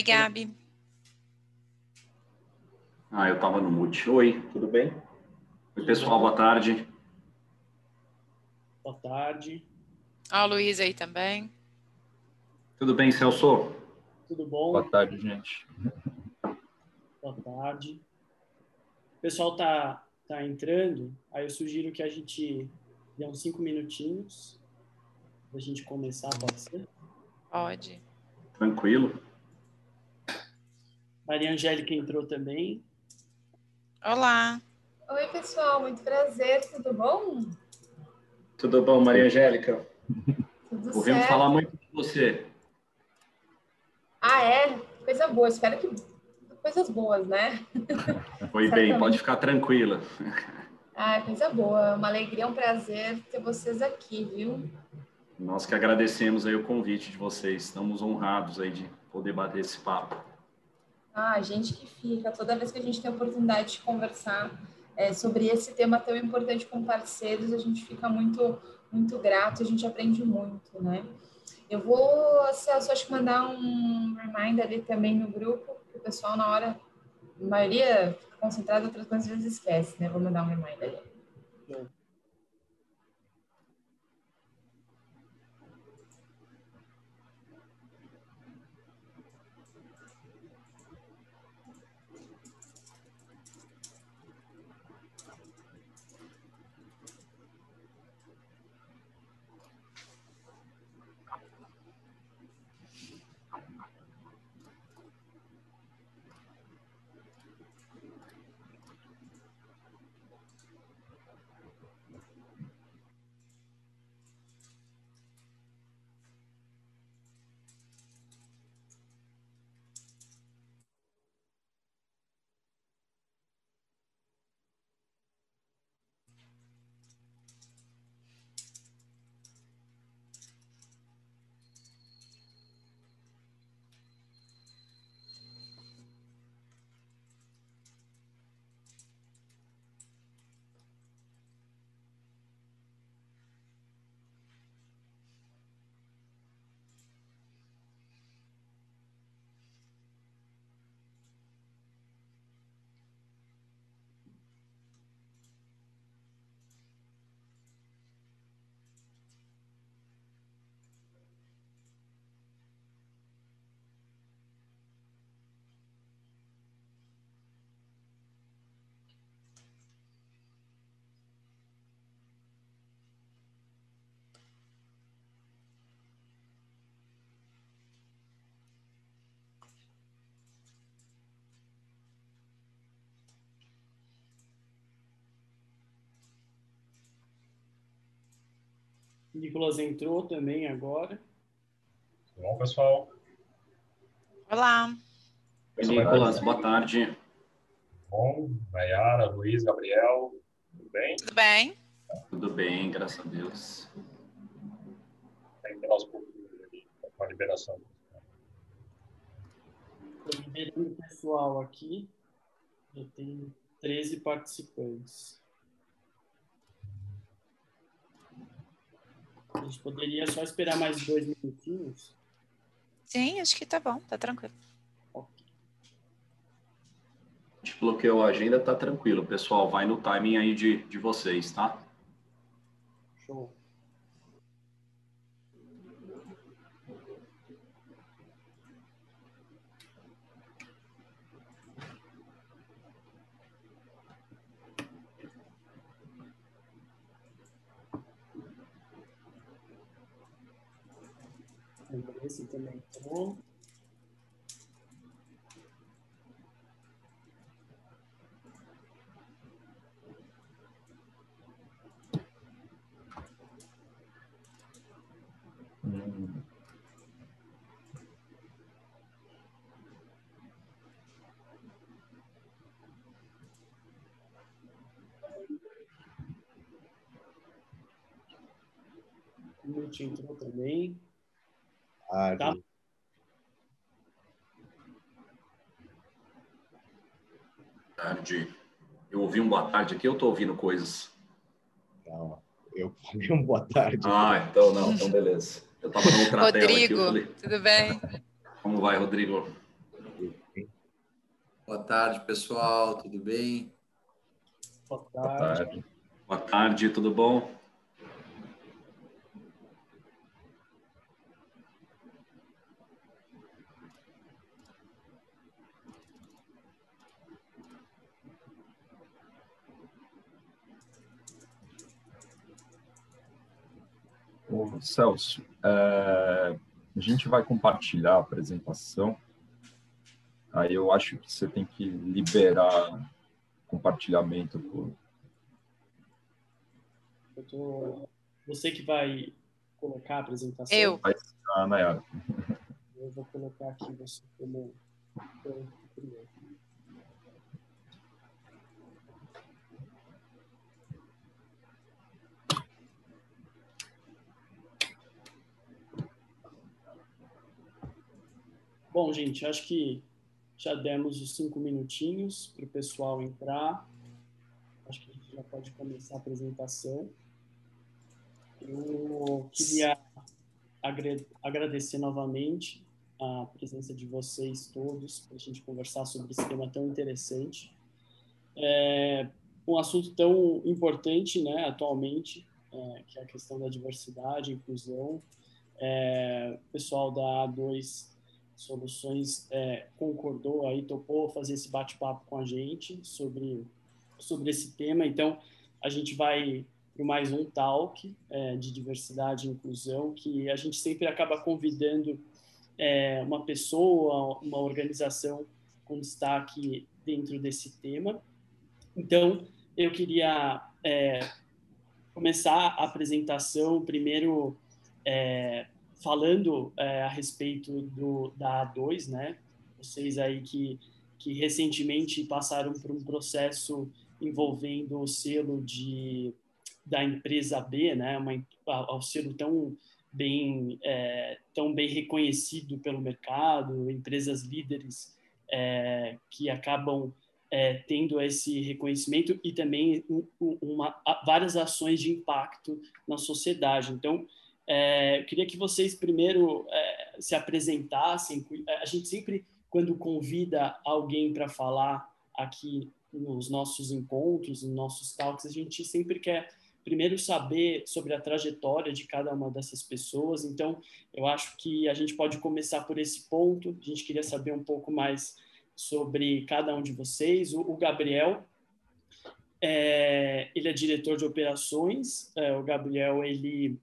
Oi, Gabi. Ah, eu estava no mute. Oi, tudo bem? Oi, pessoal, boa tarde. Boa tarde. Ó, o Luiz aí também. Tudo bem, Celso? Tudo bom? Boa tarde, gente. Boa tarde. O pessoal tá, tá entrando, aí eu sugiro que a gente dê uns cinco minutinhos para a gente começar, pode ser? Pode. Tranquilo. Maria Angélica entrou também. Olá. Oi, pessoal, muito prazer, tudo bom? Tudo bom, Maria Angélica? Tudo Ouvimos certo? falar muito de você. Ah, é? Coisa boa, espero que coisas boas, né? Foi bem, pode ficar tranquila. Ah, coisa boa, uma alegria, um prazer ter vocês aqui, viu? Nós que agradecemos aí o convite de vocês. Estamos honrados aí de poder bater esse papo. Ah, a gente que fica, toda vez que a gente tem a oportunidade de conversar é, sobre esse tema tão importante com parceiros, a gente fica muito, muito grato, a gente aprende muito, né? Eu vou, Celso, acho que mandar um reminder ali também no grupo, que o pessoal na hora, a maioria fica concentrada, outras coisas vezes esquece, né? Vou mandar um reminder ali. Nicolas entrou também agora. Tudo bom, pessoal? Olá. Oi, Nicolas, boa tarde. Bom, Nayara, Luiz, Gabriel, tudo bem? Tudo bem? Tudo bem, graças a Deus. Tem que dar aos pouquinhos ali, com a liberação. Estou liberando o pessoal aqui. Já tem 13 participantes. A gente poderia só esperar mais dois minutinhos? Sim, acho que tá bom, tá tranquilo. A gente bloqueou a agenda, tá tranquilo. Pessoal, vai no timing aí de, de vocês, tá? Show. Esse também entrou. Hum, Newt entrou também. Ah, Tá. Tarde. Eu ouvi um boa tarde aqui, eu tô ouvindo coisas. Calma. Eu falei um boa tarde. Ah, então não, então beleza. Eu tava na outra tela aqui, Rodrigo, tudo bem? como vai, Rodrigo? Boa tarde, pessoal. Tudo bem? Boa Boa tarde. tarde. Boa tarde, tudo bom? Celso, é, a gente vai compartilhar a apresentação. Aí eu acho que você tem que liberar compartilhamento. Por... Eu tô... Você que vai colocar a apresentação? Eu. Ah, Nayara. Eu vou colocar aqui você como como primeiro. Bom, gente, acho que já demos os cinco minutinhos para o pessoal entrar. Acho que a gente já pode começar a apresentação. Eu queria agra- agradecer novamente a presença de vocês todos para a gente conversar sobre esse tema tão interessante. É um assunto tão importante, né, atualmente, é, que é a questão da diversidade, inclusão. É, o pessoal da A2 Soluções é, concordou aí, topou fazer esse bate-papo com a gente sobre sobre esse tema. Então, a gente vai para mais um talk é, de diversidade e inclusão, que a gente sempre acaba convidando é, uma pessoa, uma organização com destaque dentro desse tema. Então, eu queria é, começar a apresentação primeiro é, falando é, a respeito do, da A2, né? Vocês aí que, que recentemente passaram por um processo envolvendo o selo de da empresa B, né, uma, ao selo tão bem é, tão bem reconhecido pelo mercado, empresas líderes é, que acabam é, tendo esse reconhecimento e também uma, várias ações de impacto na sociedade. Então, é, eu queria que vocês primeiro é, se apresentassem. A gente sempre, quando convida alguém para falar aqui nos nossos encontros, nos nossos talks, a gente sempre quer primeiro saber sobre a trajetória de cada uma dessas pessoas. Então, eu acho que a gente pode começar por esse ponto. A gente queria saber um pouco mais sobre cada um de vocês. O, o Gabriel, é, ele é diretor de operações. É, o Gabriel, ele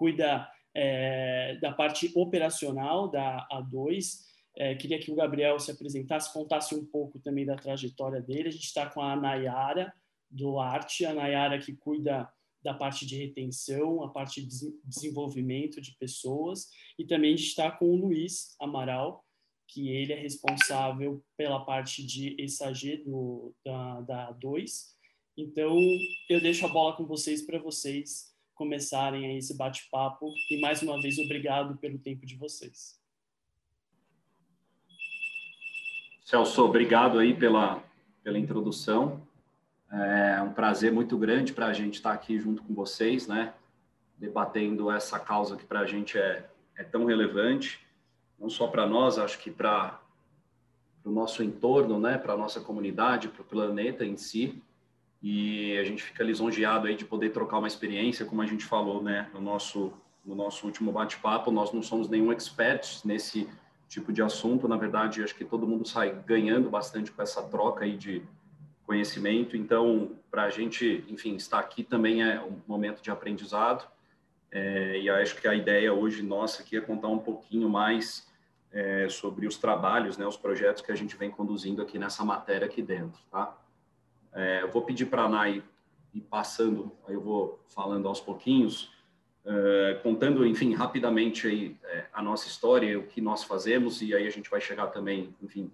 cuida é, da parte operacional da A2. É, queria que o Gabriel se apresentasse, contasse um pouco também da trajetória dele. A gente está com a Nayara do Arte, a Nayara que cuida da parte de retenção, a parte de desenvolvimento de pessoas, e também a gente está com o Luiz Amaral, que ele é responsável pela parte de ESAG do, da, da A2. Então, eu deixo a bola com vocês para vocês começarem esse bate-papo. E mais uma vez, obrigado pelo tempo de vocês. Celso, obrigado aí pela, pela introdução. É um prazer muito grande para a gente estar aqui junto com vocês, né? Debatendo essa causa que para a gente é, é tão relevante, não só para nós, acho que para o nosso entorno, né? Para a nossa comunidade, para o planeta em si. E a gente fica lisonjeado aí de poder trocar uma experiência, como a gente falou, né? No nosso, no nosso último bate-papo, nós não somos nenhum expert nesse tipo de assunto. Na verdade, acho que todo mundo sai ganhando bastante com essa troca aí de conhecimento. Então, para a gente, enfim, estar aqui também é um momento de aprendizado. É, e acho que a ideia hoje nossa aqui é contar um pouquinho mais é, sobre os trabalhos, né, os projetos que a gente vem conduzindo aqui nessa matéria aqui dentro, tá? É, eu vou pedir para a Nai ir passando, aí eu vou falando aos pouquinhos, é, contando, enfim, rapidamente aí é, a nossa história, o que nós fazemos, e aí a gente vai chegar também, enfim,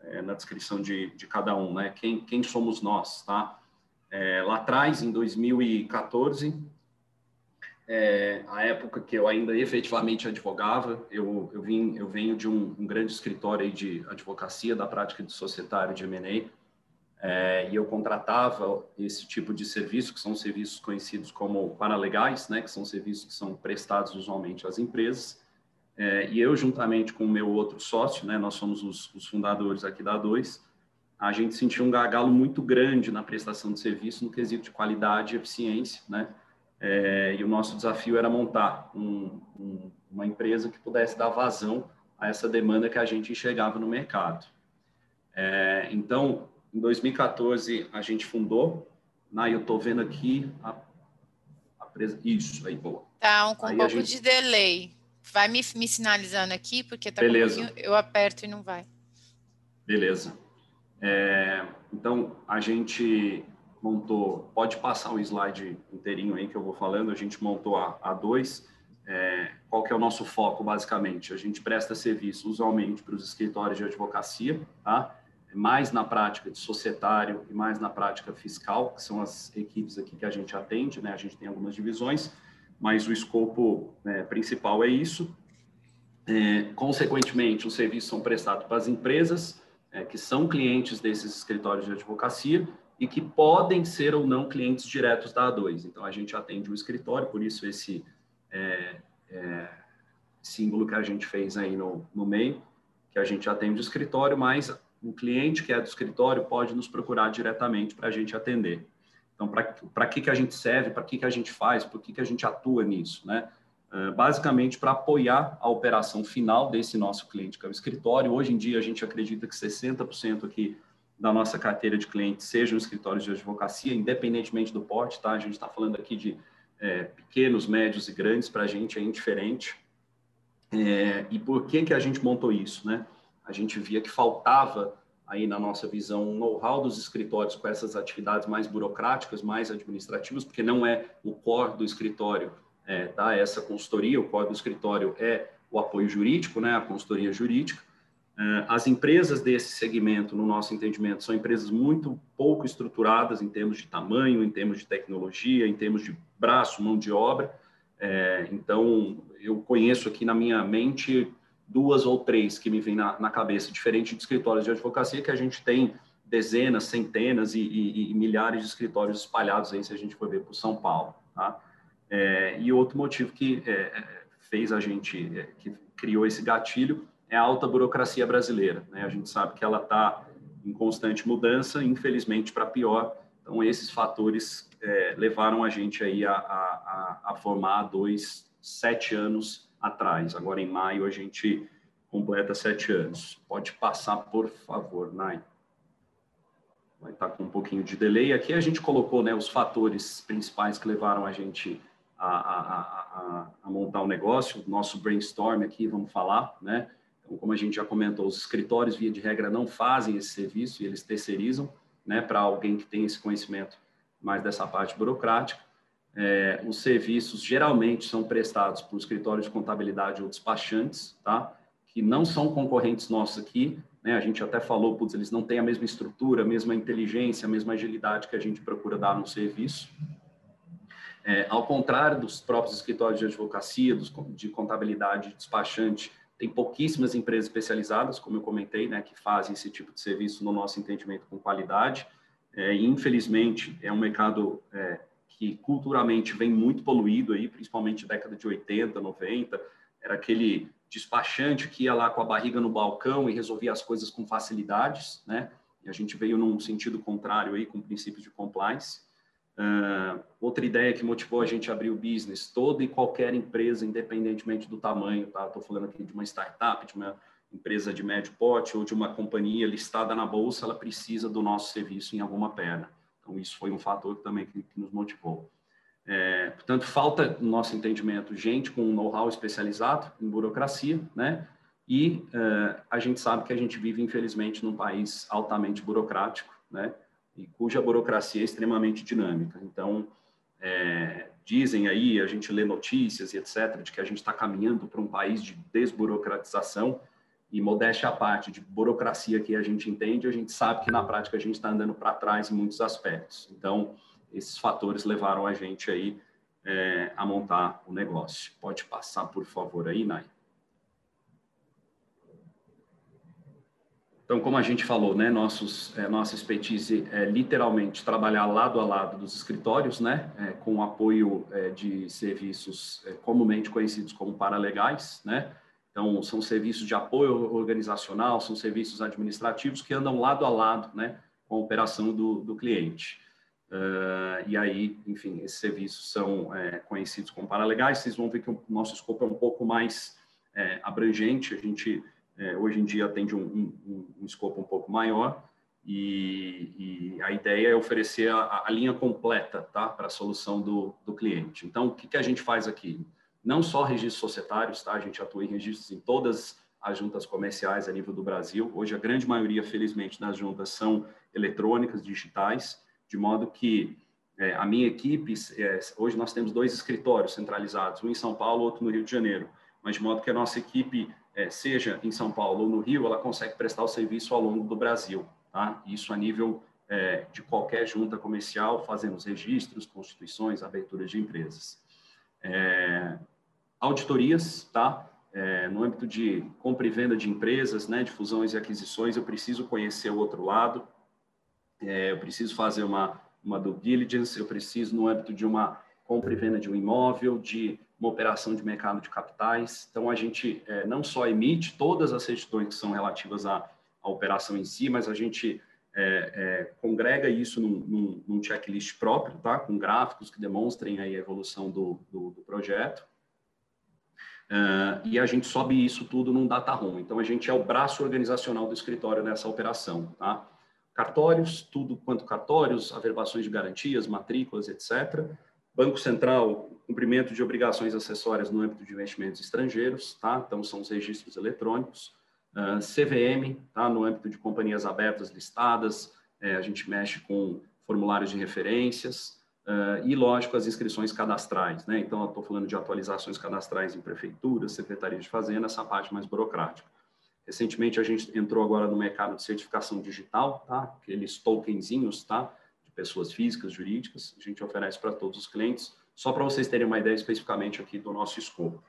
é, na descrição de, de cada um, né? Quem, quem somos nós, tá? É, lá atrás, em 2014, é, a época que eu ainda efetivamente advogava, eu, eu, vim, eu venho de um, um grande escritório de advocacia da prática de societário de M&A, é, e eu contratava esse tipo de serviço, que são serviços conhecidos como paralegais, né, que são serviços que são prestados usualmente às empresas, é, e eu, juntamente com o meu outro sócio, né, nós somos os, os fundadores aqui da A2, a gente sentiu um gargalo muito grande na prestação de serviço no quesito de qualidade e eficiência, né? É, e o nosso desafio era montar um, um, uma empresa que pudesse dar vazão a essa demanda que a gente enxergava no mercado. É, então, em 2014, a gente fundou, né, eu estou vendo aqui a, a presa, isso, aí, boa. Tá um, com um pouco gente... de delay. Vai me, me sinalizando aqui, porque tá Beleza. Um eu aperto e não vai. Beleza. É, então, a gente montou, pode passar o slide inteirinho aí que eu vou falando, a gente montou a, a dois. É, qual que é o nosso foco, basicamente? A gente presta serviço usualmente para os escritórios de advocacia, tá? Mais na prática de societário e mais na prática fiscal, que são as equipes aqui que a gente atende, né? A gente tem algumas divisões, mas o escopo né, principal é isso. É, consequentemente, os serviços são prestados para as empresas é, que são clientes desses escritórios de advocacia e que podem ser ou não clientes diretos da A2. Então, a gente atende o escritório, por isso esse é, é, símbolo que a gente fez aí no, no meio, que a gente atende o escritório, mas um cliente que é do escritório pode nos procurar diretamente para a gente atender. Então, para que, que a gente serve, para que, que a gente faz, por que, que a gente atua nisso, né? Uh, basicamente para apoiar a operação final desse nosso cliente, que é o escritório. Hoje em dia, a gente acredita que 60% aqui da nossa carteira de clientes sejam escritórios de advocacia, independentemente do porte, tá? A gente está falando aqui de é, pequenos, médios e grandes, para a gente é indiferente. É, e por que, que a gente montou isso, né? A gente via que faltava aí na nossa visão, um know-how dos escritórios com essas atividades mais burocráticas, mais administrativas, porque não é o core do escritório é, dar essa consultoria, o core do escritório é o apoio jurídico, né, a consultoria jurídica. É, as empresas desse segmento, no nosso entendimento, são empresas muito pouco estruturadas em termos de tamanho, em termos de tecnologia, em termos de braço, mão de obra. É, então, eu conheço aqui na minha mente duas ou três que me vêm na, na cabeça, diferente de escritórios de advocacia, que a gente tem dezenas, centenas e, e, e milhares de escritórios espalhados aí, se a gente for ver por São Paulo. Tá? É, e outro motivo que é, é fez a gente, é, que criou esse gatilho, é a alta burocracia brasileira. Né? A gente sabe que ela está em constante mudança, infelizmente para pior. Então, esses fatores é, levaram a gente aí a, a, a formar dois, sete anos atrás. Agora, em maio, a gente completa sete anos. Pode passar, por favor, Nai. Vai estar com um pouquinho de delay. Aqui a gente colocou né, os fatores principais que levaram a gente a, a, a, a montar o negócio. Nosso brainstorm aqui, vamos falar, né? Então, como a gente já comentou, os escritórios, via de regra, não fazem esse serviço e eles terceirizam né, para alguém que tem esse conhecimento mais dessa parte burocrática. É, os serviços geralmente são prestados por escritórios de contabilidade ou despachantes, tá? que não são concorrentes nossos aqui. Né? A gente até falou, putz, eles não têm a mesma estrutura, a mesma inteligência, a mesma agilidade que a gente procura dar no serviço. É, ao contrário dos próprios escritórios de advocacia, dos, de contabilidade despachante, tem pouquíssimas empresas especializadas, como eu comentei, né, que fazem esse tipo de serviço no nosso entendimento com qualidade. É, infelizmente, é um mercado é, que culturalmente vem muito poluído aí, principalmente década de 80, 90, era aquele despachante que ia lá com a barriga no balcão e resolvia as coisas com facilidades, né? E a gente veio num sentido contrário aí, com princípios de compliance. Uh, outra ideia que motivou a gente a abrir o business, toda e qualquer empresa, independentemente do tamanho, tá? Estou falando aqui de uma startup, de uma empresa de médio porte ou de uma companhia listada na bolsa, ela precisa do nosso serviço em alguma perna. Então, isso foi um fator também que, que nos motivou. É, portanto, falta, no nosso entendimento, gente com know-how especializado em burocracia, né? E uh, a gente sabe que a gente vive, infelizmente, num país altamente burocrático, né? E cuja burocracia é extremamente dinâmica. Então, é, dizem aí, a gente lê notícias e etc., de que a gente está caminhando para um país de desburocratização, e modéstia à parte de burocracia que a gente entende, a gente sabe que na prática a gente está andando para trás em muitos aspectos. Então, esses fatores levaram a gente aí é, a montar o negócio. Pode passar, por favor, aí, Nai. Então, como a gente falou, né, nossos, é, nossa expertise é literalmente trabalhar lado a lado dos escritórios, né, é, com apoio é, de serviços é, comumente conhecidos como paralegais, né, Então, são serviços de apoio organizacional, são serviços administrativos que andam lado a lado né, com a operação do, do cliente. Uh, e aí, enfim, esses serviços são é, conhecidos como paralegais. Vocês vão ver que o nosso escopo é um pouco mais é, abrangente. A gente, é, hoje em dia, atende um, um, um, escopo um pouco maior. E, e a ideia é oferecer a, a linha completa tá, para a solução do, do cliente. Então, o que, que a gente faz aqui? Não só registros societários, tá? a gente atua em registros em todas as juntas comerciais a nível do Brasil. Hoje, a grande maioria, felizmente, das juntas são eletrônicas, digitais de modo que é, a minha equipe, é, hoje nós temos dois escritórios centralizados, um em São Paulo, outro no Rio de Janeiro, mas de modo que a nossa equipe, é, seja em São Paulo ou no Rio, ela consegue prestar o serviço ao longo do Brasil, tá? Isso a nível é, de qualquer junta comercial, fazendo os registros, constituições, aberturas de empresas. Auditorias, tá? É, no âmbito de compra e venda de empresas, né, de fusões e aquisições, eu preciso conhecer o outro lado, é, eu preciso fazer uma, uma due diligence, eu preciso, no âmbito de uma compra e venda de um imóvel, de uma operação de mercado de capitais. Então, a gente é, não só emite todas as certidões que são relativas à, à operação em si, mas a gente é, é, congrega isso num, num, num, checklist próprio, tá? com gráficos que demonstrem aí a evolução do, do, do projeto. Uh, e a gente sobe isso tudo num data room. Então, a gente é o braço organizacional do escritório nessa operação. Tá? cartórios, tudo quanto cartórios, averbações de garantias, matrículas, etc. Banco Central, cumprimento de obrigações acessórias no âmbito de investimentos estrangeiros, tá? Então, são os registros eletrônicos. Uh, ah, CVM, tá? No âmbito de companhias abertas listadas, é, a gente mexe com formulários de referências uh, e, lógico, as inscrições cadastrais, né? Então, estou falando de atualizações cadastrais em prefeituras, secretaria de fazenda, essa parte mais burocrática. Recentemente a gente entrou agora no mercado de certificação digital, tá? Aqueles tokenzinhos, tá? De pessoas físicas, jurídicas, a gente oferece para todos os clientes, só para vocês terem uma ideia especificamente aqui do nosso escopo.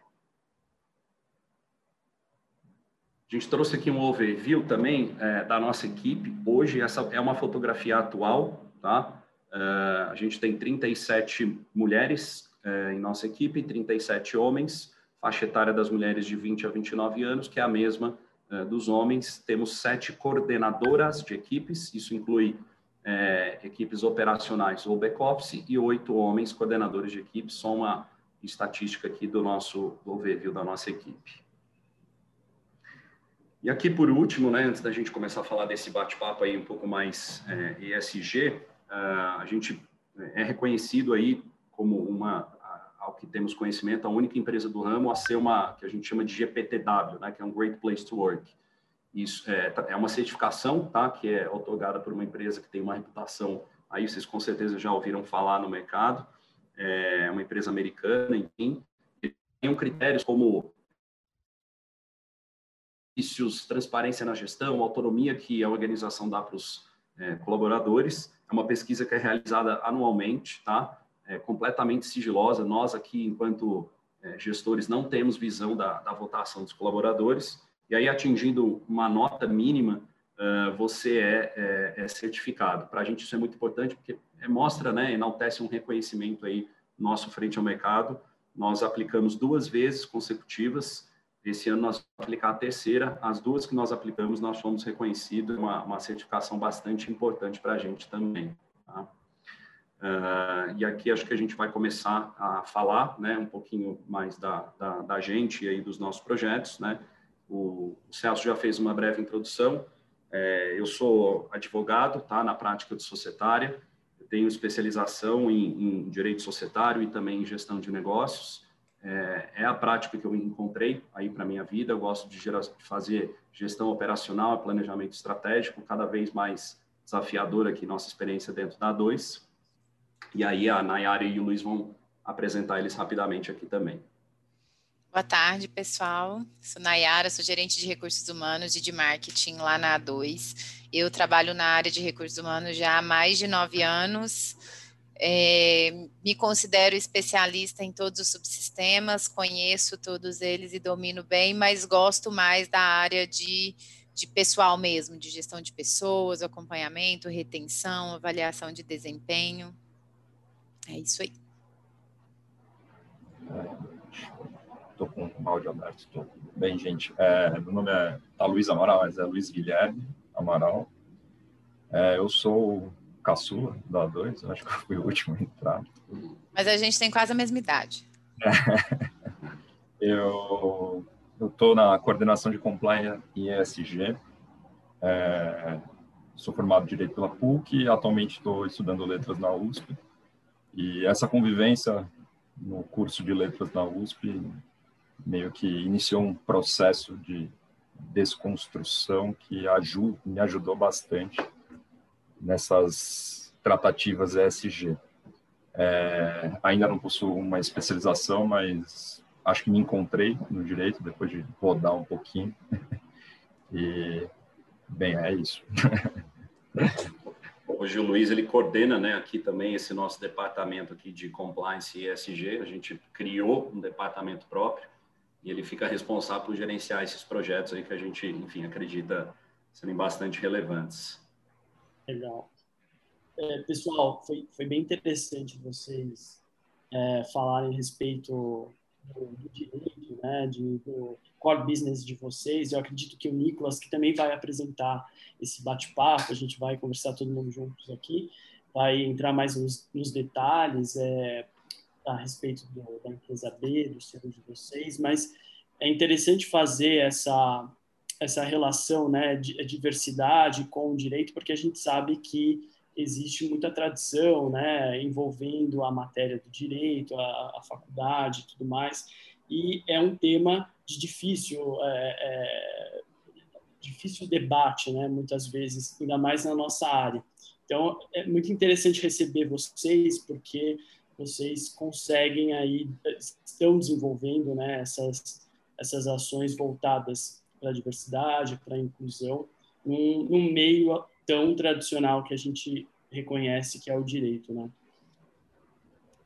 A gente trouxe aqui um overview também é, da nossa equipe. Hoje, essa é uma fotografia atual, tá? Uh, a gente tem 37 mulheres uh, em nossa equipe, 37 homens, faixa etária das mulheres de 20 a 29 anos, que é a mesma eh, dos homens, temos sete coordenadoras de equipes, isso inclui equipes operacionais ou back-office, e oito homens coordenadores de equipes, só uma estatística aqui do nosso overview da nossa equipe. E aqui, por último, né, antes da gente começar a falar desse bate-papo aí um pouco mais ESG, uh, a gente é reconhecido aí como uma ao que temos conhecimento, a única empresa do ramo a ser uma, que a gente chama de GPTW, né, que é um Great Place to Work. Isso é, tá, é uma certificação, tá, que é otorgada por uma empresa que tem uma reputação, aí vocês com certeza já ouviram falar no mercado, é uma empresa americana, enfim, tem um critérios como transparência na gestão, autonomia que a organização dá para os é, colaboradores. É uma pesquisa que é realizada anualmente, tá? é, completamente sigilosa. Nós aqui, enquanto é, gestores, não temos visão da, da, votação dos colaboradores. E aí, atingindo uma nota mínima, uh, você é, é, é certificado. Para a gente isso é muito importante, porque é, mostra, né, enaltece um reconhecimento aí nosso frente ao mercado. Nós aplicamos duas vezes consecutivas. Esse ano nós vamos aplicar a terceira. As duas que nós aplicamos, nós fomos reconhecidos, uma, uma certificação bastante importante para a gente também. Tá? Uh, e aqui acho que a gente vai começar a falar né, um pouquinho mais da, da, da gente e aí dos nossos projetos. Né? O, Celso já fez uma breve introdução. É, eu sou advogado tá, na prática de societária, eu tenho especialização em, em direito societário e também em gestão de negócios. É, é a prática que eu encontrei aí para minha vida. Eu gosto de, gerar, de fazer gestão operacional, planejamento estratégico, cada vez mais desafiador aqui nossa experiência dentro da A2. E aí a Nayara e o Luiz vão apresentar eles rapidamente aqui também. Boa tarde, pessoal. Sou Nayara, sou gerente de recursos humanos e de marketing lá na A2. Eu trabalho na área de recursos humanos já há mais de nove anos. É, me considero especialista em todos os subsistemas, conheço todos eles e domino bem, mas gosto mais da área de, de pessoal mesmo, de gestão de pessoas, acompanhamento, retenção, avaliação de desempenho. É isso aí. Estou com o áudio aberto. Tô. Bem, gente, é, meu nome é tá Luiz Amaral, mas é Luiz Guilherme Amaral. É, eu sou caçula da A2, acho que eu fui o último a entrar. Mas a gente tem quase a mesma idade. eu estou na coordenação de compliance e ESG. É, sou formado em Direito pela PUC e atualmente estou estudando Letras na USP. E essa convivência no curso de Letras na USP meio que iniciou um processo de desconstrução que ajuda, me ajudou bastante nessas tratativas ESG. É, ainda não possuo uma especialização, mas acho que me encontrei no direito depois de rodar um pouquinho. E, bem, é isso. Hoje o Luiz ele coordena, né, aqui também esse nosso departamento aqui de compliance e ESG. A gente criou um departamento próprio e ele fica responsável por gerenciar esses projetos aí que a gente, enfim, acredita serem bastante relevantes. Legal. É, pessoal, foi, foi bem interessante vocês é, falarem a respeito do, do direito, né, de, do core business de vocês. Eu acredito que o Nicolas, que também vai apresentar esse bate-papo, a gente vai conversar todo mundo juntos aqui, vai entrar mais nos, nos detalhes, é, a respeito do, da empresa B, do selo de vocês, mas é interessante fazer essa essa relação, né, de diversidade com o direito, porque a gente sabe que existe muita tradição, né, envolvendo a matéria do direito, a, a faculdade, e tudo mais, e é um tema de difícil é, é, difícil debate, né, muitas vezes, ainda mais na nossa área. Então, é muito interessante receber vocês, porque vocês conseguem aí, estão desenvolvendo né, essas, essas ações voltadas para a diversidade, para a inclusão, num, num, meio tão tradicional que a gente reconhece que é o direito, né?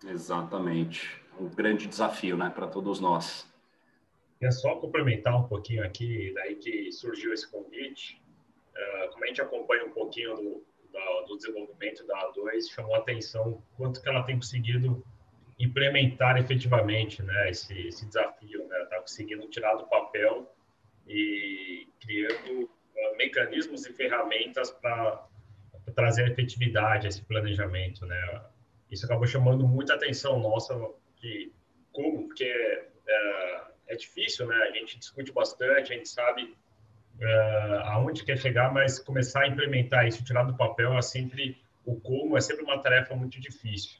Exatamente. Um grande desafio, né, para todos nós. É só complementar um pouquinho aqui, daí que surgiu esse convite. Uh, como a gente acompanha um pouquinho do, da, do desenvolvimento da A2 chamou a atenção quanto que ela tem conseguido implementar efetivamente né, esse, esse desafio, né? Está conseguindo tirar do papel e criando uh, mecanismos e ferramentas para trazer efetividade a esse planejamento, né? Isso acabou chamando muita atenção nossa, que como, porque é, é difícil, né? A gente discute bastante, a gente sabe uh, aonde quer chegar, mas começar a implementar isso, tirar do papel, é sempre o como é sempre uma tarefa muito difícil.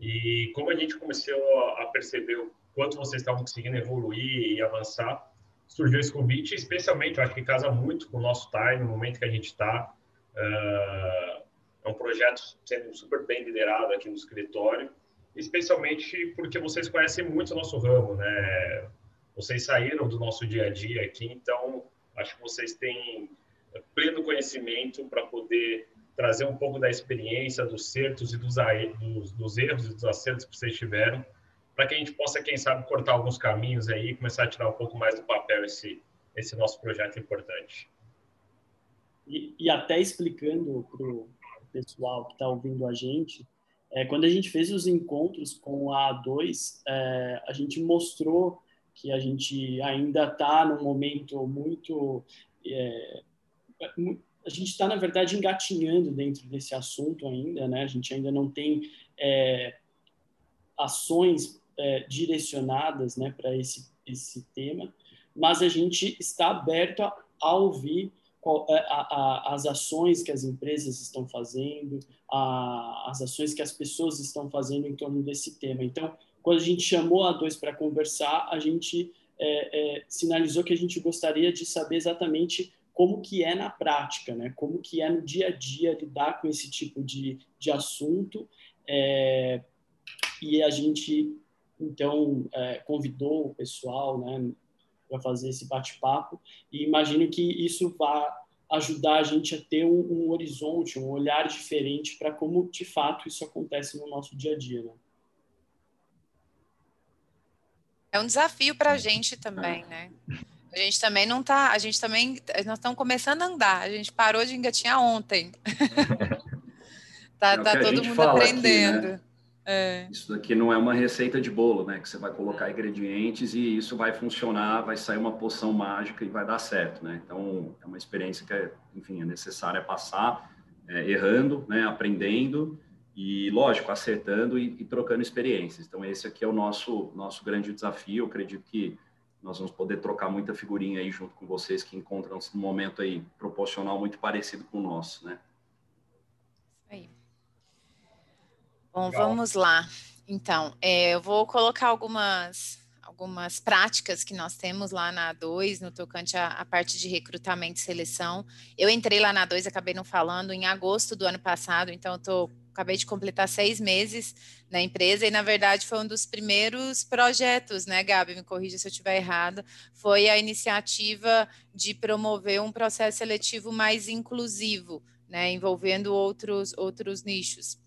E como a gente começou a perceber o quanto vocês estavam conseguindo evoluir e avançar, surgiu esse convite, especialmente, eu acho que casa muito com o nosso time, no momento que a gente está. Uh, é um projeto sendo super bem liderado aqui no escritório, especialmente porque vocês conhecem muito o nosso ramo, né? Vocês saíram do nosso dia a dia aqui, então Acho que vocês têm pleno conhecimento para poder trazer um pouco da experiência, dos certos e dos, dos, dos erros e dos acertos que vocês tiveram, para que a gente possa, quem sabe, cortar alguns caminhos aí e começar a tirar um pouco mais do papel esse, esse nosso projeto importante. E, e até explicando para o pessoal que está ouvindo a gente, é, quando a gente fez os encontros com a A2, é, a gente mostrou que a gente ainda está num momento muito. É, a gente está, na verdade, engatinhando dentro desse assunto ainda, né? A gente ainda não tem é, ações é, direcionadas né, para esse, esse tema, mas a gente está aberto a, a ouvir qual, é, a, a, as ações que as empresas estão fazendo, as ações que as pessoas estão fazendo em torno desse tema. Então, quando a gente chamou a dois para conversar, a gente é, é, sinalizou que a gente gostaria de saber exatamente como que é na prática, né? Como que é no dia a dia lidar com esse tipo de, de assunto. É, e a gente então é, convidou o pessoal, né, para fazer esse bate-papo. E imagino que isso vai ajudar a gente a ter um, um horizonte, um olhar diferente para como de fato isso acontece no nosso dia a dia, né? É um desafio para a gente também, né? A gente também não tá, a gente também, nós estamos começando a andar, a gente parou de engatinhar ontem. tá, é tá todo mundo aprendendo. Aqui, né? É. Isso daqui não é uma receita de bolo, né? Que você vai colocar ingredientes e isso vai funcionar, vai sair uma poção mágica e vai dar certo, né? Então, é uma experiência que, é, enfim, é necessária passar é, errando, né? Aprendendo e, lógico, acertando e, e, trocando experiências. Então, esse aqui é o nosso, nosso grande desafio. Eu acredito que nós vamos poder trocar muita figurinha aí junto com vocês que encontram-se num momento aí proporcional muito parecido com o nosso, né? Bom, Legal. vamos lá. Então, é, eu vou colocar algumas algumas práticas que nós temos lá na A2, no tocante à, parte de recrutamento e seleção. Eu entrei lá na A2, acabei não falando, em agosto do ano passado, então eu tô, acabei de completar seis meses na empresa, e na verdade foi um dos primeiros projetos, né, Gabi, me corrija se eu estiver errado, foi a iniciativa de promover um processo seletivo mais inclusivo, né, envolvendo outros, outros nichos.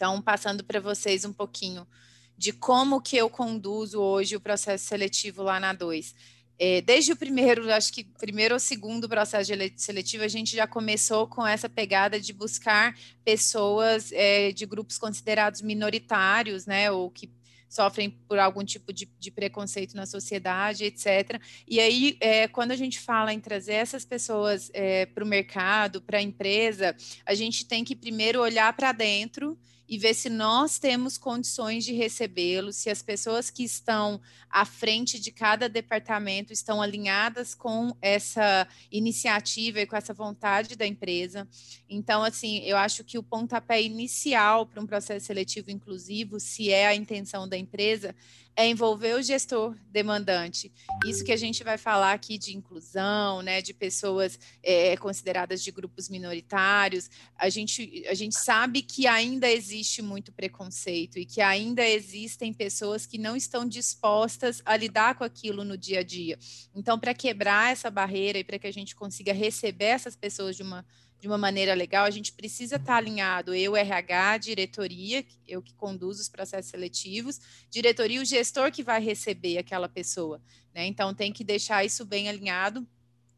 Então, passando para vocês um pouquinho de como que eu conduzo hoje o processo seletivo lá na 2. É, desde o primeiro, acho que primeiro ou segundo processo seletivo, a gente já começou com essa pegada de buscar pessoas é, de grupos considerados minoritários, né, ou que sofrem por algum tipo de, de preconceito na sociedade, etc. E aí, é, quando a gente fala em trazer essas pessoas é, para o mercado, para a empresa, a gente tem que primeiro olhar para dentro e ver se nós temos condições de recebê-los, se as pessoas que estão à frente de cada departamento estão alinhadas com essa iniciativa e com essa vontade da empresa. Então, assim, eu acho que o pontapé inicial para um processo seletivo inclusivo, se é a intenção da empresa, é envolver o gestor demandante. Isso que a gente vai falar aqui de inclusão, né, de pessoas é, consideradas de grupos minoritários, a gente, a gente sabe que ainda existe muito preconceito e que ainda existem pessoas que não estão dispostas a lidar com aquilo no dia a dia. Então, para quebrar essa barreira e para que a gente consiga receber essas pessoas de uma de uma maneira legal, a gente precisa estar alinhado, eu, RH, diretoria, eu que conduzo os processos seletivos, diretoria e o gestor que vai receber aquela pessoa, né? Então, tem que deixar isso bem alinhado.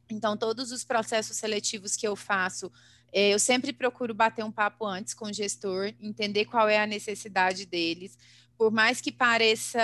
Então, todos os processos seletivos que eu faço, eh, eu sempre procuro bater um papo antes com o gestor, entender qual é a necessidade deles, por mais que pareça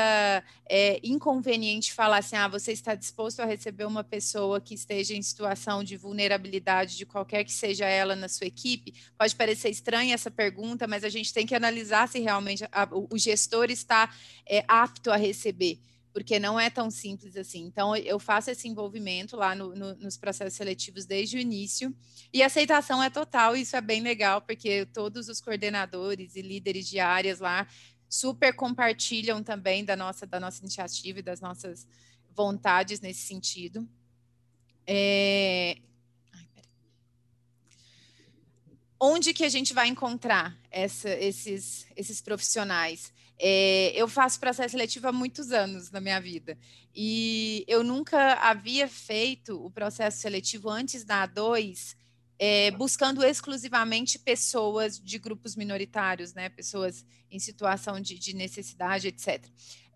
é, inconveniente falar assim, ah, você está disposto a receber uma pessoa que esteja em situação de vulnerabilidade, de qualquer que seja ela na sua equipe, pode parecer estranha essa pergunta, mas a gente tem que analisar se realmente a, o gestor está é, apto a receber porque não é tão simples assim. Então, eu faço esse envolvimento lá no, no, nos processos seletivos desde o início, e a aceitação é total, isso é bem legal, porque todos os coordenadores e líderes de áreas lá super compartilham também da nossa, da nossa iniciativa e das nossas vontades nesse sentido. É... Onde que a gente vai encontrar essa, esses, esses profissionais? É, eu faço processo seletivo há muitos anos na minha vida e eu nunca havia feito o processo seletivo antes da A2 é, buscando exclusivamente pessoas de grupos minoritários, né? Pessoas em situação de, de necessidade, etc.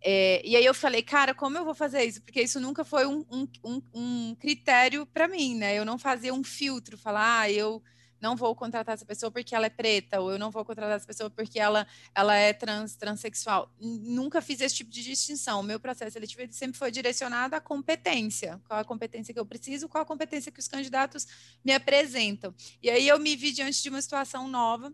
É, e aí eu falei, cara, como eu vou fazer isso? Porque isso nunca foi um, um, um, critério para mim, né? Eu não fazia um filtro, falar, ah, eu não vou contratar essa pessoa porque ela é preta, ou eu não vou contratar essa pessoa porque ela, ela é trans, transexual. Nunca fiz esse tipo de distinção. O meu processo seletivo sempre foi direcionado à competência. Qual a competência que eu preciso, qual a competência que os candidatos me apresentam. E aí eu me vi diante de uma situação nova,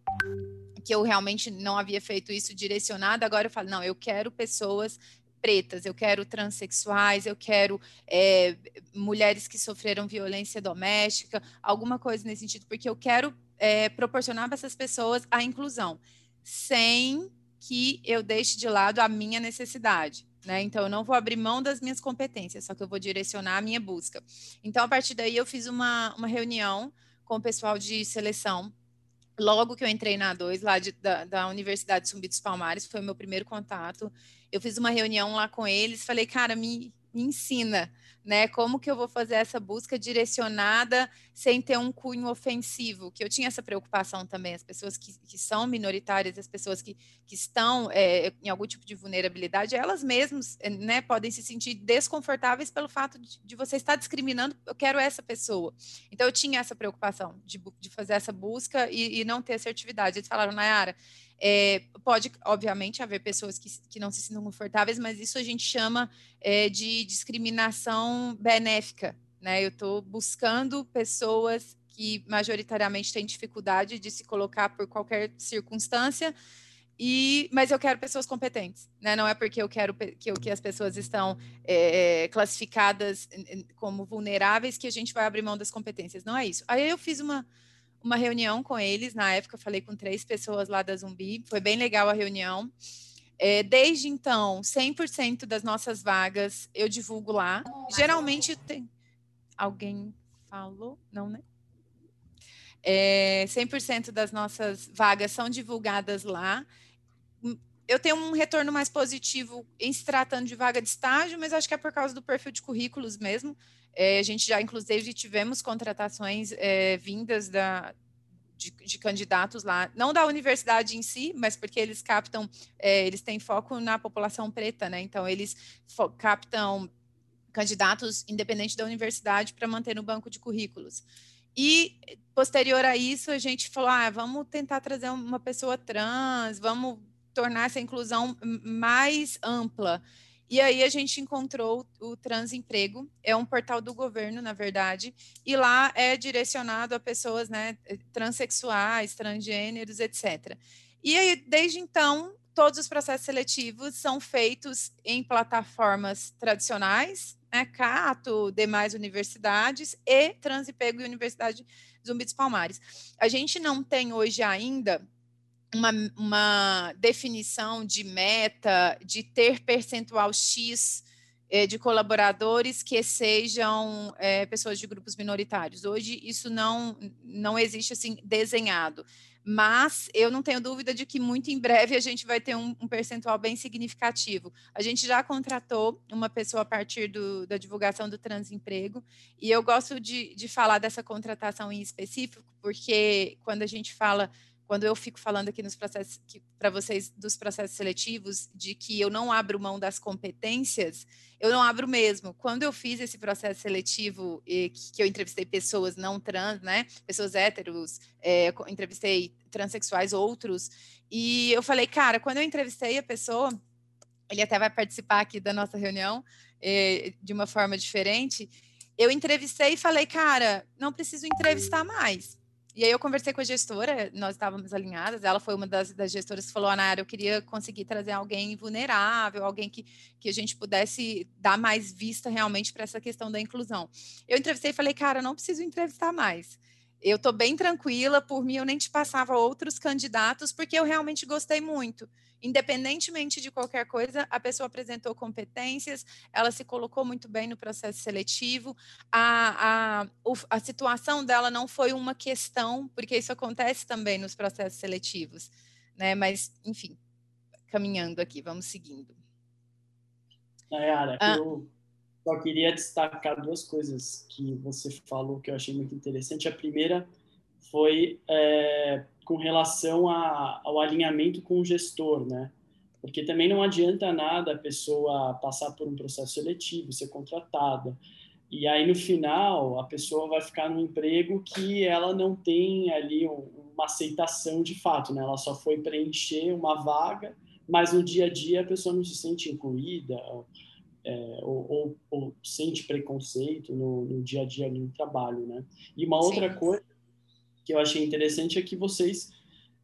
que eu realmente não havia feito isso direcionado, agora eu falo, não, eu quero pessoas pretas, eu quero transexuais, eu quero é, mulheres que sofreram violência doméstica, alguma coisa nesse sentido, porque eu quero é, proporcionar para essas pessoas a inclusão, sem que eu deixe de lado a minha necessidade. Né? Então, eu não vou abrir mão das minhas competências, só que eu vou direcionar a minha busca. Então, a partir daí, eu fiz uma, uma reunião com o pessoal de seleção logo que eu entrei na A2, lá de, da, da Universidade de Zumbi dos Palmares, foi o meu primeiro contato, eu fiz uma reunião lá com eles, falei, cara, me, me ensina, né? Como que eu vou fazer essa busca direcionada sem ter um cunho ofensivo? Que eu tinha essa preocupação também, as pessoas que, que são minoritárias, as pessoas que, que estão é, em algum tipo de vulnerabilidade, elas mesmas, eh, né, podem se sentir desconfortáveis pelo fato de, de você estar discriminando, eu quero essa pessoa. Então, eu tinha essa preocupação de, de fazer essa busca e, e não ter assertividade. Eles falaram, Nayara, É, pode, obviamente, haver pessoas que, que não se sintam confortáveis, mas isso a gente chama é, de discriminação benéfica. Né? Eu estou buscando pessoas que majoritariamente têm dificuldade de se colocar por qualquer circunstância, e, mas eu quero pessoas competentes, né? Não é porque eu quero que, que as pessoas estão é, classificadas como vulneráveis que a gente vai abrir mão das competências. Não é isso. Aí eu fiz uma, uma reunião com eles, na época eu falei com três pessoas lá da Zumbi, foi bem legal a reunião. É, desde então, 100% das nossas vagas eu divulgo lá. Geralmente tem. Alguém falou? Não, né? É, 100% das nossas vagas são divulgadas lá eu tenho um retorno mais positivo em se tratando de vaga de estágio, mas acho que é por causa do perfil de currículos mesmo. É, a gente já, inclusive, tivemos contratações é, vindas da, de, de, candidatos lá, não da universidade em si, mas porque eles captam, é, eles têm foco na população preta, né? Então, eles captam candidatos independente da universidade para manter no banco de currículos. E posterior a isso, a gente falou: ah, vamos tentar trazer uma pessoa trans, vamos tornar essa inclusão mais ampla. E aí a gente encontrou o Transemprego, é um portal do governo, na verdade, e lá é direcionado a pessoas né, transexuais, transgêneros, etc. E aí, desde então, todos os processos seletivos são feitos em plataformas tradicionais, né, Cato, demais universidades e Transemprego e Universidade Zumbi dos Palmares. A gente não tem hoje ainda uma, uma definição de meta, de ter percentual X é, de colaboradores que sejam é, pessoas de grupos minoritários. Hoje isso não, não existe assim desenhado, mas eu não tenho dúvida de que muito em breve a gente vai ter um, um percentual bem significativo. A gente já contratou uma pessoa a partir do, da divulgação do Transemprego, e eu gosto de, de falar dessa contratação em específico, porque quando a gente fala quando eu fico falando aqui nos processos para vocês dos processos seletivos de que eu não abro mão das competências, eu não abro mesmo. Quando eu fiz esse processo seletivo e que eu entrevistei pessoas não trans, né, pessoas héteros, é, entrevistei transexuais, outros, e eu falei, cara, quando eu entrevistei a pessoa, ele até vai participar aqui da nossa reunião é, de uma forma diferente. Eu entrevistei e falei, cara, não preciso entrevistar mais e aí eu conversei com a gestora, nós estávamos alinhadas, ela foi uma das, das gestoras que falou, Ana, eu queria conseguir trazer alguém vulnerável, alguém que, que a gente pudesse dar mais vista realmente para essa questão da inclusão. Eu entrevistei e falei, cara, não preciso entrevistar mais. Eu estou bem tranquila, por mim eu nem te passava outros candidatos, porque eu realmente gostei muito independentemente de qualquer coisa, a pessoa apresentou competências, ela se colocou muito bem no processo seletivo, a, a, a situação dela não foi uma questão, porque isso acontece também nos processos seletivos, né? Mas, enfim, caminhando aqui, vamos seguindo. Nayara, ah. eu só queria destacar duas coisas que você falou que eu achei muito interessante. A primeira foi é, com relação a, ao alinhamento com o gestor, né? Porque também não adianta nada a pessoa passar por um processo seletivo, ser contratada, e aí no final a pessoa vai ficar num emprego que ela não tem ali uma aceitação de fato, né? Ela só foi preencher uma vaga, mas no dia a dia a pessoa não se sente incluída é, ou, ou, ou, sente preconceito no, no, dia a dia no trabalho, né? E uma Sim. outra coisa que eu achei interessante é que vocês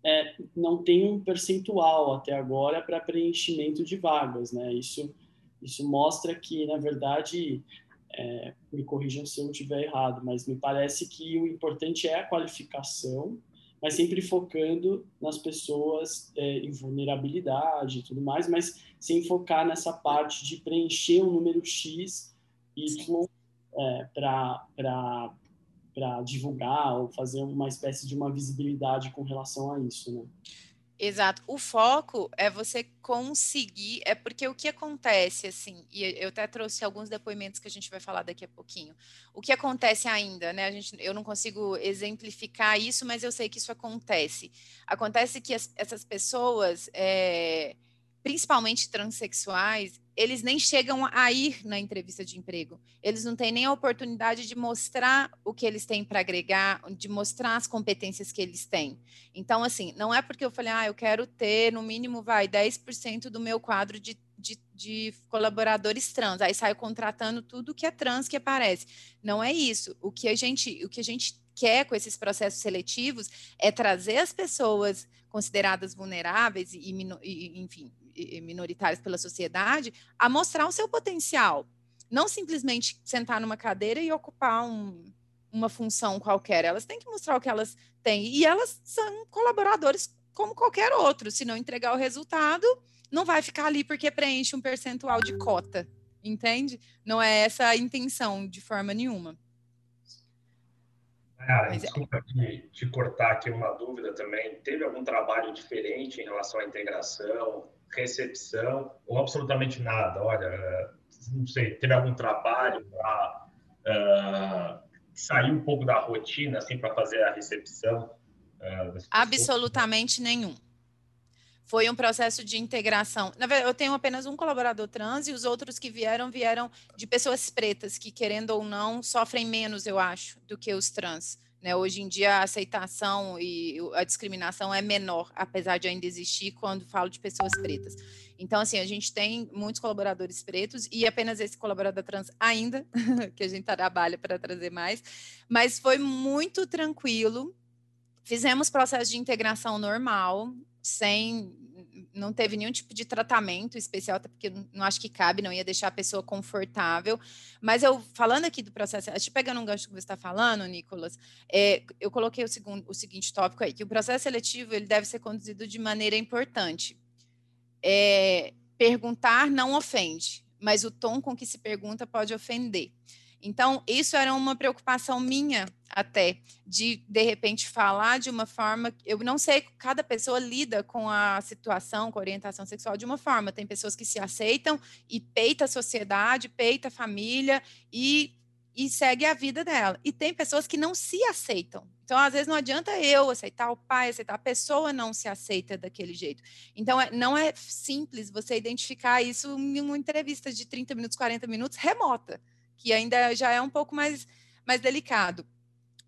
é, não têm um percentual até agora para preenchimento de vagas, né? Isso, isso mostra que, na verdade, é, me corrijam se eu estiver errado, mas me parece que o importante é a qualificação, mas sempre focando nas pessoas é, em vulnerabilidade e tudo mais, mas sem focar nessa parte de preencher um número X, Y é, para para divulgar ou fazer uma espécie de uma visibilidade com relação a isso, né? Exato. O foco é você conseguir, é porque o que acontece, assim, e eu até trouxe alguns depoimentos que a gente vai falar daqui a pouquinho. O que acontece ainda, né? A gente, eu não consigo exemplificar isso, mas eu sei que isso acontece. Acontece que as, essas pessoas é, principalmente transexuais, eles nem chegam a ir na entrevista de emprego. Eles não têm nem a oportunidade de mostrar o que eles têm para agregar, de mostrar as competências que eles têm. Então, assim, não é porque eu falei, ah, eu quero ter, no mínimo, vai, 10% do meu quadro de, de, de, colaboradores trans. Aí saio contratando tudo que é trans que aparece. Não é isso. O que a gente, o que a gente quer com esses processos seletivos é trazer as pessoas consideradas vulneráveis e, e enfim, minoritárias pela sociedade a mostrar o seu potencial. Não simplesmente sentar numa cadeira e ocupar um, uma função qualquer. Elas têm que mostrar o que elas têm. E elas são colaboradores como qualquer outro. Se não entregar o resultado, não vai ficar ali porque preenche um percentual de cota. Entende? Não é essa a intenção de forma nenhuma. Mas, é desculpa te, te cortar aqui uma dúvida também. Teve algum trabalho diferente em relação à integração? Recepção ou absolutamente nada. Olha, não sei, teve algum trabalho para uh, sair um pouco da rotina, assim, para fazer a recepção? Uh, absolutamente nenhum. Foi um processo de integração. Na verdade, eu tenho apenas um colaborador trans e os outros que vieram, vieram de pessoas pretas, que, querendo ou não, sofrem menos, eu acho, do que os trans. Né? Hoje em dia, a aceitação e a discriminação é menor, apesar de ainda existir quando falo de pessoas pretas. Então, assim, a gente tem muitos colaboradores pretos e apenas esse colaborador trans ainda, que a gente trabalha para trazer mais, mas foi muito tranquilo. Fizemos processo de integração normal, sem não teve nenhum tipo de tratamento especial, até porque não acho que cabe, não ia deixar a pessoa confortável. Mas eu, falando aqui do processo, acho pegando um gancho que você está falando, Nicolas, é, eu coloquei o, segundo, o seguinte tópico aí, que o processo seletivo ele deve ser conduzido de maneira importante. É, perguntar não ofende, mas o tom com que se pergunta pode ofender. Então, isso era uma preocupação minha até, de de repente falar de uma forma. Eu não sei, cada pessoa lida com a situação, com a orientação sexual de uma forma. Tem pessoas que se aceitam e peita a sociedade, peita a família e, e segue a vida dela. E tem pessoas que não se aceitam. Então, às vezes, não adianta eu aceitar o pai, aceitar, a pessoa não se aceita daquele jeito. Então, é, não é simples você identificar isso em uma entrevista de 30 minutos, 40 minutos, remota que ainda já é um pouco mais, mais delicado.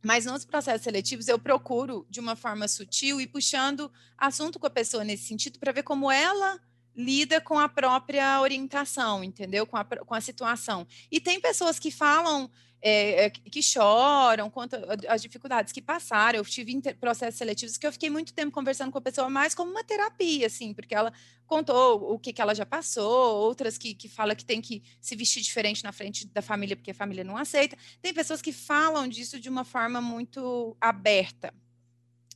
Mas nos processos seletivos eu procuro, de uma forma sutil, e puxando assunto com a pessoa nesse sentido, para ver como ela lida com a própria orientação, entendeu? Com a, com a situação. E tem pessoas que falam é, é, que choram, contam as dificuldades que passaram. Eu tive processos seletivos que eu fiquei muito tempo conversando com a pessoa mais como uma terapia, assim, porque ela contou o que, que ela já passou, outras que, que fala que tem que se vestir diferente na frente da família porque a família não aceita. Tem pessoas que falam disso de uma forma muito aberta.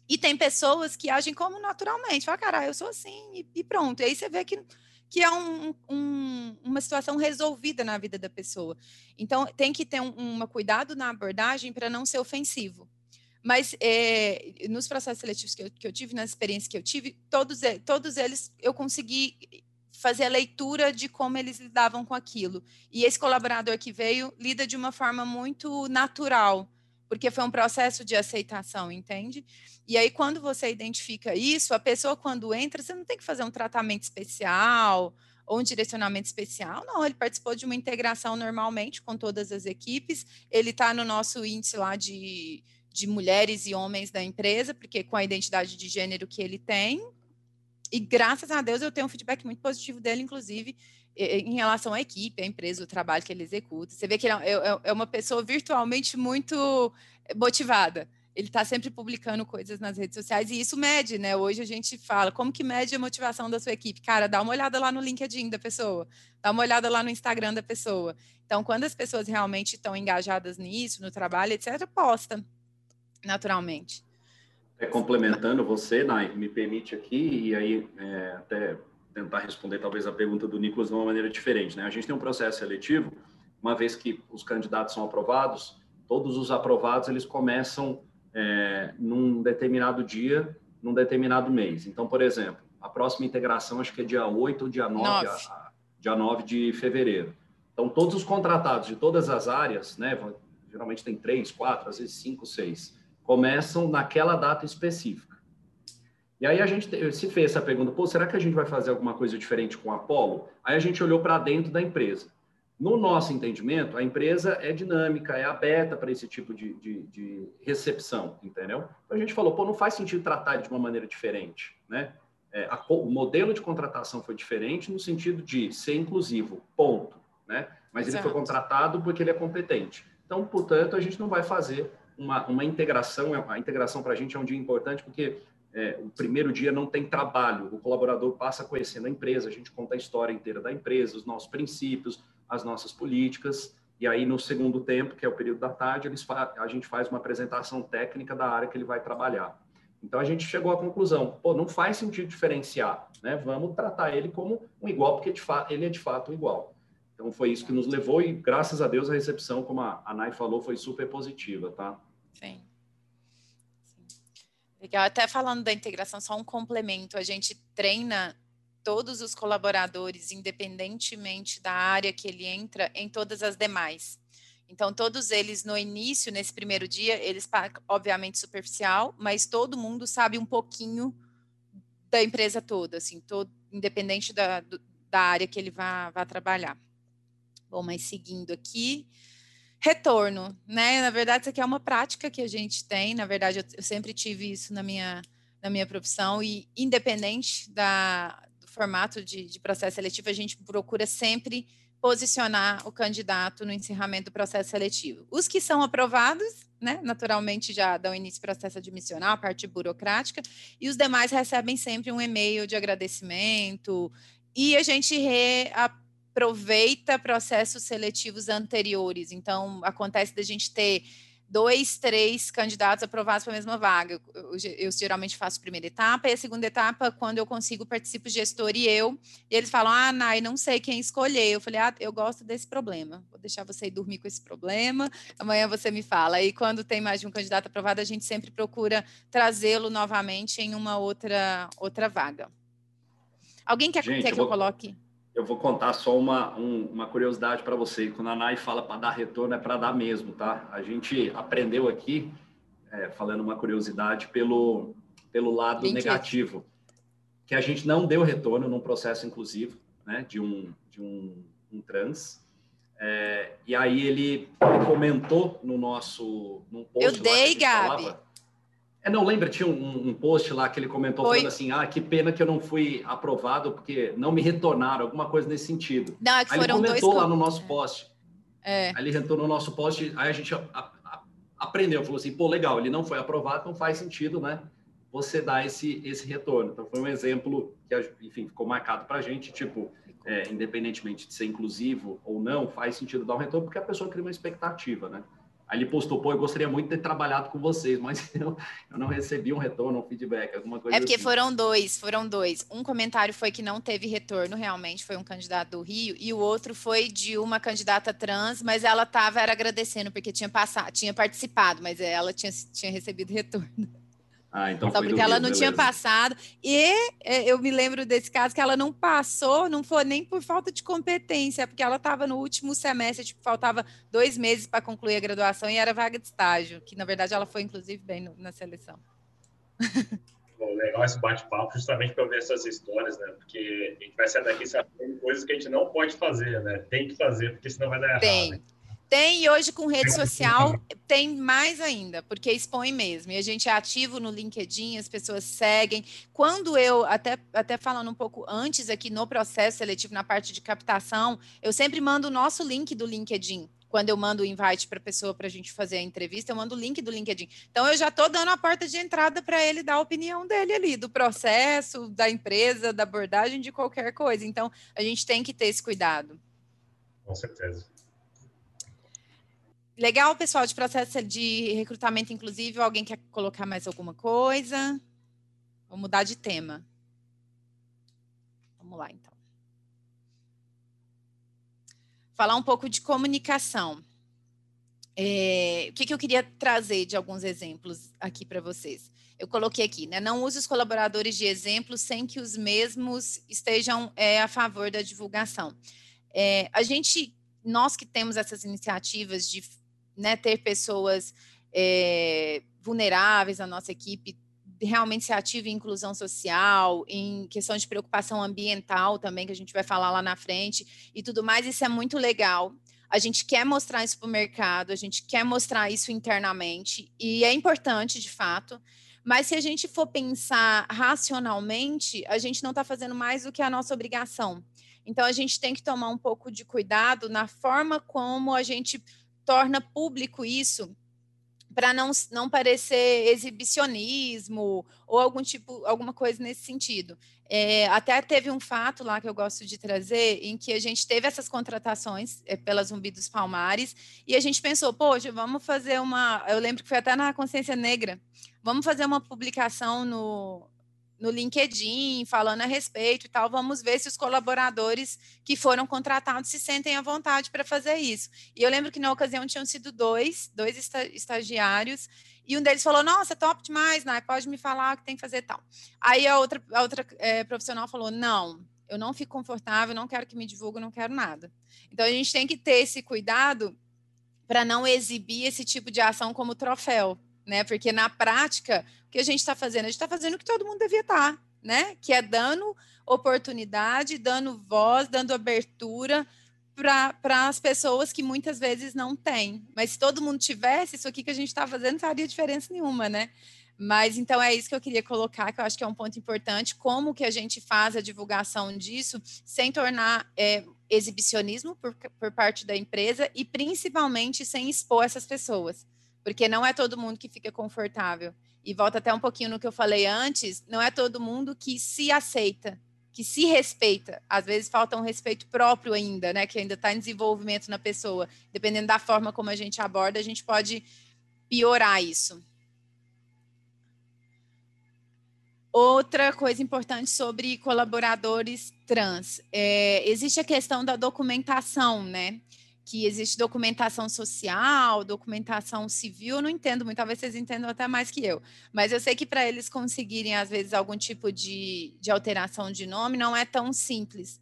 E tem pessoas que agem como naturalmente, fala, cara, eu sou assim, e, e pronto. E aí você vê que que é um, um, uma situação resolvida na vida da pessoa. Então, tem que ter um, um cuidado na abordagem para não ser ofensivo. Mas é, nos processos seletivos que eu, que eu tive, nas experiências que eu tive, todos, todos eles eu consegui fazer a leitura de como eles lidavam com aquilo. E esse colaborador que veio lida de uma forma muito natural porque foi um processo de aceitação, entende? E aí, quando você identifica isso, a pessoa, quando entra, você não tem que fazer um tratamento especial ou um direcionamento especial, não, ele participou de uma integração normalmente com todas as equipes, ele está no nosso índice lá de, de mulheres e homens da empresa, porque com a identidade de gênero que ele tem, e graças a Deus eu tenho um feedback muito positivo dele, inclusive, em relação à equipe, à empresa, o trabalho que ele executa. Você vê que ele é, é, é uma pessoa virtualmente muito motivada. Ele está sempre publicando coisas nas redes sociais e isso mede, né? Hoje a gente fala, como que mede a motivação da sua equipe? Cara, dá uma olhada lá no LinkedIn da pessoa, dá uma olhada lá no Instagram da pessoa. Então, quando as pessoas realmente estão engajadas nisso, no trabalho, etc., posta, naturalmente. É, complementando você, Nai, me permite aqui, e aí é, até tentar responder talvez a pergunta do Nicolas de uma maneira diferente. Né? A gente tem um processo seletivo, uma vez que os candidatos são aprovados, todos os aprovados eles começam é, num determinado dia, num determinado mês. Então, por exemplo, a próxima integração acho que é dia 8 ou dia 9, 9. A, dia 9 de fevereiro. Então, todos os contratados de todas as áreas, né, geralmente tem três, quatro, às vezes cinco, seis, começam naquela data específica. E aí a gente se fez essa pergunta, pô, será que a gente vai fazer alguma coisa diferente com o Apollo? Aí a gente olhou para dentro da empresa. No nosso entendimento, a empresa é dinâmica, é aberta para esse tipo de, de, de, recepção, entendeu? Então a gente falou, pô, não faz sentido tratar de uma maneira diferente, né? É, a, o modelo de contratação foi diferente no sentido de ser inclusivo, ponto, né? Mas Exato. ele foi contratado porque ele é competente. Então, portanto, a gente não vai fazer uma, uma integração. A integração para a gente é um dia importante porque é, o primeiro dia não tem trabalho, o colaborador passa conhecendo a empresa, a gente conta a história inteira da empresa, os nossos princípios, as nossas políticas, e aí no segundo tempo, que é o período da tarde, eles a gente faz uma apresentação técnica da área que ele vai trabalhar. Então a gente chegou à conclusão, pô, não faz sentido diferenciar, né? Vamos tratar ele como um igual, porque ele é de fato igual. Então foi isso que nos levou e graças a Deus a recepção, como a, a Nai falou, foi super positiva, tá? Sim. Legal. Até falando da integração, só um complemento. A gente treina todos os colaboradores, independentemente da área que ele entra, em todas as demais. Então, todos eles, no início, nesse primeiro dia, eles, obviamente, superficial, mas todo mundo sabe um pouquinho da empresa toda, assim, todo, independente da, do, da área que ele vá, vá trabalhar. Bom, mas seguindo aqui, retorno, né? Na verdade, isso aqui é uma prática que a gente tem. Na verdade, eu, sempre tive isso na minha, na minha profissão e independente da, do formato de, de processo seletivo, a gente procura sempre posicionar o candidato no encerramento do processo seletivo. Os que são aprovados, né, naturalmente já dão início ao processo admissional, a parte burocrática, e os demais recebem sempre um e-mail de agradecimento, e a gente re, aproveita processos seletivos anteriores. Então, acontece da gente ter dois, três candidatos aprovados para a mesma vaga. Eu, eu, eu, geralmente faço a primeira etapa e a segunda etapa, quando eu consigo, participo o gestor e eu. E eles falam: Ah, Nai, não sei quem escolher. Eu falei: Ah, eu gosto desse problema. Vou deixar você ir dormir com esse problema. Amanhã você me fala. E quando tem mais de um candidato aprovado, a gente sempre procura trazê-lo novamente em uma outra, outra vaga. Alguém quer, gente, quer que eu, vou... eu coloque? Eu vou contar só uma, um, uma curiosidade para você. Quando a Nai fala para dar retorno, é para dar mesmo, tá? A gente aprendeu aqui, é, falando uma curiosidade, pelo, pelo lado negativo, que a gente não deu retorno num processo inclusivo, né, de um, de um, um trans. É, e aí ele, comentou no nosso num post Eu dei, Gabi. Falava, é, não, lembra, tinha um, um, post lá que ele comentou Foi. falando assim, ah, que pena que eu não fui aprovado porque não me retornaram, alguma coisa nesse sentido. Não, é que aí foram ele comentou dois... lá no nosso post. É. Aí ele retornou no nosso post, aí a gente a, a, aprendeu, falou assim, pô, legal, ele não foi aprovado, não faz sentido, né? Você dar esse, esse retorno. Então foi um exemplo que, enfim, ficou marcado para a gente, tipo, é, independentemente de ser inclusivo ou não, faz sentido dar um retorno porque a pessoa cria uma expectativa, né? Aí ele postou, pô, eu gostaria muito de ter trabalhado com vocês, mas eu, eu não recebi um retorno, um feedback, alguma coisa É porque assim. foram dois, foram dois. Um comentário foi que não teve retorno, realmente, foi um candidato do Rio, e o outro foi de uma candidata trans, mas ela estava agradecendo, porque tinha passado, tinha participado, mas ela tinha, tinha recebido retorno. Ah, então Só porque ela não beleza. tinha passado. E é, eu me lembro desse caso que ela não passou, não foi nem por falta de competência, porque ela estava no último semestre, tipo, faltava dois meses para concluir a graduação e era vaga de estágio, que na verdade ela foi, inclusive, bem no, na seleção. Bom, legal esse bate-papo, justamente para ver essas histórias, né? Porque a gente vai sair daqui sabendo coisas que a gente não pode fazer, né? Tem que fazer, porque senão vai dar errado. Tem. Né? Tem, e hoje com rede social tem mais ainda, porque expõe mesmo. E a gente é ativo no LinkedIn, as pessoas seguem. Quando eu, até, até falando um pouco antes aqui no processo seletivo, na parte de captação, eu sempre mando o nosso link do LinkedIn. Quando eu mando o invite para a pessoa para a gente fazer a entrevista, eu mando o link do LinkedIn. Então, eu já estou dando a porta de entrada para ele dar a opinião dele ali, do processo, da empresa, da abordagem, de qualquer coisa. Então, a gente tem que ter esse cuidado. Com certeza. Legal, pessoal, de processo de recrutamento inclusive. Alguém quer colocar mais alguma coisa? Vou mudar de tema. Vamos lá, então. Falar um pouco de comunicação. É, o que, que eu queria trazer de alguns exemplos aqui para vocês? Eu coloquei aqui, né? Não use os colaboradores de exemplo sem que os mesmos estejam é, a favor da divulgação. É, a gente, nós que temos essas iniciativas de né, ter pessoas é, vulneráveis na nossa equipe realmente ser ativo em inclusão social, em questão de preocupação ambiental também, que a gente vai falar lá na frente e tudo mais, isso é muito legal. A gente quer mostrar isso para o mercado, a gente quer mostrar isso internamente, e é importante, de fato. Mas se a gente for pensar racionalmente, a gente não está fazendo mais do que a nossa obrigação. Então, a gente tem que tomar um pouco de cuidado na forma como a gente torna público isso para não, não parecer exibicionismo ou algum tipo, alguma coisa nesse sentido. É, até teve um fato lá que eu gosto de trazer, em que a gente teve essas contratações é, pela Zumbi dos Palmares, e a gente pensou, poxa, vamos fazer uma. Eu lembro que foi até na Consciência Negra, vamos fazer uma publicação no, no LinkedIn, falando a respeito e tal, vamos ver se os colaboradores que foram contratados se sentem à vontade para fazer isso. E eu lembro que na ocasião tinham sido dois, dois estagiários, e um deles falou, nossa, top demais, né? pode me falar o que tem que fazer tal. Aí a outra, a outra é, profissional falou, não, eu não fico confortável, não quero que me divulgue, não quero nada. Então, a gente tem que ter esse cuidado para não exibir esse tipo de ação como troféu, né? Porque na prática, que a gente está fazendo? A gente está fazendo o que todo mundo devia estar, tá, né? Que é dando oportunidade, dando voz, dando abertura para as pessoas que muitas vezes não têm. Mas se todo mundo tivesse, isso aqui que a gente está fazendo não faria diferença nenhuma, né? Mas então é isso que eu queria colocar, que eu acho que é um ponto importante, como que a gente faz a divulgação disso sem tornar é, exibicionismo por, por parte da empresa e principalmente sem expor essas pessoas porque não é todo mundo que fica confortável. E volta até um pouquinho no que eu falei antes, não é todo mundo que se aceita, que se respeita. Às vezes falta um respeito próprio ainda, né, que ainda está em desenvolvimento na pessoa. Dependendo da forma como a gente aborda, a gente pode piorar isso. Outra coisa importante sobre colaboradores trans, é, existe a questão da documentação, né? Que existe documentação social, documentação civil, eu não entendo muito, talvez vocês entendam até mais que eu, mas eu sei que para eles conseguirem, às vezes, algum tipo de, de alteração de nome, não é tão simples.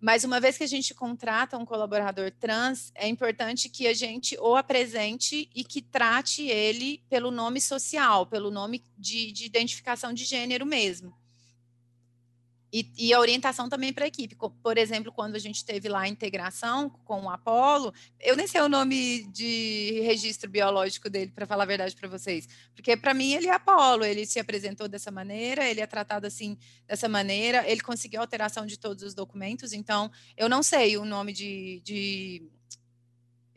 Mas uma vez que a gente contrata um colaborador trans, é importante que a gente o apresente e que trate ele pelo nome social, pelo nome de, de identificação de gênero mesmo. E, e, a orientação também para a equipe. Por exemplo, quando a gente teve lá a integração com o Apolo, eu nem sei o nome de registro biológico dele, para falar a verdade para vocês. Porque para mim ele é Apolo, ele se apresentou dessa maneira, ele é tratado assim dessa maneira, ele conseguiu alteração de todos os documentos, então eu não sei o nome de, de,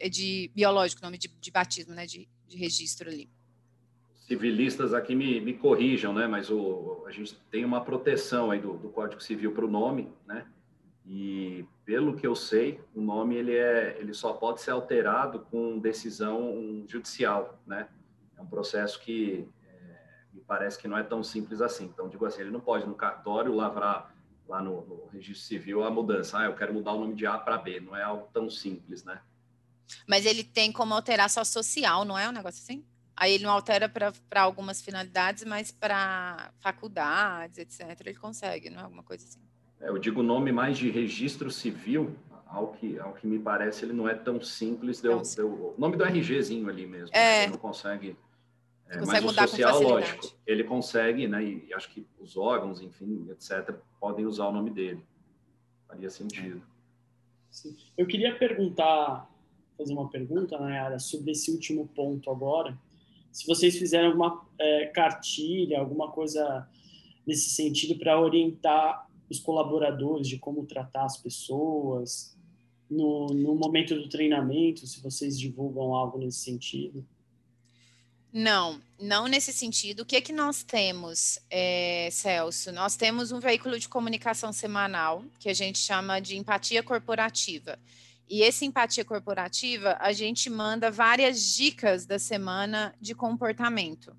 de biológico, nome de, de batismo, né? De, de registro ali civilistas aqui me, me corrijam, né? Mas o, a gente tem uma proteção aí do, do Código Civil para o nome, né? E pelo que eu sei, o nome ele é, ele só pode ser alterado com decisão judicial, né? É um processo que é, me parece que não é tão simples assim. Então digo assim, ele não pode no cartório lavrar lá no, no registro civil a mudança. Ah, eu quero mudar o nome de A para B. Não é algo tão simples, né? Mas ele tem como alterar só social, não é um negócio assim? Aí ele não altera para algumas finalidades, mas para faculdades, etc., ele consegue, não é alguma coisa assim. É, eu digo nome mais de registro civil, ao que, ao que me parece, ele não é tão simples. Deu, deu, o nome do RGzinho ali mesmo, é, ele não consegue. É, consegue mas o social, lógico, ele consegue, né? E, e acho que os órgãos, enfim, etc., podem usar o nome dele. Faria sentido. Sim. Eu queria perguntar, fazer uma pergunta, Nayara, sobre esse último ponto agora, se vocês fizeram alguma é, cartilha, alguma coisa nesse sentido para orientar os colaboradores de como tratar as pessoas no, no momento do treinamento, se vocês divulgam algo nesse sentido. Não, não nesse sentido. O que é que nós temos, é, Celso? Nós temos um veículo de comunicação semanal que a gente chama de empatia corporativa. E esse empatia corporativa, a gente manda várias dicas da semana de comportamento.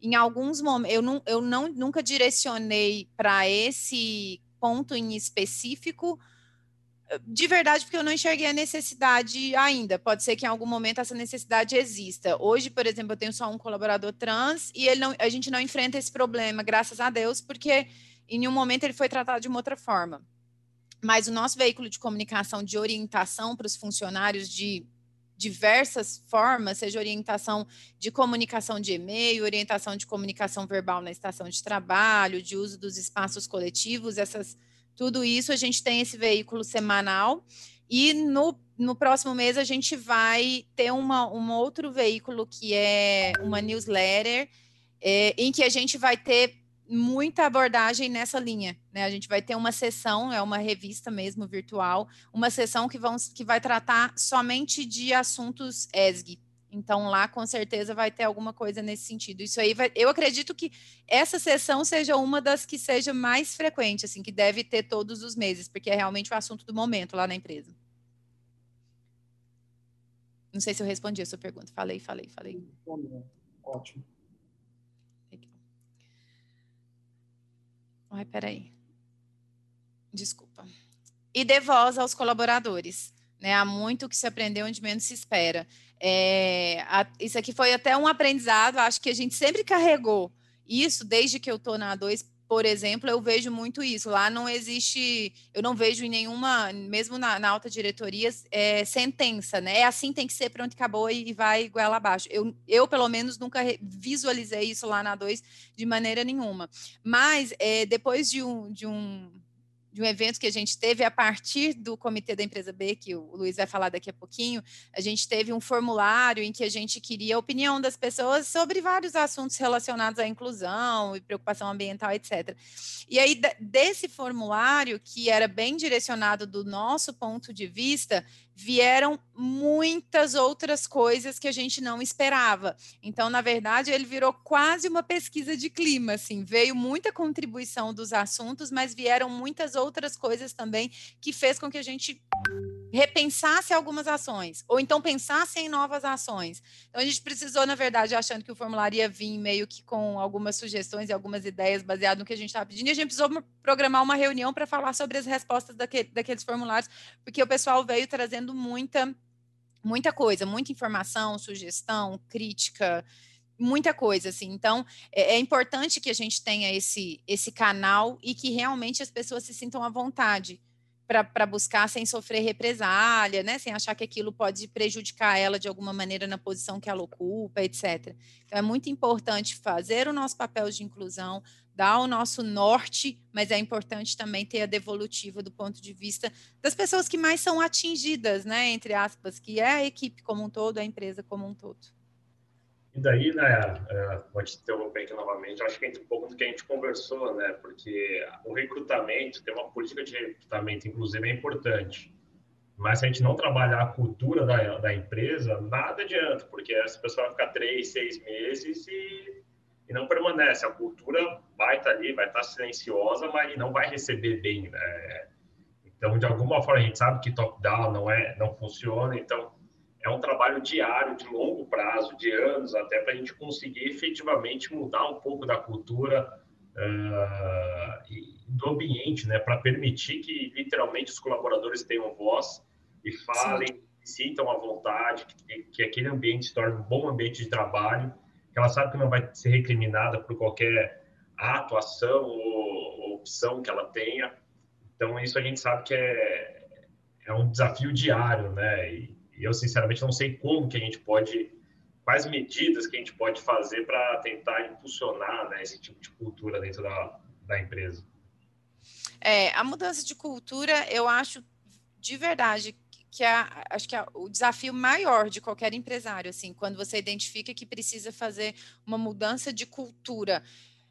Em alguns momentos, eu, não, eu não, nunca direcionei para esse ponto em específico, de verdade, porque eu não enxerguei a necessidade ainda. Pode ser que em algum momento essa necessidade exista. Hoje, por exemplo, eu tenho só um colaborador trans e ele não, a gente não enfrenta esse problema, graças a Deus, porque em nenhum momento ele foi tratado de uma outra forma mas o nosso veículo de comunicação de orientação para os funcionários de, diversas formas, seja orientação de comunicação de e-mail, orientação de comunicação verbal na estação de trabalho, de uso dos espaços coletivos, essas tudo isso a gente tem esse veículo semanal e no, no próximo mês a gente vai ter uma, um outro veículo que é uma newsletter, é, em que a gente vai ter muita abordagem nessa linha. Né? A gente vai ter uma sessão, é uma revista mesmo virtual, uma sessão que, vão, que vai tratar somente de assuntos ESG. Então, lá com certeza vai ter alguma coisa nesse sentido. Isso aí, vai, eu acredito que essa sessão seja uma das que seja mais frequente, assim, que deve ter todos os meses, porque é realmente o assunto do momento lá na empresa. Não sei se eu respondi a sua pergunta. Falei, falei, falei. Ótimo. Ai, peraí. Desculpa. E dê voz aos colaboradores. Né? Há muito que se aprendeu onde menos se espera. É, a, isso aqui foi até um aprendizado, acho que a gente sempre carregou isso desde que eu estou na A2, por exemplo, eu vejo muito isso. Lá não existe, eu não vejo em nenhuma, mesmo na, na alta diretoria, é, sentença, né? É assim tem que ser, pronto, acabou e, vai igual abaixo. Eu, eu, pelo menos, nunca visualizei isso lá na A2 de maneira nenhuma. Mas, é, depois de um, de um de um evento que a gente teve a partir do comitê da empresa B, que o Luiz vai falar daqui a pouquinho, a gente teve um formulário em que a gente queria a opinião das pessoas sobre vários assuntos relacionados à inclusão e preocupação ambiental, etc. E aí, desse formulário, que era bem direcionado do nosso ponto de vista, vieram muitas outras coisas que a gente não esperava. Então, na verdade, ele virou quase uma pesquisa de clima, assim, veio muita contribuição dos assuntos, mas vieram muitas outras coisas também que fez com que a gente repensasse algumas ações, ou então pensasse em novas ações. Então, a gente precisou, na verdade, achando que o formulário ia vir meio que com algumas sugestões e algumas ideias baseado no que a gente estava pedindo, e a gente precisou programar uma reunião para falar sobre as respostas daquele, daqueles formulários, porque o pessoal veio trazendo muita, muita coisa, muita informação, sugestão, crítica, muita coisa, assim. Então, é, é, importante que a gente tenha esse, esse canal e que realmente as pessoas se sintam à vontade para buscar sem sofrer represália, né? Sem achar que aquilo pode prejudicar ela de alguma maneira na posição que ela ocupa, etc. Então é muito importante fazer o nosso papel de inclusão, dar o nosso norte, mas é importante também ter a devolutiva do ponto de vista das pessoas que mais são atingidas, né? Entre aspas, que é a equipe como um todo, a empresa como um todo. E daí, né, é, pode interromper aqui novamente, acho que entra um pouco do que a gente conversou, né, porque o recrutamento, ter uma política de recrutamento, inclusive, é importante. Mas se a gente não trabalhar a cultura da, da empresa, nada adianta, porque essa pessoa vai ficar três, seis meses e, e não permanece. A cultura vai estar ali, vai estar silenciosa, mas não vai receber bem, né? Então, de alguma forma, a gente sabe que top-down não, é, não funciona, então é um trabalho diário, de longo prazo, de anos, até para a gente conseguir efetivamente mudar um pouco da cultura uh, e do ambiente, né, para permitir que literalmente os colaboradores tenham voz e falem, Sim. sintam à vontade, que, que aquele ambiente se torne um bom ambiente de trabalho, que ela sabe que não vai ser recriminada por qualquer ato, ação ou, ou opção que ela tenha. Então, isso a gente sabe que é, é um desafio diário, né? E, eu, sinceramente, não sei como que a gente pode, quais medidas que a gente pode fazer para tentar impulsionar né, esse tipo de cultura dentro da, da empresa. É, a mudança de cultura, eu acho de verdade que é, acho que é o desafio maior de qualquer empresário, assim, quando você identifica que precisa fazer uma mudança de cultura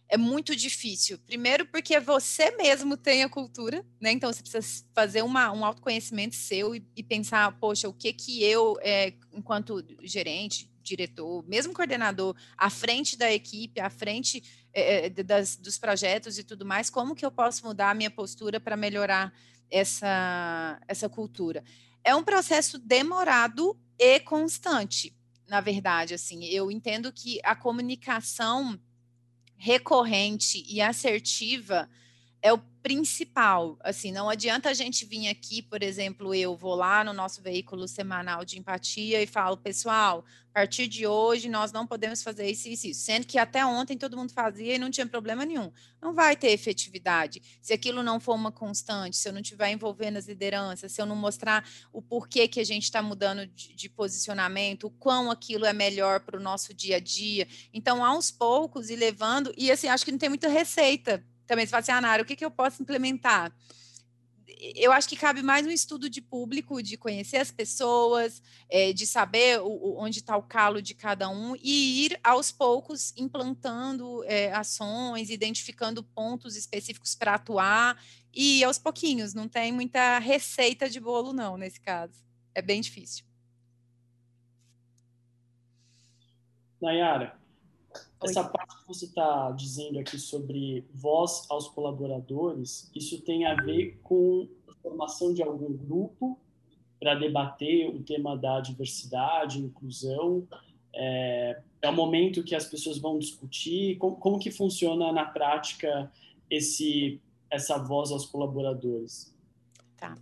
é muito difícil. Primeiro, porque você mesmo tem a cultura, né? Então você precisa fazer uma, um autoconhecimento seu e, e pensar, poxa, o que que eu, é, enquanto gerente, diretor, mesmo coordenador, à frente da equipe, à frente é, das, dos projetos e tudo mais, como que eu posso mudar a minha postura para melhorar essa, essa cultura? É um processo demorado e constante, na verdade. Assim, eu entendo que a comunicação recorrente e assertiva é o principal. Assim, não adianta a gente vir aqui, por exemplo, eu vou lá no nosso veículo semanal de empatia e falo, pessoal, a partir de hoje nós não podemos fazer isso e isso, isso, sendo que até ontem todo mundo fazia e não tinha problema nenhum. Não vai ter efetividade. Se aquilo não for uma constante, se eu não estiver envolvendo as lideranças, se eu não mostrar o porquê que a gente está mudando de, de posicionamento, o quão aquilo é melhor para o nosso dia a dia. Então, aos poucos, e levando, e assim, acho que não tem muita receita também você fala assim, ah, Nara, o que, que eu posso implementar? eu acho que cabe mais um estudo de público, de conhecer as pessoas, é, de saber o, onde está o calo de cada um e ir aos poucos implantando é, ações, identificando pontos específicos para atuar e aos pouquinhos. Não tem muita receita de bolo, não, nesse caso. É bem difícil. Nayara, essa parte que você está dizendo aqui sobre voz aos colaboradores, isso tem a ver com a formação de algum grupo para debater o tema da diversidade, inclusão. É, é o momento que as pessoas vão discutir. Como, como que funciona na prática esse essa voz aos colaboradores? Tá.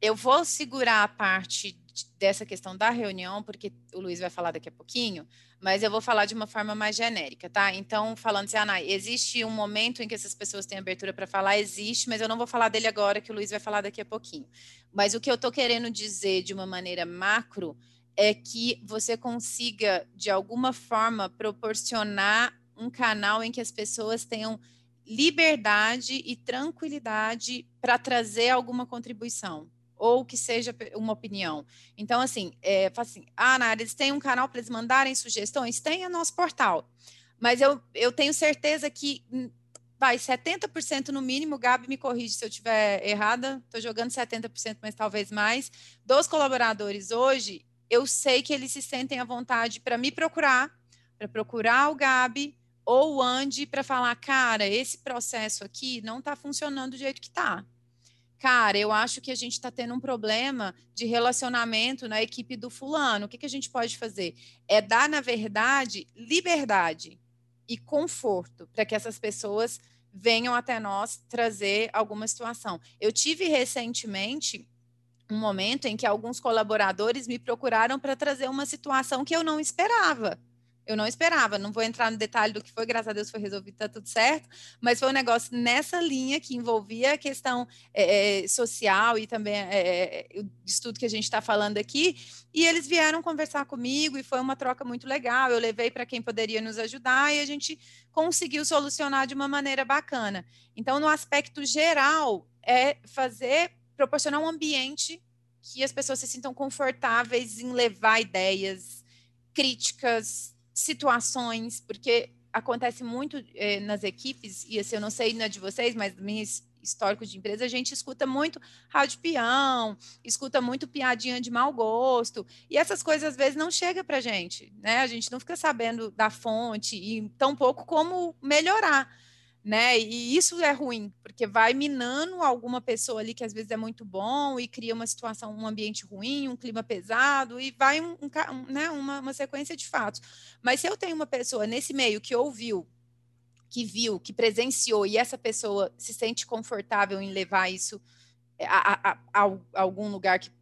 Eu vou segurar a parte dessa questão da reunião, porque o Luiz vai falar daqui a pouquinho, mas eu vou falar de uma forma mais genérica, tá? Então, falando assim, Ana, existe um momento em que essas pessoas têm abertura para falar? Existe, mas eu não vou falar dele agora, que o Luiz vai falar daqui a pouquinho. Mas o que eu estou querendo dizer de uma maneira macro é que você consiga, de alguma forma, proporcionar um canal em que as pessoas tenham liberdade e tranquilidade para trazer alguma contribuição ou que seja uma opinião. Então, assim, é, assim ah, Nara, eles têm um canal para eles mandarem sugestões? Tem o nosso portal. Mas eu, eu tenho certeza que hum, vai 70% no mínimo, Gabi me corrige se eu estiver errada, estou jogando 70%, mas talvez mais, dos colaboradores hoje, eu sei que eles se sentem à vontade para me procurar, para procurar o Gabi ou o Andy para falar, cara, esse processo aqui não está funcionando do jeito que está cara, eu acho que a gente está tendo um problema de relacionamento na equipe do fulano. O que, que a gente pode fazer? É dar, na verdade, liberdade e conforto para que essas pessoas venham até nós trazer alguma situação. Eu tive recentemente um momento em que alguns colaboradores me procuraram para trazer uma situação que eu não esperava. Eu não esperava, não vou entrar no detalhe do que foi, graças a Deus foi resolvido, está tudo certo, mas foi um negócio nessa linha que envolvia a questão é, social e também é, o estudo que a gente está falando aqui, e eles vieram conversar comigo e foi uma troca muito legal. Eu levei para quem poderia nos ajudar e a gente conseguiu solucionar de uma maneira bacana. Então, no aspecto geral, é fazer, proporcionar um ambiente que as pessoas se sintam confortáveis em levar ideias, críticas, situações, porque acontece muito eh, nas equipes, e assim, eu não sei na de vocês, mas meu histórico de empresa, a gente escuta muito rádio peão, escuta muito piadinha de mau gosto, e essas coisas às vezes não chega para a gente, né? A gente não fica sabendo da fonte, e tão pouco como melhorar né? E isso é ruim, porque vai minando alguma pessoa ali que às vezes é muito bom e cria uma situação, um ambiente ruim, um clima pesado e vai um, um, né, uma, uma sequência de fatos. Mas se eu tenho uma pessoa nesse meio que ouviu, que viu, que presenciou e essa pessoa se sente confortável em levar isso a, a, a, a algum lugar que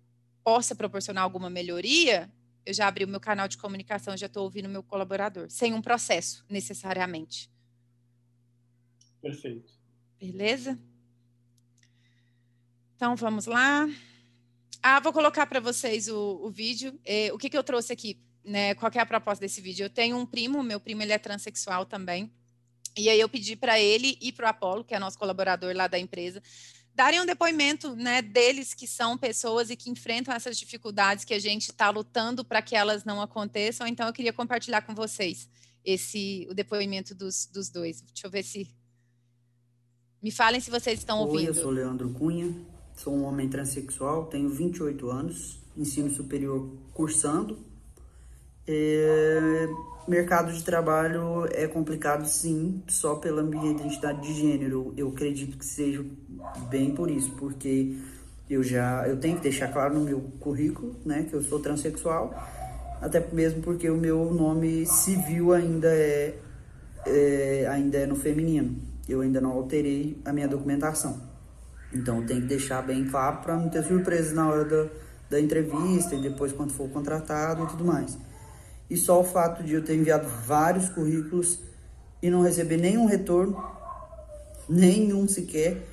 possa proporcionar alguma melhoria, eu já abri o meu canal de comunicação, já estou ouvindo meu colaborador, sem um processo necessariamente. Perfeito. Beleza? Então, vamos lá. Ah, vou colocar para vocês o, o vídeo. É, o que, que eu trouxe aqui? Né, qual é a proposta desse vídeo? Eu tenho um primo, meu primo ele é transexual também. E aí eu pedi para ele e para o Apolo, que é nosso colaborador lá da empresa, darem um depoimento né, deles que são pessoas e que enfrentam essas dificuldades que a gente está lutando para que elas não aconteçam. Então eu queria compartilhar com vocês esse o depoimento dos, dos dois. Deixa eu ver se me falem se vocês estão Oi, ouvindo. eu sou Leandro Cunha, sou um homem transexual, tenho 28 anos, ensino superior cursando. É, mercado de trabalho é complicado sim, só pela minha identidade de gênero. Eu acredito que seja bem por isso, porque eu já eu tenho que deixar claro no meu currículo, né, que eu sou transexual, até mesmo porque o meu nome civil ainda é, é ainda é no feminino. Eu ainda não alterei a minha documentação. Então tem que deixar bem claro para não ter surpresas na hora da, da entrevista e depois quando for contratado e tudo mais. E só o fato de eu ter enviado vários currículos e não receber nenhum retorno, nenhum sequer,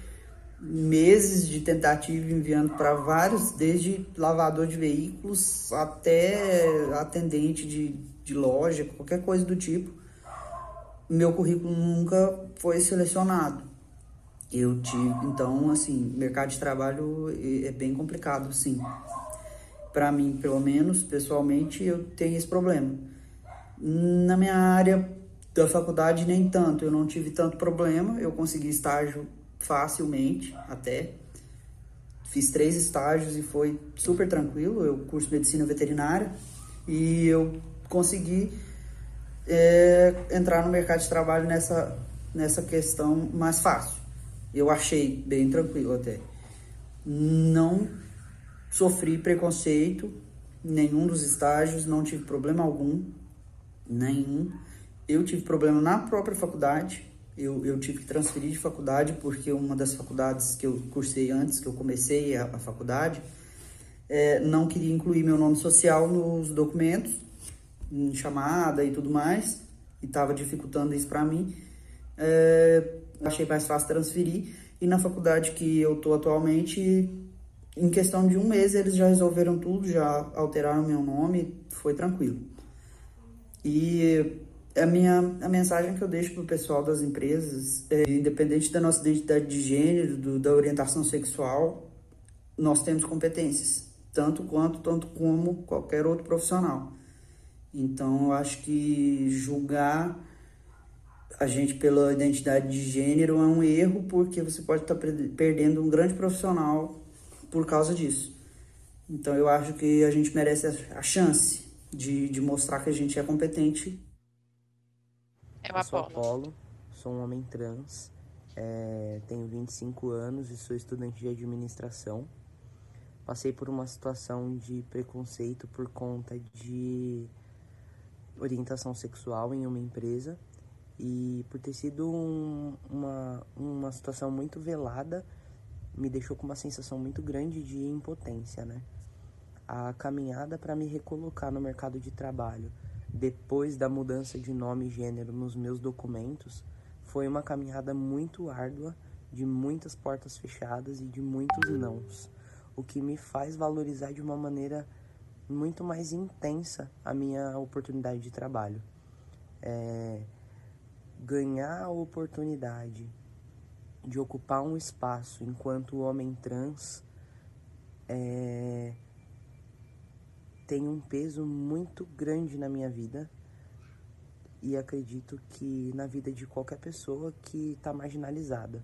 meses de tentativa enviando para vários, desde lavador de veículos até atendente de, de loja, qualquer coisa do tipo. Meu currículo nunca foi selecionado. Eu tive, então, assim, mercado de trabalho é bem complicado, sim. Para mim, pelo menos, pessoalmente, eu tenho esse problema. Na minha área da faculdade, nem tanto. Eu não tive tanto problema. Eu consegui estágio facilmente até. Fiz três estágios e foi super tranquilo. Eu curso medicina veterinária e eu consegui é, entrar no mercado de trabalho nessa, nessa questão mais fácil. Eu achei bem tranquilo até. Não sofri preconceito nenhum dos estágios, não tive problema algum, nenhum. Eu tive problema na própria faculdade, eu, eu tive que transferir de faculdade porque uma das faculdades que eu cursei antes, que eu comecei a, a faculdade, é, não queria incluir meu nome social nos documentos, em chamada e tudo mais, e estava dificultando isso para mim. É, achei mais fácil transferir. E na faculdade que eu tô atualmente, em questão de um mês, eles já resolveram tudo, já alteraram meu nome, foi tranquilo. E a minha a mensagem que eu deixo para o pessoal das empresas, é, independente da nossa identidade de gênero, do, da orientação sexual, nós temos competências, tanto quanto, tanto como qualquer outro profissional. Então, eu acho que julgar a gente pela identidade de gênero é um erro, porque você pode estar tá perdendo um grande profissional por causa disso. Então, eu acho que a gente merece a chance de, de mostrar que a gente é competente é Eu sou Apolo, sou um homem trans, é, tenho 25 anos e sou estudante de administração. Passei por uma situação de preconceito por conta de orientação sexual em uma empresa e por ter sido um, uma, uma situação muito velada, me deixou com uma sensação muito grande de impotência, né? A caminhada para me recolocar no mercado de trabalho depois da mudança de nome e gênero nos meus documentos, foi uma caminhada muito árdua, de muitas portas fechadas e de muitos nãos, o que me faz valorizar de uma maneira muito mais intensa a minha oportunidade de trabalho. É, ganhar a oportunidade de ocupar um espaço enquanto homem trans é, tem um peso muito grande na minha vida e acredito que na vida de qualquer pessoa que está marginalizada.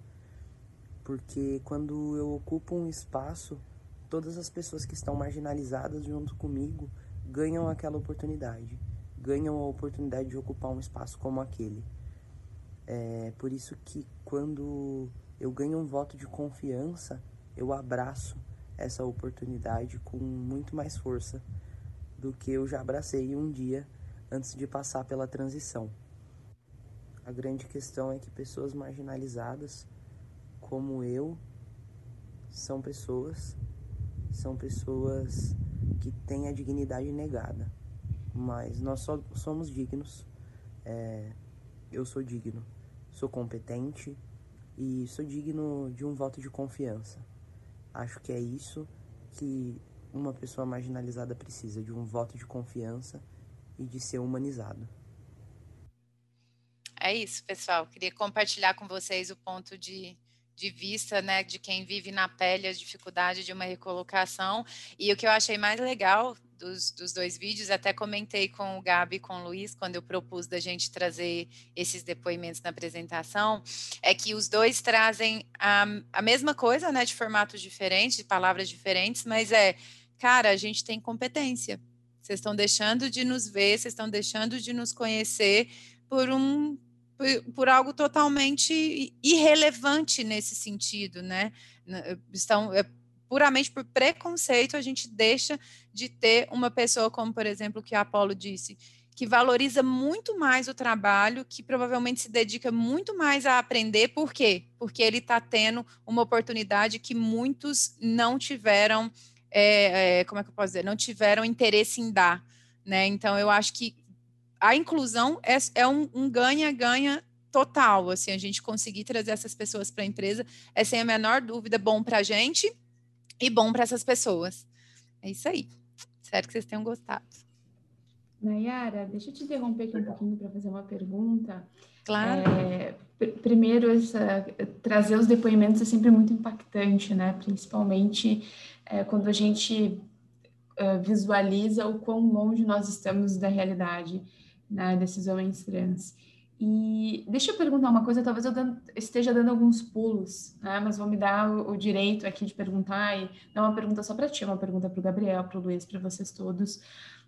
Porque quando eu ocupo um espaço, todas as pessoas que estão marginalizadas junto comigo ganham aquela oportunidade, ganham a oportunidade de ocupar um espaço como aquele. É por isso que quando eu ganho um voto de confiança, eu abraço essa oportunidade com muito mais força do que eu já abracei um dia antes de passar pela transição. A grande questão é que pessoas marginalizadas, como eu, são pessoas, são pessoas que têm a dignidade negada, mas nós só somos dignos. É, eu sou digno, sou competente e sou digno de um voto de confiança. Acho que é isso que uma pessoa marginalizada precisa de um voto de confiança e de ser humanizado. É isso, pessoal. Queria compartilhar com vocês o ponto de, de vista, né, de quem vive na pele a dificuldade de uma recolocação. E o que eu achei mais legal dos, dos, dois vídeos, até comentei com o Gabi e com o Luiz, quando eu propus da gente trazer esses depoimentos na apresentação, é que os dois trazem a, a mesma coisa, né, de formatos diferentes, de palavras diferentes, mas é cara, a gente tem competência. Vocês estão deixando de nos ver, vocês estão deixando de nos conhecer por um por, por, algo totalmente irrelevante nesse sentido, né? Estão é, puramente por preconceito a gente deixa de ter uma pessoa como, por exemplo, que a Apolo disse, que valoriza muito mais o trabalho, que provavelmente se dedica muito mais a aprender. Por quê? Porque ele está tendo uma oportunidade que muitos não tiveram, é, é, como é que eu posso dizer, não tiveram interesse em dar. Né? Então, eu acho que a inclusão é, é um ganha-ganha total. Assim, a gente conseguir trazer essas pessoas para a empresa é, sem a menor dúvida, bom para a gente e bom para essas pessoas. É isso aí. Espero que vocês tenham gostado. Nayara, deixa eu te interromper aqui um pouquinho para fazer uma pergunta. Claro. É, primeiro, essa, trazer os depoimentos é sempre muito impactante, né? Principalmente é, quando a gente é, visualiza o quão longe nós estamos da realidade né, desses homens trans. E deixa eu perguntar uma coisa, talvez eu esteja dando alguns pulos, né? Mas vou me dar o, direito aqui de perguntar e é uma pergunta só para ti, uma pergunta para o Gabriel, para o Luiz, para vocês todos.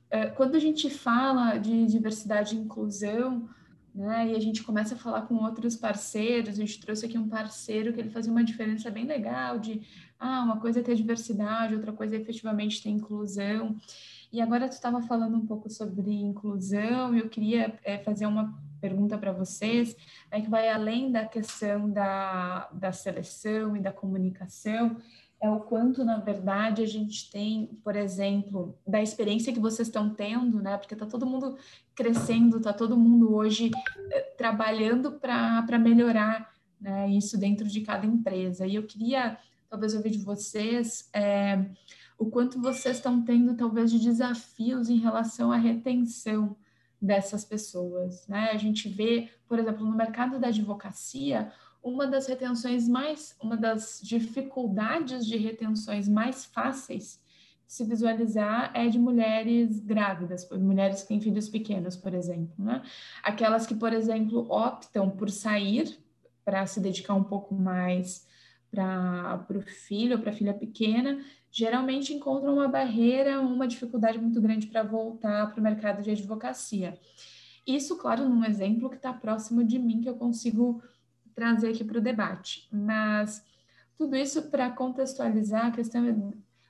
É, quando a gente fala de diversidade e inclusão, né, e a gente começa a falar com outros parceiros, a gente trouxe aqui um parceiro que ele fazia uma diferença bem legal de, ah, uma coisa é ter diversidade, outra coisa é efetivamente ter inclusão. E agora tu estava falando um pouco sobre inclusão, eu queria é, fazer uma pergunta para vocês, né, que vai além da questão da, da seleção e da comunicação, é o quanto, na verdade, a gente tem, por exemplo, da experiência que vocês estão tendo, né? Porque está todo mundo crescendo, está todo mundo hoje eh, trabalhando para melhorar né, isso dentro de cada empresa. E eu queria, talvez, ouvir de vocês é, o quanto vocês estão tendo, talvez, de desafios em relação à retenção dessas pessoas. Né? A gente vê, por exemplo, no mercado da advocacia, uma das retenções mais, uma das dificuldades de retenções mais fáceis de se visualizar é de mulheres grávidas, mulheres que têm filhos pequenos, por exemplo, né? Aquelas que, por exemplo, optam por sair para se dedicar um pouco mais para o filho, para a filha pequena, geralmente encontram uma barreira, uma dificuldade muito grande para voltar para o mercado de advocacia. Isso, claro, num exemplo que está próximo de mim, que eu consigo trazer aqui para o debate. Mas tudo isso para contextualizar a questão é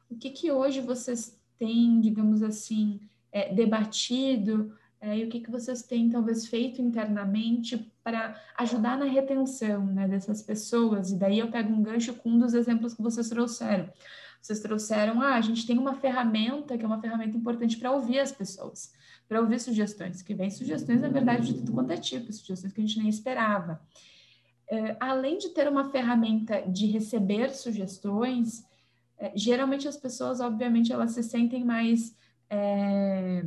o que, que hoje vocês têm, digamos assim, é, debatido é, e o que, que vocês têm talvez feito internamente para ajudar na retenção né, dessas pessoas. E daí eu pego um gancho com um dos exemplos que vocês trouxeram. Vocês trouxeram, ah, a gente tem uma ferramenta que é uma ferramenta importante para ouvir as pessoas, para ouvir sugestões, que vem sugestões, na verdade, de tudo quanto é tipo, sugestões que a gente nem esperava. É, além de ter uma ferramenta de receber sugestões, é, geralmente as pessoas, obviamente, elas se sentem mais é,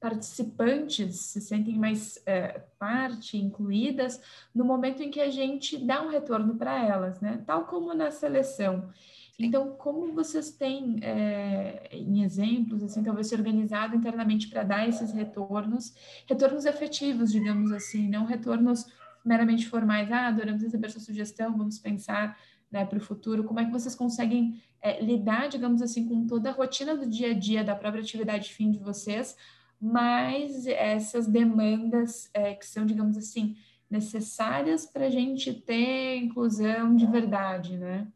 participantes, se sentem mais é, parte, incluídas, no momento em que a gente dá um retorno para elas, né? Tal como na seleção. Então, como vocês têm, é, em exemplos, assim, talvez se organizado internamente para dar esses retornos, retornos efetivos, digamos assim, não retornos meramente formais, ah, adoramos receber sua sugestão, vamos pensar né, para o futuro, como é que vocês conseguem é, lidar, digamos assim, com toda a rotina do dia a dia da própria atividade fim de vocês, mas essas demandas é, que são, digamos assim, necessárias para a gente ter inclusão de verdade, né?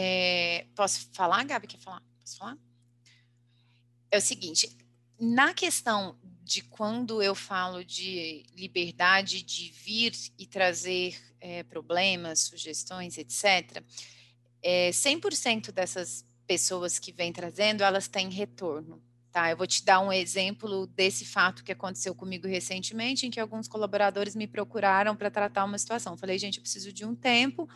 É, posso falar, Gabi? Quer falar? Posso falar? É o seguinte, na questão de quando eu falo de liberdade de vir e trazer é, problemas, sugestões, etc., é, 100% dessas pessoas que vêm trazendo, elas têm retorno. Tá, eu vou te dar um exemplo desse fato que aconteceu comigo recentemente, em que alguns colaboradores me procuraram para tratar uma situação. Falei, gente, eu preciso de um tempo,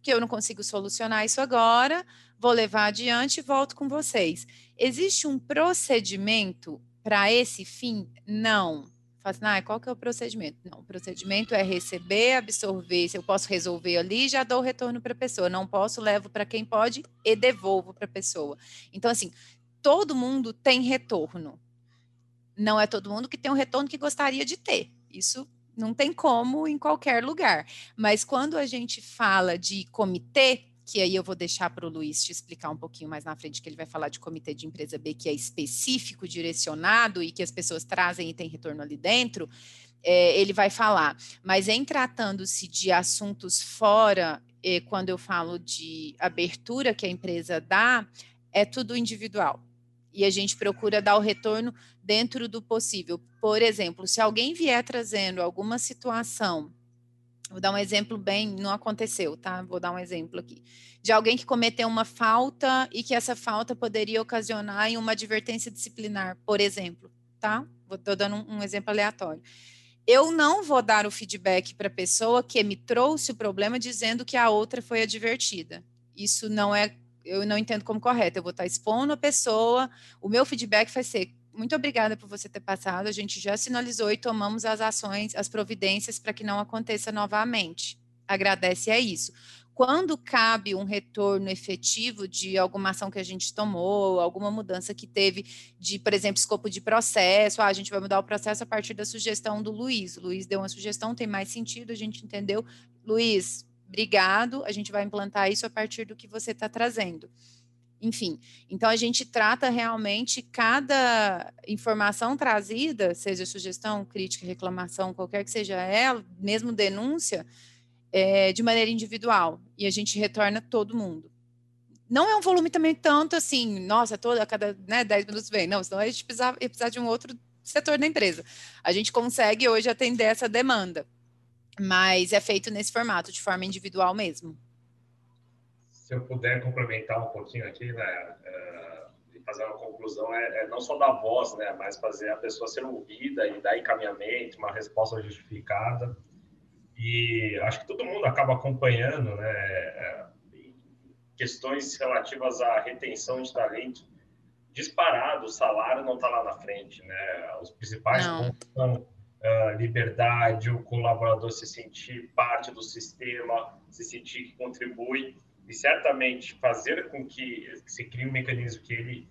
porque eu não consigo solucionar isso agora, vou levar adiante e volto com vocês. Existe um procedimento para esse fim? Não. Fala assim, ah, qual que é o procedimento? Não, o procedimento é receber, absorver, se eu posso resolver ali, já dou o retorno para a pessoa. Não posso, levo para quem pode e devolvo para a pessoa. Então, assim, todo mundo tem retorno. Não é todo mundo que tem um retorno que gostaria de ter. Isso não tem como em qualquer lugar. Mas quando a gente fala de comitê, que aí eu vou deixar para o Luiz te explicar um pouquinho mais na frente, que ele vai falar de comitê de empresa B, que é específico, direcionado e que as pessoas trazem e tem retorno ali dentro, é, ele vai falar. Mas em tratando-se de assuntos fora, é, quando eu falo de abertura que a empresa dá, é tudo individual. E a gente procura dar o retorno dentro do possível. Por exemplo, se alguém vier trazendo alguma situação, vou dar um exemplo bem, não aconteceu, tá? Vou dar um exemplo aqui. De alguém que cometeu uma falta e que essa falta poderia ocasionar em uma advertência disciplinar, por exemplo, tá? Vou dando um, um exemplo aleatório. Eu não vou dar o feedback para a pessoa que me trouxe o problema dizendo que a outra foi advertida. Isso não é eu não entendo como correto. Eu vou estar expondo a pessoa. O meu feedback vai ser: muito obrigada por você ter passado. A gente já sinalizou e tomamos as ações, as providências para que não aconteça novamente. Agradece, é isso. Quando cabe um retorno efetivo de alguma ação que a gente tomou, alguma mudança que teve de, por exemplo, escopo de processo, ah, a gente vai mudar o processo a partir da sugestão do Luiz. O Luiz deu uma sugestão, tem mais sentido, a gente entendeu. Luiz, obrigado, a gente vai implantar isso a partir do que você está trazendo. Enfim, então a gente trata realmente cada informação trazida, seja sugestão, crítica, reclamação, qualquer que seja ela, mesmo denúncia, é, de maneira individual, e a gente retorna todo mundo. Não é um volume também tanto assim, nossa, toda, a cada né, 10 minutos vem, não, senão a gente precisar, precisar de um outro setor da empresa. A gente consegue hoje atender essa demanda mas é feito nesse formato, de forma individual mesmo. Se eu puder complementar um pouquinho aqui, né, é, e fazer uma conclusão, é, é, não só dar voz, né, mas fazer a pessoa ser ouvida e dar encaminhamento, uma resposta justificada. E acho que todo mundo acaba acompanhando, né, é, questões relativas à retenção de talento. Disparado, o salário não está lá na frente, né? Os principais não. pontos são uh, liberdade, o colaborador se sentir parte do sistema, se sentir que contribui e certamente fazer com que se crie um mecanismo que ele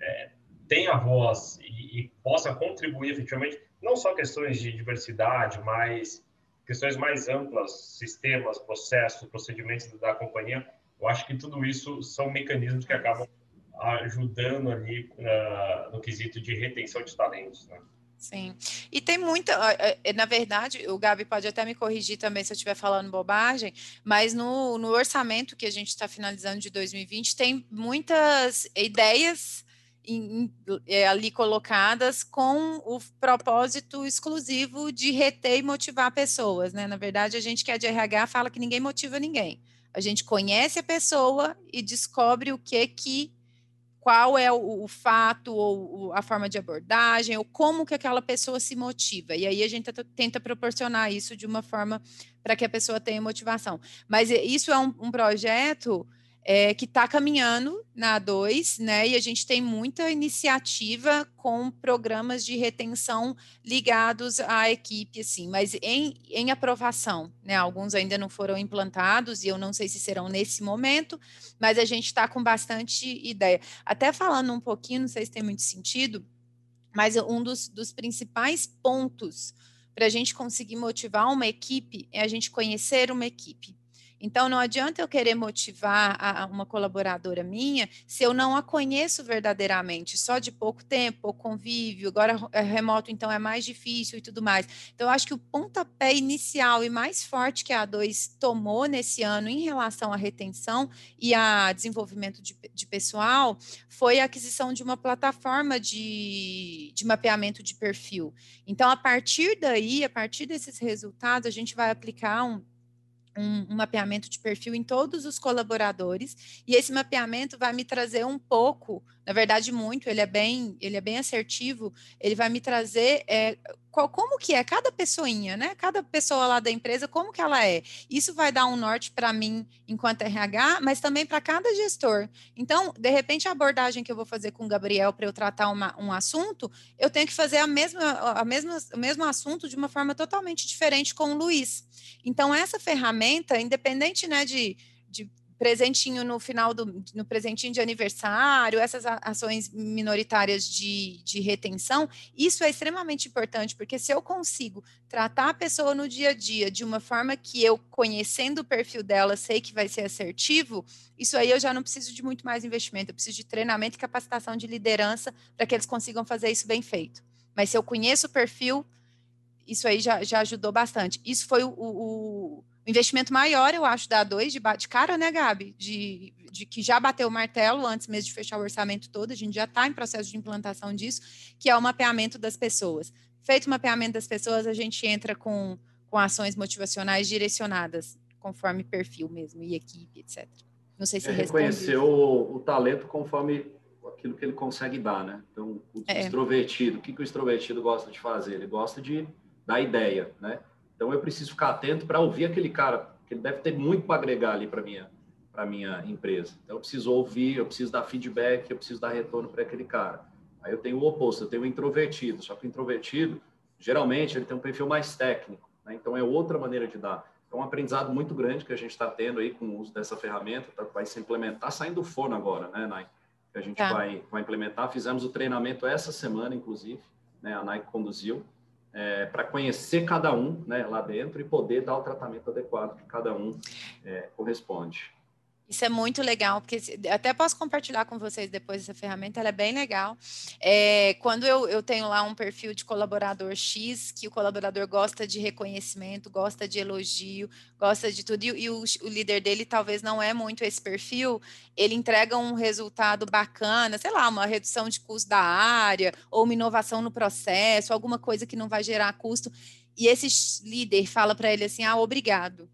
é, tenha voz e, e, possa contribuir efetivamente, não só questões de diversidade, mas questões mais amplas, sistemas, processos, procedimentos da companhia. Eu acho que tudo isso são mecanismos que acabam ajudando ali uh, no quesito de retenção de talentos. Né? Sim. E tem muita, na verdade, o Gabi pode até me corrigir também se eu estiver falando bobagem, mas no, no orçamento que a gente está finalizando de 2020, tem muitas ideias em, é, ali colocadas com o propósito exclusivo de reter e motivar pessoas, né? Na verdade, a gente que é de RH fala que ninguém motiva ninguém. A gente conhece a pessoa e descobre o que que qual é o, o fato ou a forma de abordagem ou como que aquela pessoa se motiva. E aí a gente tenta proporcionar isso de uma forma para que a pessoa tenha motivação. Mas isso é um, um projeto é, que está caminhando na A2, né? E a gente tem muita iniciativa com programas de retenção ligados à equipe, assim, mas em, em aprovação, né? Alguns ainda não foram implantados e eu não sei se serão nesse momento, mas a gente está com bastante ideia. Até falando um pouquinho, não sei se tem muito sentido, mas um dos, dos principais pontos para a gente conseguir motivar uma equipe é a gente conhecer uma equipe. Então, não adianta eu querer motivar a, a uma colaboradora minha se eu não a conheço verdadeiramente, só de pouco tempo, pouco convívio, agora é remoto, então é mais difícil e tudo mais. Então, eu acho que o pontapé inicial e mais forte que a A2 tomou nesse ano em relação à retenção e a desenvolvimento de, de pessoal foi a aquisição de uma plataforma de, de mapeamento de perfil. Então, a partir daí, a partir desses resultados, a gente vai aplicar um um, um, mapeamento de perfil em todos os colaboradores e esse mapeamento vai me trazer um pouco, na verdade muito, ele é bem, ele é bem assertivo, ele vai me trazer é, qual, como que é cada pessoinha, né? Cada pessoa lá da empresa, como que ela é. Isso vai dar um norte para mim enquanto RH, mas também para cada gestor. Então, de repente, a abordagem que eu vou fazer com o Gabriel para eu tratar uma, um assunto, eu tenho que fazer a mesma, a mesma, o mesmo assunto de uma forma totalmente diferente com o Luiz. Então, essa ferramenta, independente né, de, de presentinho no final do no presentinho de aniversário, essas ações minoritárias de, de retenção, isso é extremamente importante, porque se eu consigo tratar a pessoa no dia a dia de uma forma que eu, conhecendo o perfil dela, sei que vai ser assertivo, isso aí eu já não preciso de muito mais investimento, eu preciso de treinamento e capacitação de liderança para que eles consigam fazer isso bem feito. Mas se eu conheço o perfil, isso aí já, já ajudou bastante. Isso foi o, o o investimento maior, eu acho, da A2 de, de cara, né, Gabi? De, de que já bateu o martelo antes mesmo de fechar o orçamento todo, a gente já está em processo de implantação disso, que é o mapeamento das pessoas. Feito o mapeamento das pessoas, a gente entra com, com ações motivacionais direcionadas, conforme perfil mesmo, e equipe, etc. Não sei se é reconhecer o, o, talento conforme aquilo que ele consegue dar, né? Então, o é. extrovertido, o que, que o extrovertido gosta de fazer? Ele gosta de dar ideia, né? Então, eu preciso ficar atento para ouvir aquele cara, que ele deve ter muito para agregar ali para minha para minha empresa. Então, eu preciso ouvir, eu preciso dar feedback, eu preciso dar retorno para aquele cara. Aí eu tenho o oposto, eu tenho o introvertido. Só que o introvertido, geralmente, ele tem um perfil mais técnico. Né? Então, é outra maneira de dar. É um aprendizado muito grande que a gente está tendo aí com o uso dessa ferramenta, tá, vai se implementar, saindo do forno agora, né, Nai? Que a gente tá. vai, vai implementar. Fizemos o treinamento essa semana, inclusive, né? A Nike conduziu é, para conhecer cada um né, lá dentro e poder dar o tratamento adequado que cada um é, corresponde. Isso é muito legal, porque até posso compartilhar com vocês depois essa ferramenta, ela é bem legal. É, quando eu, eu tenho lá um perfil de colaborador X, que o colaborador gosta de reconhecimento, gosta de elogio, gosta de tudo, e, e o, o, líder dele talvez não é muito esse perfil, ele entrega um resultado bacana, sei lá, uma redução de custo da área, ou uma inovação no processo, alguma coisa que não vai gerar custo, e esse líder fala para ele assim: ah, obrigado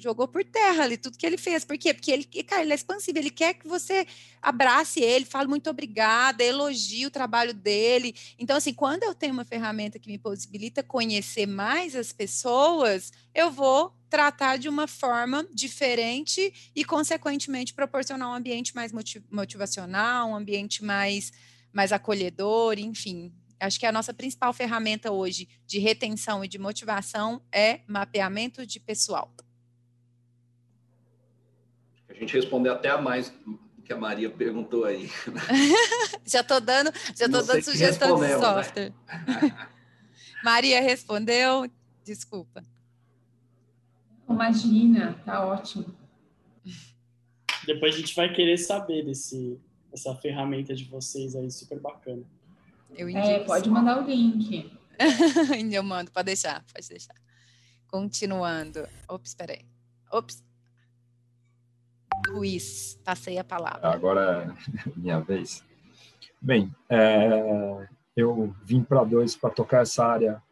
jogou por terra ali tudo que ele fez. Por quê? Porque ele, cara, ele é expansivo, ele quer que você abrace ele, fale muito obrigada, elogie o trabalho dele. Então, assim, quando eu tenho uma ferramenta que me possibilita conhecer mais as pessoas, eu vou tratar de uma forma diferente e, consequentemente, proporcionar um ambiente mais motivacional, um ambiente mais, mais acolhedor, enfim. Acho que a nossa principal ferramenta hoje de retenção e de motivação é mapeamento de pessoal. A gente respondeu até a mais do que a Maria perguntou aí. Né? já estou dando, já tô dando sugestão de né? software. Né? Maria respondeu, desculpa. Imagina, tá ótimo. Depois a gente vai querer saber desse, dessa ferramenta de vocês aí, super bacana. Eu é, pode mandar o link. Eu mando, pode deixar, pode deixar. Continuando. Ops, espera aí. Ops. Luiz, passei a palavra. Agora é minha vez. Bem, é, eu vim para dois para tocar essa área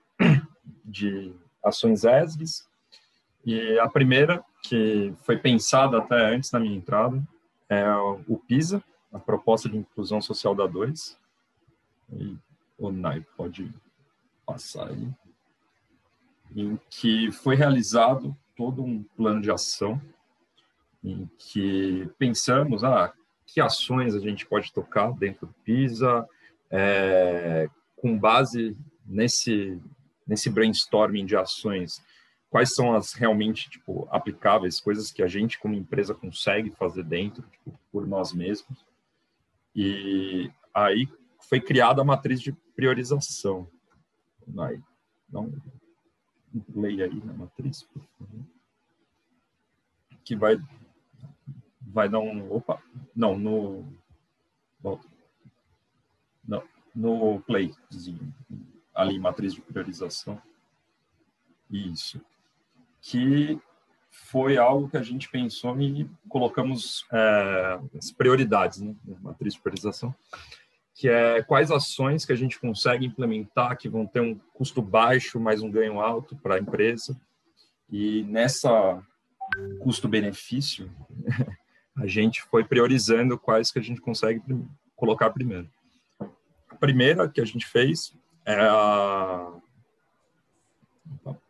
de ações ESGs. E a primeira, que foi pensada até antes da minha entrada, é o PISA, a Proposta de Inclusão Social da 2. E o Nai pode passar aí. Em que foi realizado todo um plano de ação em que pensamos, ah, que ações a gente pode tocar dentro do PISA, é, com base nesse, nesse brainstorming de ações, quais são as realmente tipo, aplicáveis, coisas que a gente como empresa consegue fazer dentro, tipo, por nós mesmos. E aí foi criada a matriz de priorização. Vai, não um aí na matriz, por favor. Que vai vai dar um. Opa! Não, no. Volta. Não, no play, ali, matriz de priorização. Isso. Que foi algo que a gente pensou e colocamos é, as prioridades, né? Matriz de priorização. Que é quais ações que a gente consegue implementar que vão ter um custo baixo, mas um ganho alto para a empresa. E nessa custo-benefício, a gente foi priorizando quais que a gente consegue colocar primeiro. A primeira que a gente fez é, a...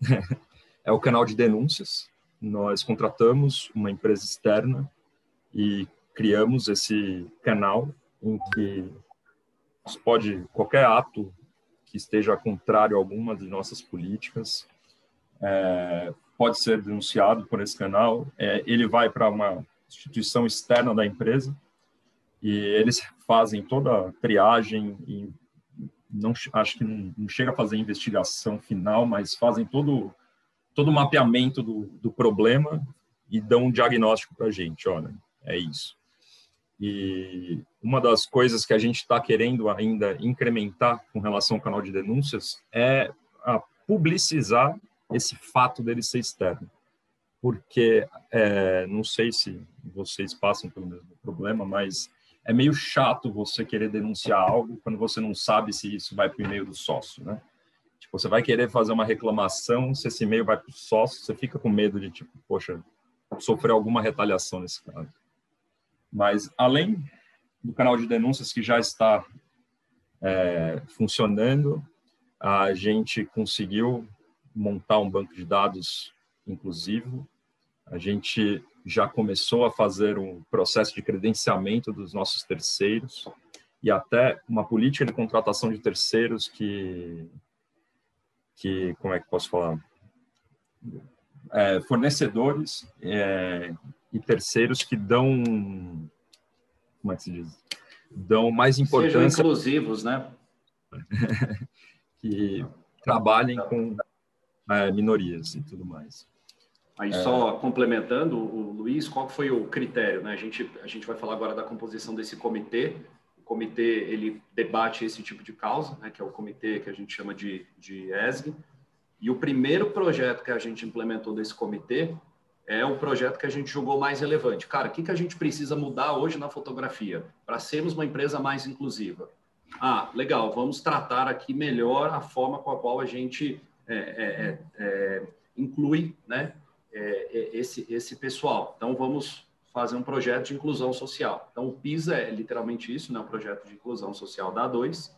é o canal de denúncias. Nós contratamos uma empresa externa e criamos esse canal em que pode qualquer ato que esteja contrário a alguma de nossas políticas é, pode ser denunciado por esse canal. É, ele vai para uma instituição externa da empresa e eles fazem toda a triagem e não acho que não, não chega a fazer investigação final, mas fazem todo todo o mapeamento do, do problema e dão um diagnóstico para a gente, olha, é isso. E uma das coisas que a gente está querendo ainda incrementar com relação ao canal de denúncias é publicizar esse fato dele ser externo. Porque, é, não sei se vocês passam pelo mesmo problema, mas é meio chato você querer denunciar algo quando você não sabe se isso vai para o e-mail do sócio, né? Tipo, você vai querer fazer uma reclamação, se esse e-mail vai para o sócio, você fica com medo de, tipo, poxa, sofrer alguma retaliação nesse caso. Mas, além do canal de denúncias que já está é, funcionando, a gente conseguiu montar um banco de dados inclusivo. A gente já começou a fazer um processo de credenciamento dos nossos terceiros e até uma política de contratação de terceiros que, que como é que posso falar? É, fornecedores é, e terceiros que dão, como é que se diz? Dão mais importância. Sejam inclusivos, né? que trabalhem com minorias e tudo mais. Aí só complementando, o Luiz, qual foi o critério? Né? A, gente, a gente vai falar agora da composição desse comitê. O comitê ele debate esse tipo de causa, né? que é o comitê que a gente chama de, de ESG. E o primeiro projeto que a gente implementou desse comitê é o projeto que a gente julgou mais relevante. Cara, o que, que a gente precisa mudar hoje na fotografia para sermos uma empresa mais inclusiva? Ah, legal, vamos tratar aqui melhor a forma com a qual a gente é, é, é, é inclui né, é, esse, esse pessoal. Então, vamos fazer um projeto de inclusão social. Então, o PISA é literalmente isso, né? um projeto de inclusão social da A2.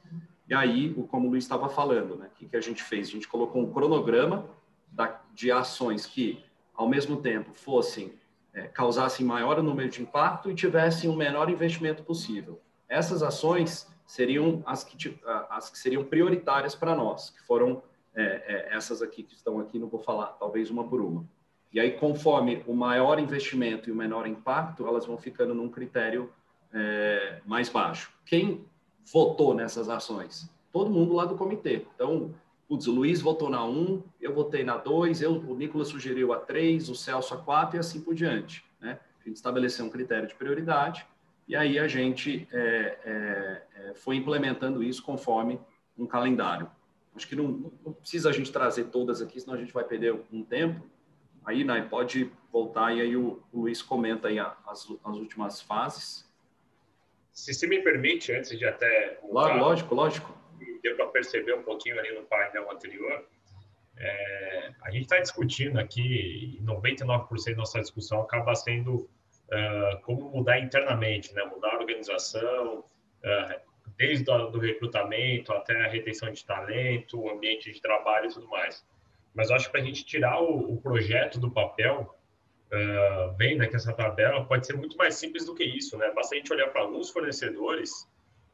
E aí, como o Luiz estava falando, né? o que, que a gente fez? A gente colocou um cronograma da, de ações que, ao mesmo tempo, fossem é, causassem maior número de impacto e tivessem o menor investimento possível. Essas ações seriam as que, as que seriam prioritárias para nós, que foram é, é, essas aqui que estão aqui, não vou falar, talvez uma por uma. E aí, conforme o maior investimento e o menor impacto, elas vão ficando num critério é, mais baixo. Quem votou nessas ações? Todo mundo lá do comitê. Então, putz, o Luiz votou na 1, eu votei na 2, eu, o Nicolas sugeriu a 3, o Celso a 4 e assim por diante. Né? A gente estabeleceu um critério de prioridade e aí a gente é, é, é foi implementando isso conforme um calendário. Acho que não, não, precisa a gente trazer todas aqui, senão a gente vai perder um tempo. Aí, Nai, pode voltar e aí o, o Luiz comenta aí as, as últimas fases. Se se me permite, antes de até... Mudar, lógico, lógico. Deu para perceber um pouquinho ali no painel anterior. É, a gente está discutindo aqui, 99% da nossa discussão acaba sendo uh, como mudar internamente, né? mudar a organização, uh, desde o recrutamento até a retenção de talento, o ambiente de trabalho e tudo mais. Mas acho que para a gente tirar o, o, projeto do papel, uh, vendo aqui essa tabela, pode ser muito mais simples do que isso, né? Basta a gente olhar para alguns fornecedores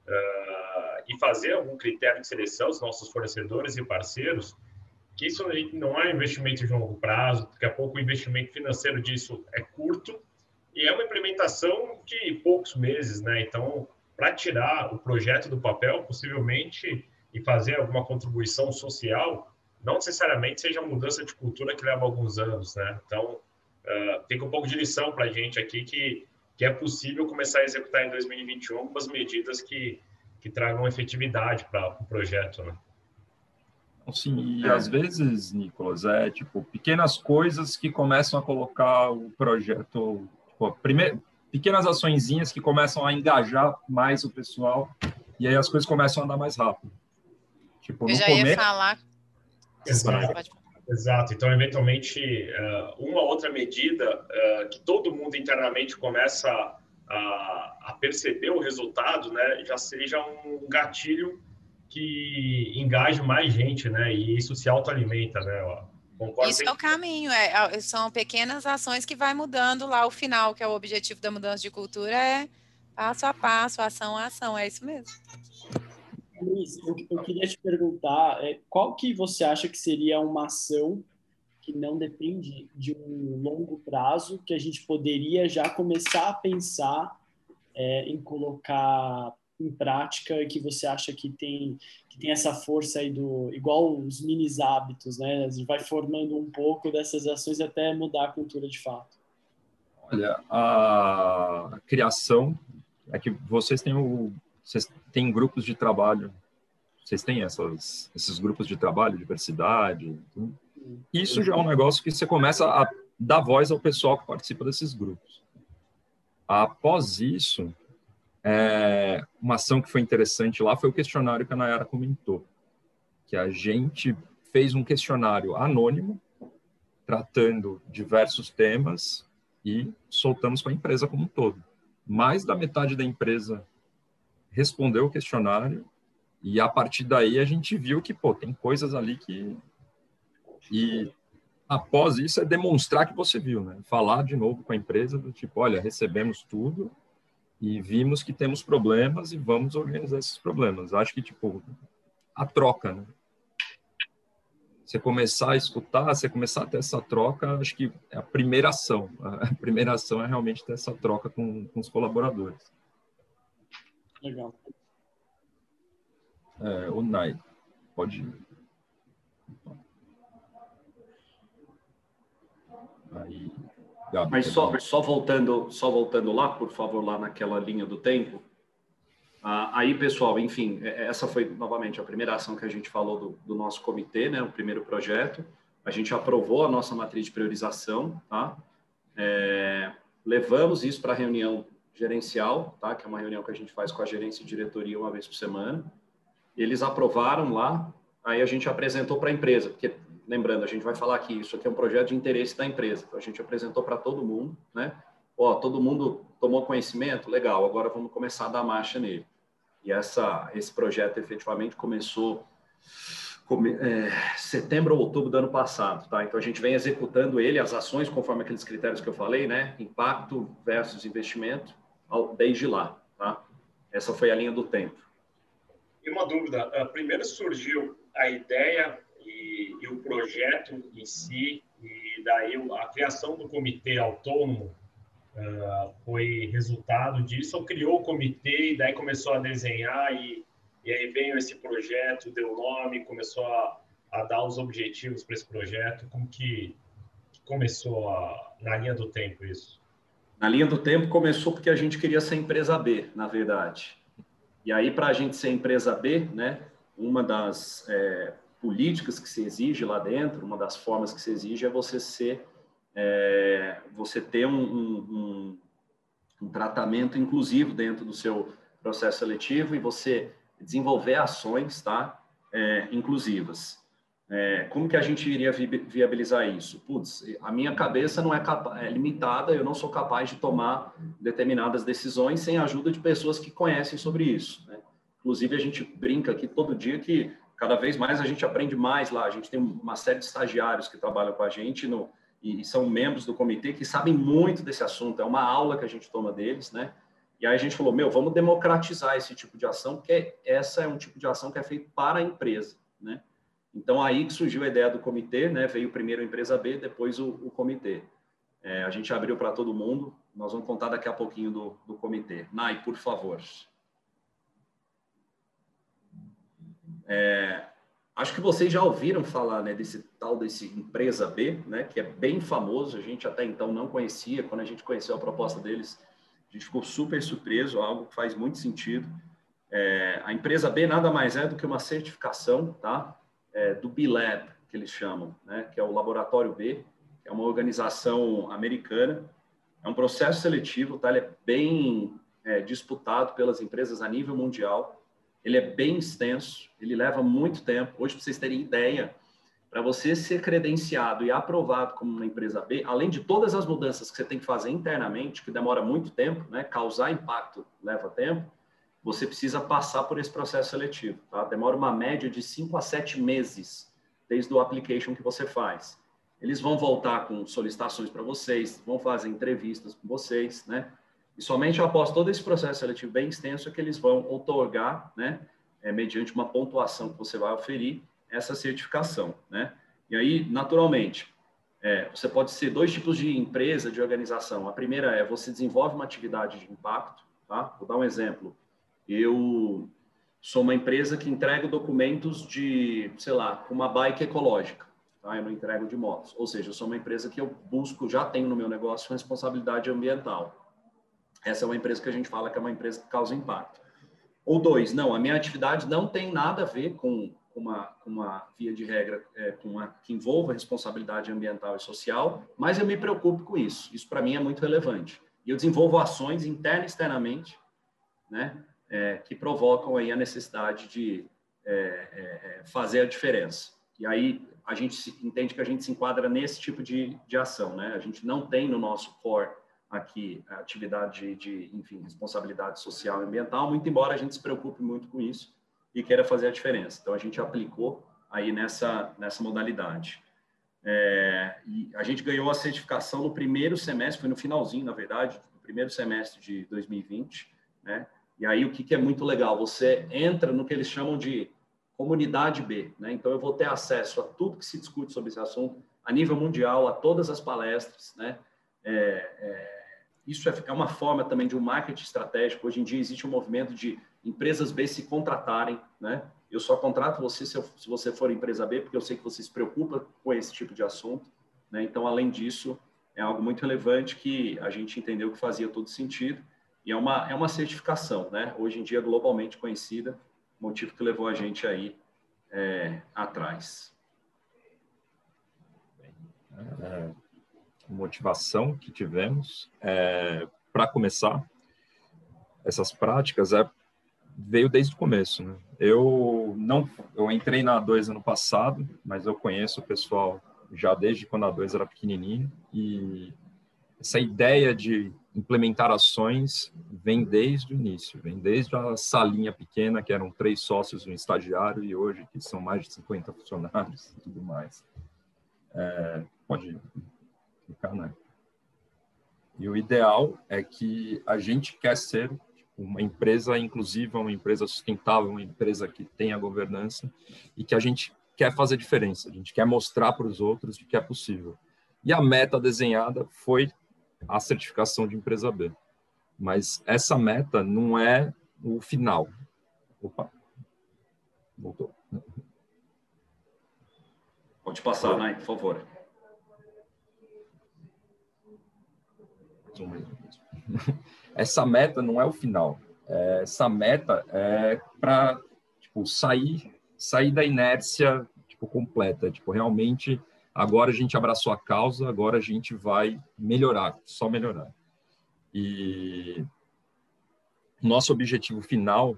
uh, e fazer algum critério de seleção dos nossos fornecedores e parceiros, que isso não é investimento de longo prazo, daqui a pouco o investimento financeiro disso é curto e é uma implementação de poucos meses, né? Então, para tirar o projeto do papel, possivelmente, e fazer alguma contribuição social, não necessariamente seja uma mudança de cultura que leva alguns anos, né? Então, uh, fica um pouco de lição para a gente aqui que, que é possível começar a executar em 2021 algumas medidas que, que tragam efetividade para o pro projeto, né? Sim, e às vezes, Nicolas, é tipo pequenas coisas que começam a colocar o projeto, tipo, primeiro, pequenas açõezinhas que começam a engajar mais o pessoal e aí as coisas começam a andar mais rápido. Tipo, Eu já começo... ia falar Exato. Exato. Então, eventualmente, uh, uma outra medida uh, que todo mundo internamente começa a, a, perceber o resultado, né, já seja um gatilho que engaje mais gente, né, e isso se autoalimenta, né. Concordo isso é o caminho, é, é, são pequenas ações que vai mudando lá o final, que é o objetivo da mudança de cultura, é passo a passo, ação a ação, é isso mesmo. Luiz, eu, eu, queria te perguntar, é, qual que você acha que seria uma ação que não depende de um longo prazo, que a gente poderia já começar a pensar é, em colocar em prática, que você acha que tem que tem essa força aí do igual os mini hábitos, né? A gente vai formando um pouco dessas ações até mudar a cultura de fato. Olha, a criação é que vocês têm o vocês têm grupos de trabalho? Vocês têm essas, esses grupos de trabalho, diversidade? Isso já é um negócio que você começa a dar voz ao pessoal que participa desses grupos. Após isso, é, uma ação que foi interessante lá foi o questionário que a Nayara comentou, que a gente fez um questionário anônimo tratando diversos temas e soltamos para a empresa como um todo. Mais da metade da empresa respondeu o questionário e a partir daí a gente viu que pô, tem coisas ali que e após isso é demonstrar que você viu, né? Falar de novo com a empresa do tipo, olha, recebemos tudo e vimos que temos problemas e vamos organizar esses problemas. Acho que tipo a troca, né? Você começar a escutar, você começar a ter essa troca, acho que é a primeira ação. A primeira ação é realmente ter essa troca com, com os colaboradores. Legal. É, o Nai, pode ir. Aí, Gabi, Mas só, só, voltando, só voltando lá, por favor, lá naquela linha do tempo. Ah, aí, pessoal, enfim, é, essa foi novamente a primeira ação que a gente falou do, do, nosso comitê, né? O primeiro projeto. A gente aprovou a nossa matriz de priorização, tá? É, levamos isso para a reunião gerencial, tá? Que é uma reunião que a gente faz com a gerência e diretoria uma vez por semana. Eles aprovaram lá, aí a gente apresentou para a empresa, porque lembrando, a gente vai falar aqui, isso aqui é um projeto de interesse da empresa. Então, a gente apresentou para todo mundo, né? Ó, todo mundo tomou conhecimento? Legal, agora vamos começar a dar marcha nele. E essa, esse projeto efetivamente começou come, é, setembro ou outubro do ano passado, tá? Então a gente vem executando ele, as ações conforme aqueles critérios que eu falei, né? Impacto versus investimento, desde lá, tá? Essa foi a linha do tempo. E uma dúvida, ah, primeiro surgiu a ideia e, e, o projeto em si, e daí a criação do comitê autônomo uh, foi resultado disso, ou criou o comitê e daí começou a desenhar e, e aí veio esse projeto, deu nome, começou a, a dar os objetivos para esse projeto, como que, que começou a, na linha do tempo isso? Na linha do tempo começou porque a gente queria ser empresa B, na verdade. E aí, para a gente ser empresa B, né, uma das é, políticas que se exige lá dentro, uma das formas que se exige é você ser, é, você ter um, um, um, tratamento inclusivo dentro do seu processo seletivo e você desenvolver ações, tá, é, inclusivas. É, como que a gente iria viabilizar isso? Putz, a minha cabeça não é, é, limitada, eu não sou capaz de tomar determinadas decisões sem a ajuda de pessoas que conhecem sobre isso. Né? Inclusive, a gente brinca aqui todo dia que cada vez mais a gente aprende mais lá. A gente tem uma série de estagiários que trabalham com a gente no, e, são membros do comitê que sabem muito desse assunto. É uma aula que a gente toma deles, né? E aí a gente falou, meu, vamos democratizar esse tipo de ação, porque essa é um tipo de ação que é feito para a empresa, né? Então aí que surgiu a ideia do comitê, né? Veio primeiro a empresa B, depois o, o comitê. É, a gente abriu para todo mundo. Nós vamos contar daqui a pouquinho do, do comitê. Nai, por favor. É, acho que vocês já ouviram falar né, desse tal desse empresa B, né, que é bem famoso. A gente até então não conhecia. Quando a gente conheceu a proposta deles, a gente ficou super surpreso. Algo que faz muito sentido. É, a empresa B nada mais é do que uma certificação, tá, é, do B-Lab que eles chamam, né, que é o Laboratório B, é uma organização americana. É um processo seletivo, tá? Ele é bem é, disputado pelas empresas a nível mundial ele é bem extenso, ele leva muito tempo. Hoje, para vocês terem ideia, para você ser credenciado e aprovado como uma empresa B, além de todas as mudanças que você tem que fazer internamente, que demora muito tempo, né? causar impacto leva tempo, você precisa passar por esse processo seletivo. Tá? Demora uma média de 5 a 7 meses desde o application que você faz. Eles vão voltar com solicitações para vocês, vão fazer entrevistas com vocês, né? E somente após todo esse processo seletivo bem extenso é que eles vão otorgar, né, é, mediante uma pontuação que você vai oferir, essa certificação, né? E aí, naturalmente, é, você pode ser dois tipos de empresa, de organização. A primeira é você desenvolve uma atividade de impacto, tá? Vou dar um exemplo. Eu sou uma empresa que entrega documentos de, sei lá, uma bike ecológica, tá? Eu não entrego de motos. Ou seja, eu sou uma empresa que eu busco, já tenho no meu negócio responsabilidade ambiental. Essa é uma empresa que a gente fala que é uma empresa que causa impacto. Ou dois, não, a minha atividade não tem nada a ver com, uma, uma via de regra é, com uma, que envolva responsabilidade ambiental e social, mas eu me preocupo com isso. Isso para mim é muito relevante. E eu desenvolvo ações interna e externamente, né, é, que provocam aí a necessidade de é, é, é fazer a diferença. E aí a gente entende que a gente se enquadra nesse tipo de, de ação, né? A gente não tem no nosso core aqui a atividade de, enfim, responsabilidade social e ambiental, muito embora a gente se preocupe muito com isso e queira fazer a diferença. Então, a gente aplicou aí nessa, nessa modalidade. É, e a gente ganhou a certificação no primeiro semestre, foi no finalzinho, na verdade, no primeiro semestre de 2020, né? E aí, o que, que é muito legal? Você entra no que eles chamam de comunidade B, né? Então, eu vou ter acesso a tudo que se discute sobre esse assunto a nível mundial, a todas as palestras, né? É, é, isso é, é uma forma também de um marketing estratégico. Hoje em dia existe um movimento de empresas B se contratarem, né? Eu só contrato você se, eu, se você for empresa B, porque eu sei que você se preocupa com esse tipo de assunto, né? Então, além disso, é algo muito relevante que a gente entendeu que fazia todo sentido e é uma, é uma certificação, né? Hoje em dia, globalmente conhecida, motivo que levou a gente aí é, atrás. É, motivação que tivemos é, para começar essas práticas é veio desde o começo. Né? Eu não, eu entrei na A2 ano passado, mas eu conheço o pessoal já desde quando a A2 era pequenininho e essa ideia de implementar ações vem desde o início, vem desde a salinha pequena, que eram três sócios um estagiário, e hoje que são mais de 50 funcionários e tudo mais. É, pode né? E o ideal é que a gente quer ser uma empresa inclusiva, uma empresa sustentável, uma empresa que tenha governança e que a gente quer fazer diferença, a gente quer mostrar para os outros que é possível. E a meta desenhada foi a certificação de empresa B. Mas essa meta não é o final. Opa, voltou. Pode passar, Nai, por favor. essa meta não é o final. É, essa meta é para tipo, sair, sair da inércia tipo, completa. Tipo, realmente, agora a gente abraçou a causa, agora a gente vai melhorar, só melhorar. E nosso objetivo final,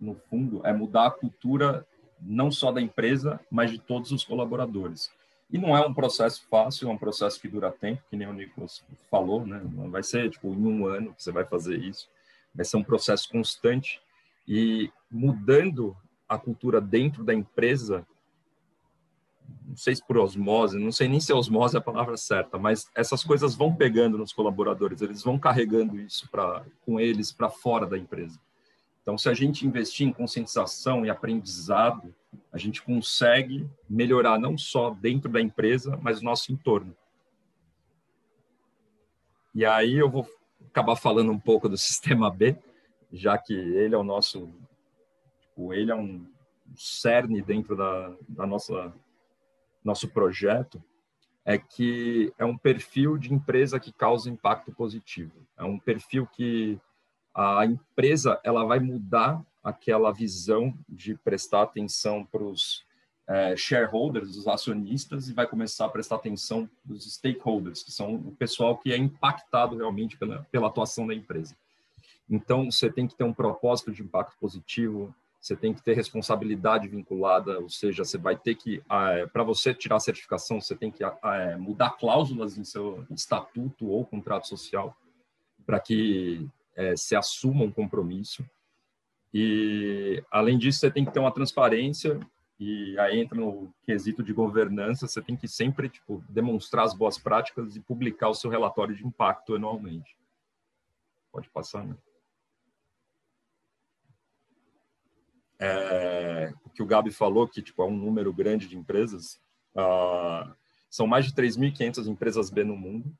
no fundo, é mudar a cultura não só da empresa, mas de todos os colaboradores. E não é um processo fácil, é um processo que dura tempo, que nem o Nicolas falou, né? Não vai ser tipo em um ano que você vai fazer isso, vai ser um processo constante e mudando a cultura dentro da empresa, não sei se por osmose, não sei nem se osmose é a palavra certa, mas essas coisas vão pegando nos colaboradores, eles vão carregando isso para com eles para fora da empresa. Então, se a gente investir em conscientização e aprendizado, a gente consegue melhorar não só dentro da empresa, mas o nosso entorno. E aí eu vou acabar falando um pouco do sistema B, já que ele é o nosso, tipo, ele é um cerne dentro da, da nossa nosso projeto, é que é um perfil de empresa que causa impacto positivo. É um perfil que a empresa ela vai mudar aquela visão de prestar atenção para os é, shareholders, os acionistas, e vai começar a prestar atenção dos stakeholders, que são o pessoal que é impactado realmente pela, pela atuação da empresa. Então, você tem que ter um propósito de impacto positivo, você tem que ter responsabilidade vinculada, ou seja, você vai ter que, ah, para você tirar a certificação, você tem que ah, é, mudar cláusulas em seu estatuto ou contrato social para que é, se assuma um compromisso. E, além disso, você tem que ter uma transparência, e aí entra no quesito de governança, você tem que sempre tipo, demonstrar as boas práticas e publicar o seu relatório de impacto anualmente. Pode passar, né? É, o que o Gabi falou, que tipo, é um número grande de empresas, uh, são mais de 3.500 empresas B no mundo.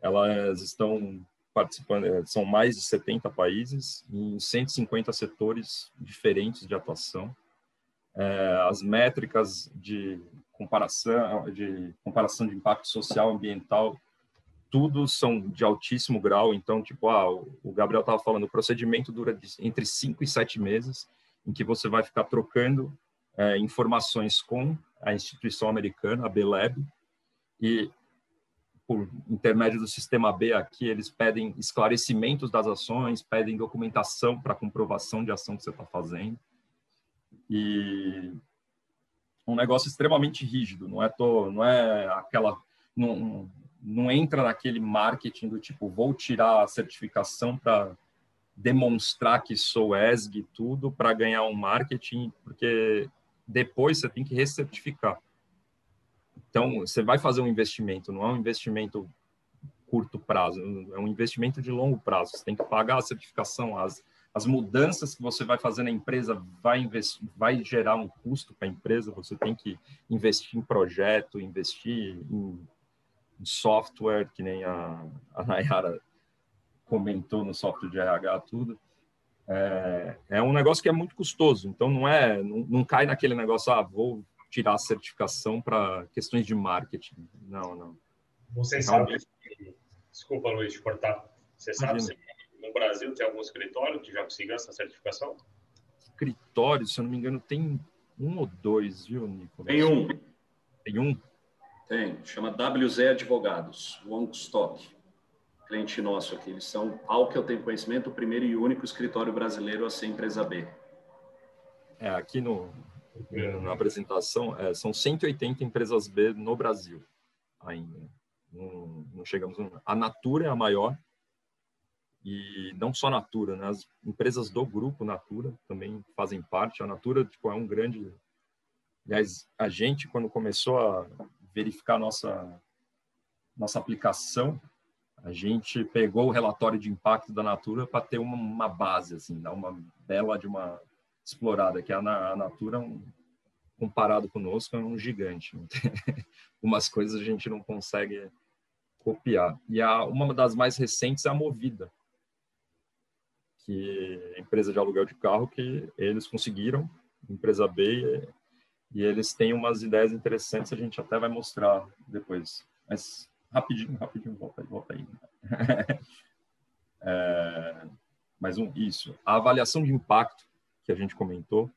Elas estão participando, é, são mais de 70 países em 150 setores diferentes de atuação. É, as métricas de comparação, de comparação de impacto social, ambiental, tudo são de altíssimo grau. Então, tipo, ah, o Gabriel estava falando, o procedimento dura entre 5 e 7 meses, em que você vai ficar trocando é, informações com a instituição americana, a B-Lab, e por intermédio do sistema B aqui, eles pedem esclarecimentos das ações, pedem documentação para comprovação de ação que você está fazendo. E um negócio extremamente rígido, não é, to, não é aquela. Não, não entra naquele marketing do tipo, vou tirar a certificação para demonstrar que sou ESG e tudo para ganhar um marketing, porque depois você tem que recertificar. Então, você vai fazer um investimento, não é um investimento curto prazo, é um investimento de longo prazo. Você tem que pagar a certificação, as, as mudanças que você vai fazer na empresa vai, vai gerar um custo para a empresa, você tem que investir em projeto, investir em, em software, que nem a, a Nayara comentou no software de RH, tudo. É, é, um negócio que é muito custoso, então não é, não, não cai naquele negócio, ah, vou tirar a certificação para questões de marketing. Não, não. Você sabe, desculpa, Luiz, de cortar. Você sabe se no Brasil tem algum escritório que já conseguiu essa certificação? Escritório, se eu não me engano, tem um ou dois, viu, Nico? Tem um. Tem um? Tem, chama WZ Advogados, Longstock. Cliente nosso aqui. Eles são, ao que eu tenho conhecimento, o primeiro e único escritório brasileiro a ser empresa B. É, aqui no, na apresentação, é, são 180 empresas B no Brasil ainda. Não, não chegamos. A Natura é a maior, e não só Natura, né? As empresas do grupo Natura também fazem parte. A Natura tipo, é um grande. Aliás, a gente, quando começou a verificar nossa, nossa aplicação, a gente pegou o relatório de impacto da Natura para ter uma, uma, base, assim, dar uma bela de uma explorada, que a, a Natura, um, comparado conosco, é um gigante. Umas coisas a gente não consegue copiar. E a, uma das mais recentes é a Movida, que é empresa de aluguel de carro que eles conseguiram, empresa B, e eles têm umas ideias interessantes, a gente até vai mostrar depois. Mas rapidinho, rapidinho, volta aí, volta aí. é, mais um, isso. A avaliação de impacto que a gente comentou,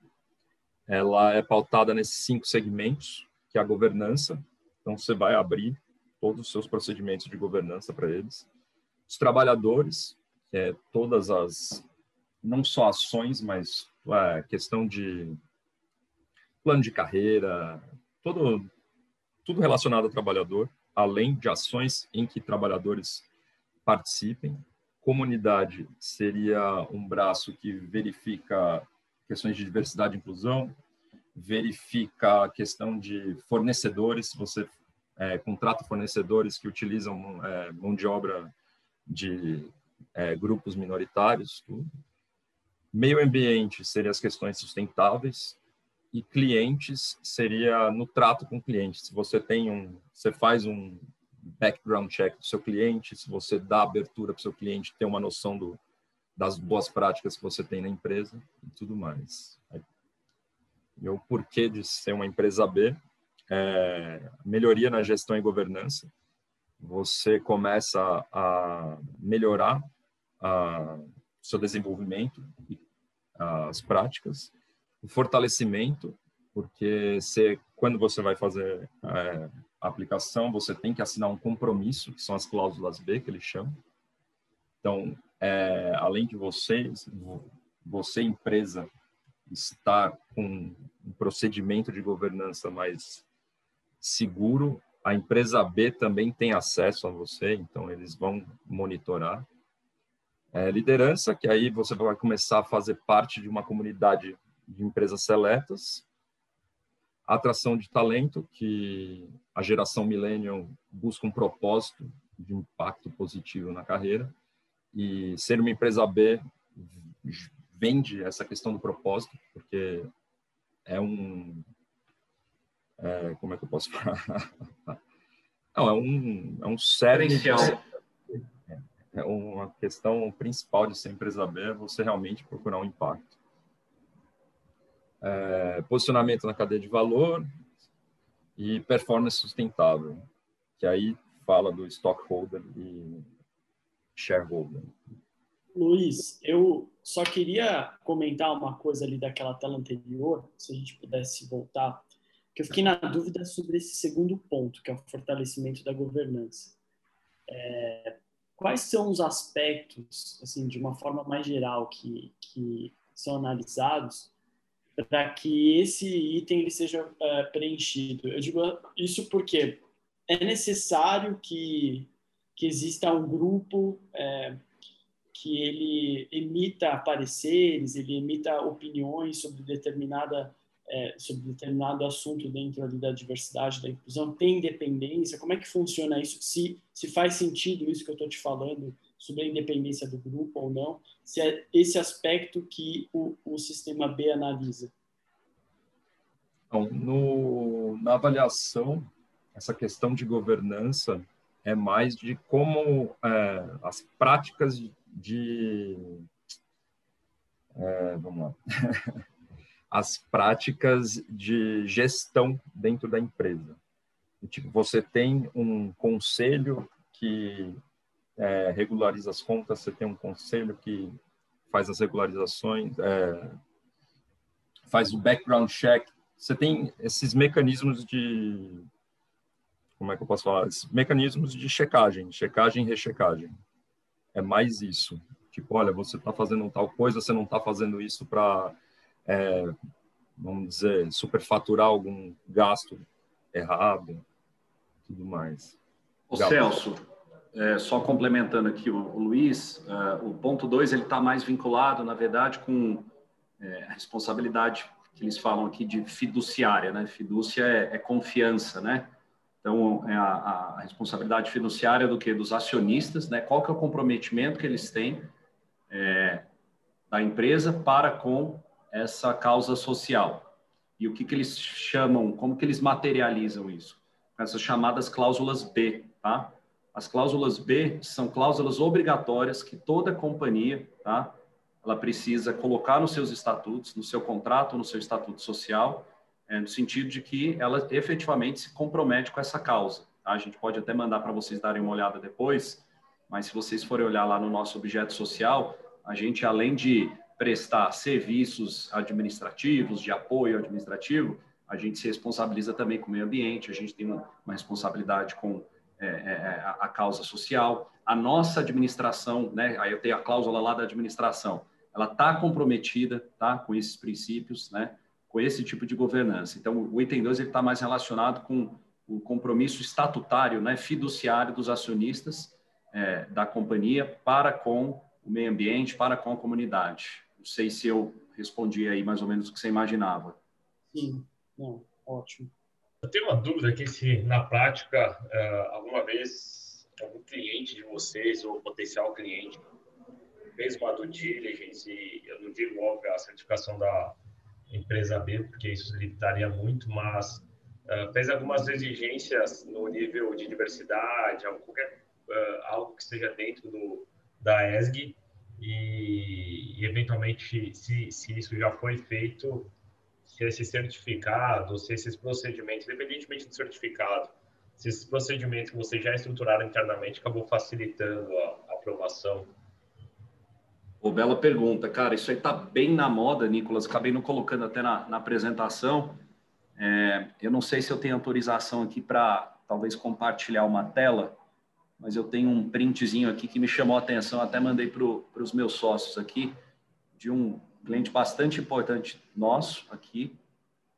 ela é pautada nesses cinco segmentos, que é a governança. Então, você vai abrir todos os seus procedimentos de governança para eles. Os trabalhadores, é, todas as, não só ações, mas é, questão de plano de carreira, todo, tudo relacionado ao trabalhador, além de ações em que trabalhadores participem. Comunidade seria um braço que verifica questões de diversidade e inclusão, verifica a questão de fornecedores, se você é, contrata fornecedores que utilizam é, mão de obra de é, grupos minoritários, tudo. Meio ambiente seria as questões sustentáveis e clientes seria no trato com clientes. Se você tem um, você faz um background check do seu cliente, se você dá abertura para o seu cliente ter uma noção do, das boas práticas que você tem na empresa e tudo mais. E o porquê de ser uma empresa B é melhoria na gestão e governança. Você começa a melhorar a seu desenvolvimento e as práticas, o fortalecimento, porque você, quando você vai fazer é, a aplicação, você tem que assinar um compromisso, que são as cláusulas B, que eles chamam. Então, é, além de vocês, você, empresa, estar com um procedimento de governança mais seguro, a empresa B também tem acesso a você, então eles vão monitorar. É, liderança, que aí você vai começar a fazer parte de uma comunidade de empresas seletas, atração de talento, que a geração millennial busca um propósito de impacto positivo na carreira, e ser uma empresa B vende essa questão do propósito, porque é um. É, como é que eu posso falar? Não, é um, é um sério é uma questão principal de ser empresa B é você realmente procurar um impacto. É, posicionamento na cadeia de valor e performance sustentável, que aí fala do stockholder e shareholder. Luiz, eu só queria comentar uma coisa ali daquela tela anterior, se a gente pudesse voltar, que eu fiquei na dúvida sobre esse segundo ponto, que é o fortalecimento da governança. É, quais são os aspectos, assim, de uma forma mais geral, que, que são analisados para que esse item ele seja é, preenchido? Eu digo isso porque é necessário que, que exista um grupo é, que ele emita pareceres, ele emita opiniões sobre determinada é, sobre determinado assunto dentro ali da diversidade, da inclusão, tem independência? Como é que funciona isso? Se, se faz sentido isso que eu estou te falando sobre a independência do grupo ou não? Se é esse aspecto que o, o sistema B analisa? Então, no, na avaliação, essa questão de governança é mais de como é, as práticas de. É, vamos lá. as práticas de gestão dentro da empresa. Tipo, você tem um conselho que é, regulariza as contas, você tem um conselho que faz as regularizações, é, faz o background check. Você tem esses mecanismos de como é que eu posso falar? Esses mecanismos de checagem, checagem e rechecagem. É mais isso. Tipo, olha, você está fazendo tal coisa, você não está fazendo isso para, é, vamos dizer, superfaturar algum gasto errado, tudo mais. O Celso, é, só complementando aqui o, o Luiz, uh, o ponto 2 ele está mais vinculado, na verdade, com é, a responsabilidade que eles falam aqui de fiduciária, né? Fidúcia é, é confiança, né? Então, é a, a, responsabilidade fiduciária do que dos acionistas, né? Qual que é o comprometimento que eles têm é, da empresa para com essa causa social? E o que que eles chamam? Como que eles materializam isso? Essas chamadas cláusulas B, tá? As cláusulas B são cláusulas obrigatórias que toda companhia, tá? Ela precisa colocar nos seus estatutos, no seu contrato, no seu estatuto social, é, no sentido de que ela efetivamente se compromete com essa causa. Tá? A gente pode até mandar para vocês darem uma olhada depois, mas se vocês forem olhar lá no nosso objeto social, a gente, além de prestar serviços administrativos, de apoio administrativo, a gente se responsabiliza também com o meio ambiente, a gente tem uma, uma responsabilidade com é, é, é a, causa social. A nossa administração, né, aí eu tenho a cláusula lá da administração, ela está comprometida tá, com esses princípios, né, com esse tipo de governança. Então, o item 2 está mais relacionado com o compromisso estatutário, né, fiduciário dos acionistas é, da companhia para com o meio ambiente, para com a comunidade. Não sei se eu respondi aí mais ou menos o que você imaginava. Sim, não, ótimo. Eu tenho uma dúvida aqui se, na prática, uh, alguma vez algum cliente de vocês ou potencial cliente fez uma due diligence, eu não digo, óbvio, a certificação da empresa B, porque isso limitaria muito, mas uh, fez algumas exigências no nível de diversidade, algo, qualquer, uh, algo que esteja dentro do, da ESG, e, e, eventualmente, se, se isso já foi feito, se esse certificado, se esses procedimentos, independentemente do certificado, se esses procedimentos que vocês já estruturaram internamente acabou facilitando a, a aprovação Pô, bela pergunta, cara. Isso aí tá bem na moda, Nicolas. Acabei não colocando até na, na apresentação. É, eu não sei se eu tenho autorização aqui para talvez compartilhar uma tela, mas eu tenho um printzinho aqui que me chamou a atenção. Até mandei para os meus sócios aqui de um cliente bastante importante nosso aqui.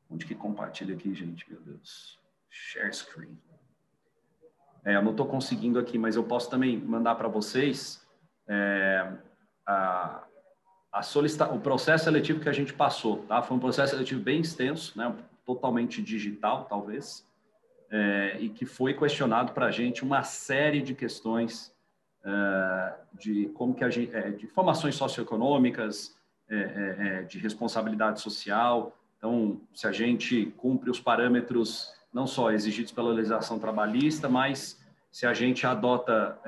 Onde que compartilha aqui, gente? Meu Deus. Share screen. É, eu não estou conseguindo aqui, mas eu posso também mandar para vocês. É, a, a solicita o processo seletivo que a gente passou, tá? Foi um processo seletivo bem extenso, né? Totalmente digital, talvez, é, e que foi questionado para a gente uma série de questões é, de como que a gente, é, de informações socioeconômicas, é, é, é, de responsabilidade social. Então, se a gente cumpre os parâmetros não só exigidos pela legislação trabalhista, mas se a gente adota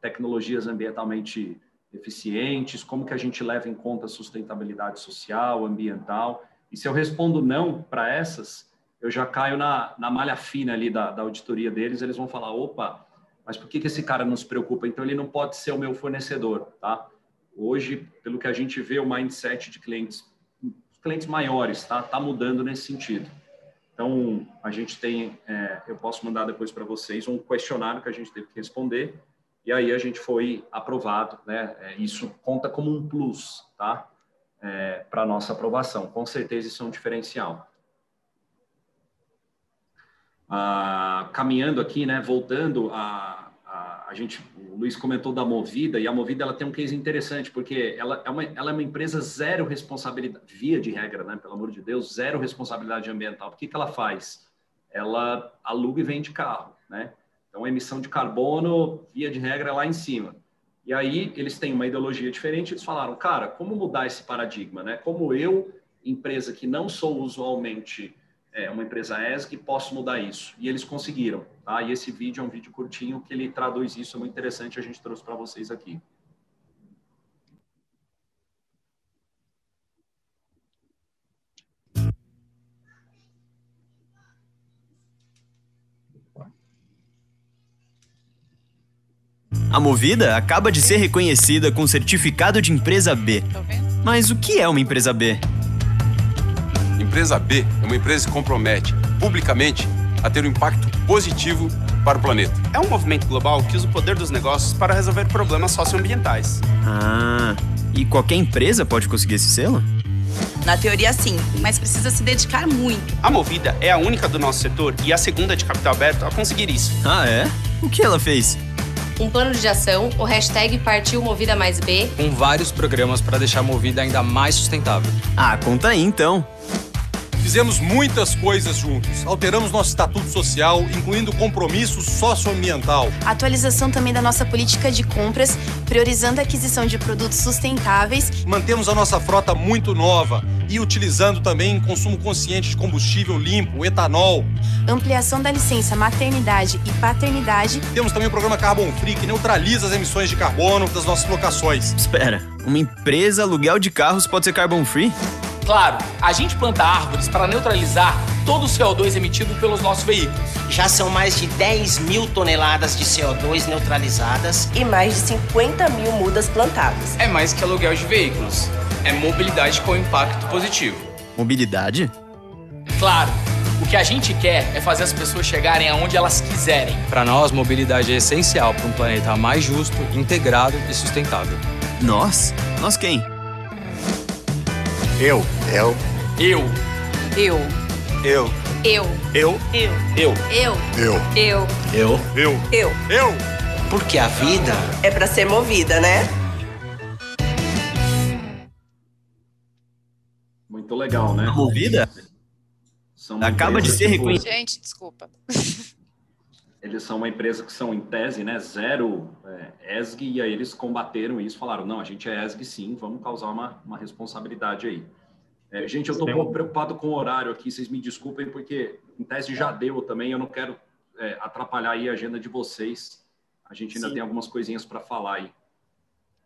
tecnologias ambientalmente eficientes, como que a gente leva em conta a sustentabilidade social, ambiental. E se eu respondo não para essas, eu já caio na, na malha fina ali da, da auditoria deles, eles vão falar, opa, mas por que, que esse cara não se preocupa? Então ele não pode ser o meu fornecedor, tá? hoje, pelo que a gente vê, o mindset de clientes, clientes maiores, está tá mudando nesse sentido. Então, a gente tem, é, eu posso mandar depois para vocês um questionário que a gente teve que responder, e aí a gente foi aprovado, né? É, isso conta como um plus, tá? É, para nossa aprovação. Com certeza isso é um diferencial. Ah, caminhando aqui, né? Voltando a, a, a gente o Luiz comentou da Movida, e a Movida ela tem um case interessante, porque ela é uma, ela é uma empresa zero responsabilidade, via de regra, né, pelo amor de Deus, zero responsabilidade ambiental. O que, que ela faz? Ela aluga e vende carro, né? Então, a emissão de carbono, via de regra, é lá em cima. E aí, eles têm uma ideologia diferente, eles falaram, cara, como mudar esse paradigma, né? Como eu, empresa que não sou usualmente é, uma empresa ESG, posso mudar isso. E eles conseguiram. Tá? E esse vídeo é um vídeo curtinho que ele traduz isso, é muito interessante, a gente trouxe para vocês aqui. A Movida acaba de ser reconhecida com certificado de empresa B. Mas o que é uma empresa B? Empresa B é uma empresa que compromete publicamente a ter um impacto positivo para o planeta. É um movimento global que usa o poder dos negócios para resolver problemas socioambientais. Ah, e qualquer empresa pode conseguir esse selo? Na teoria, sim, mas precisa se dedicar muito. A Movida é a única do nosso setor e a segunda de capital aberto a conseguir isso. Ah, é? O que ela fez? Um plano de ação, o hashtag Partiu Movida Mais B. Com vários programas para deixar a Movida ainda mais sustentável. Ah, conta aí então. Fizemos muitas coisas juntos. Alteramos nosso estatuto social, incluindo compromisso socioambiental. Atualização também da nossa política de compras, priorizando a aquisição de produtos sustentáveis. Mantemos a nossa frota muito nova e utilizando também consumo consciente de combustível limpo, etanol. Ampliação da licença maternidade e paternidade. Temos também o programa Carbon Free, que neutraliza as emissões de carbono das nossas locações. Espera, uma empresa aluguel de carros pode ser carbon free? Claro, a gente planta árvores para neutralizar todo o CO2 emitido pelos nossos veículos. Já são mais de 10 mil toneladas de CO2 neutralizadas e mais de 50 mil mudas plantadas. É mais que aluguel de veículos. É mobilidade com impacto positivo. Mobilidade? Claro. O que a gente quer é fazer as pessoas chegarem aonde elas quiserem. Para nós, mobilidade é essencial para um planeta mais justo, integrado e sustentável. Nós? Nós quem? Eu. Eu. Eu. Eu. Eu. Eu. Eu. Eu. Eu. Eu. Eu. Eu. Eu. Eu. Eu. Eu. Porque a vida é para ser movida, né? Muito legal, né? Movida? Acaba de ser reconhecido. Gente, desculpa. Eles são uma empresa que são, em tese, né, zero é, ESG, e aí eles combateram isso, falaram, não, a gente é ESG sim, vamos causar uma, uma responsabilidade aí. É, gente, eu estou um pouco preocupado com o horário aqui, vocês me desculpem, porque em tese já deu também, eu não quero é, atrapalhar aí a agenda de vocês. A gente ainda sim. tem algumas coisinhas para falar aí.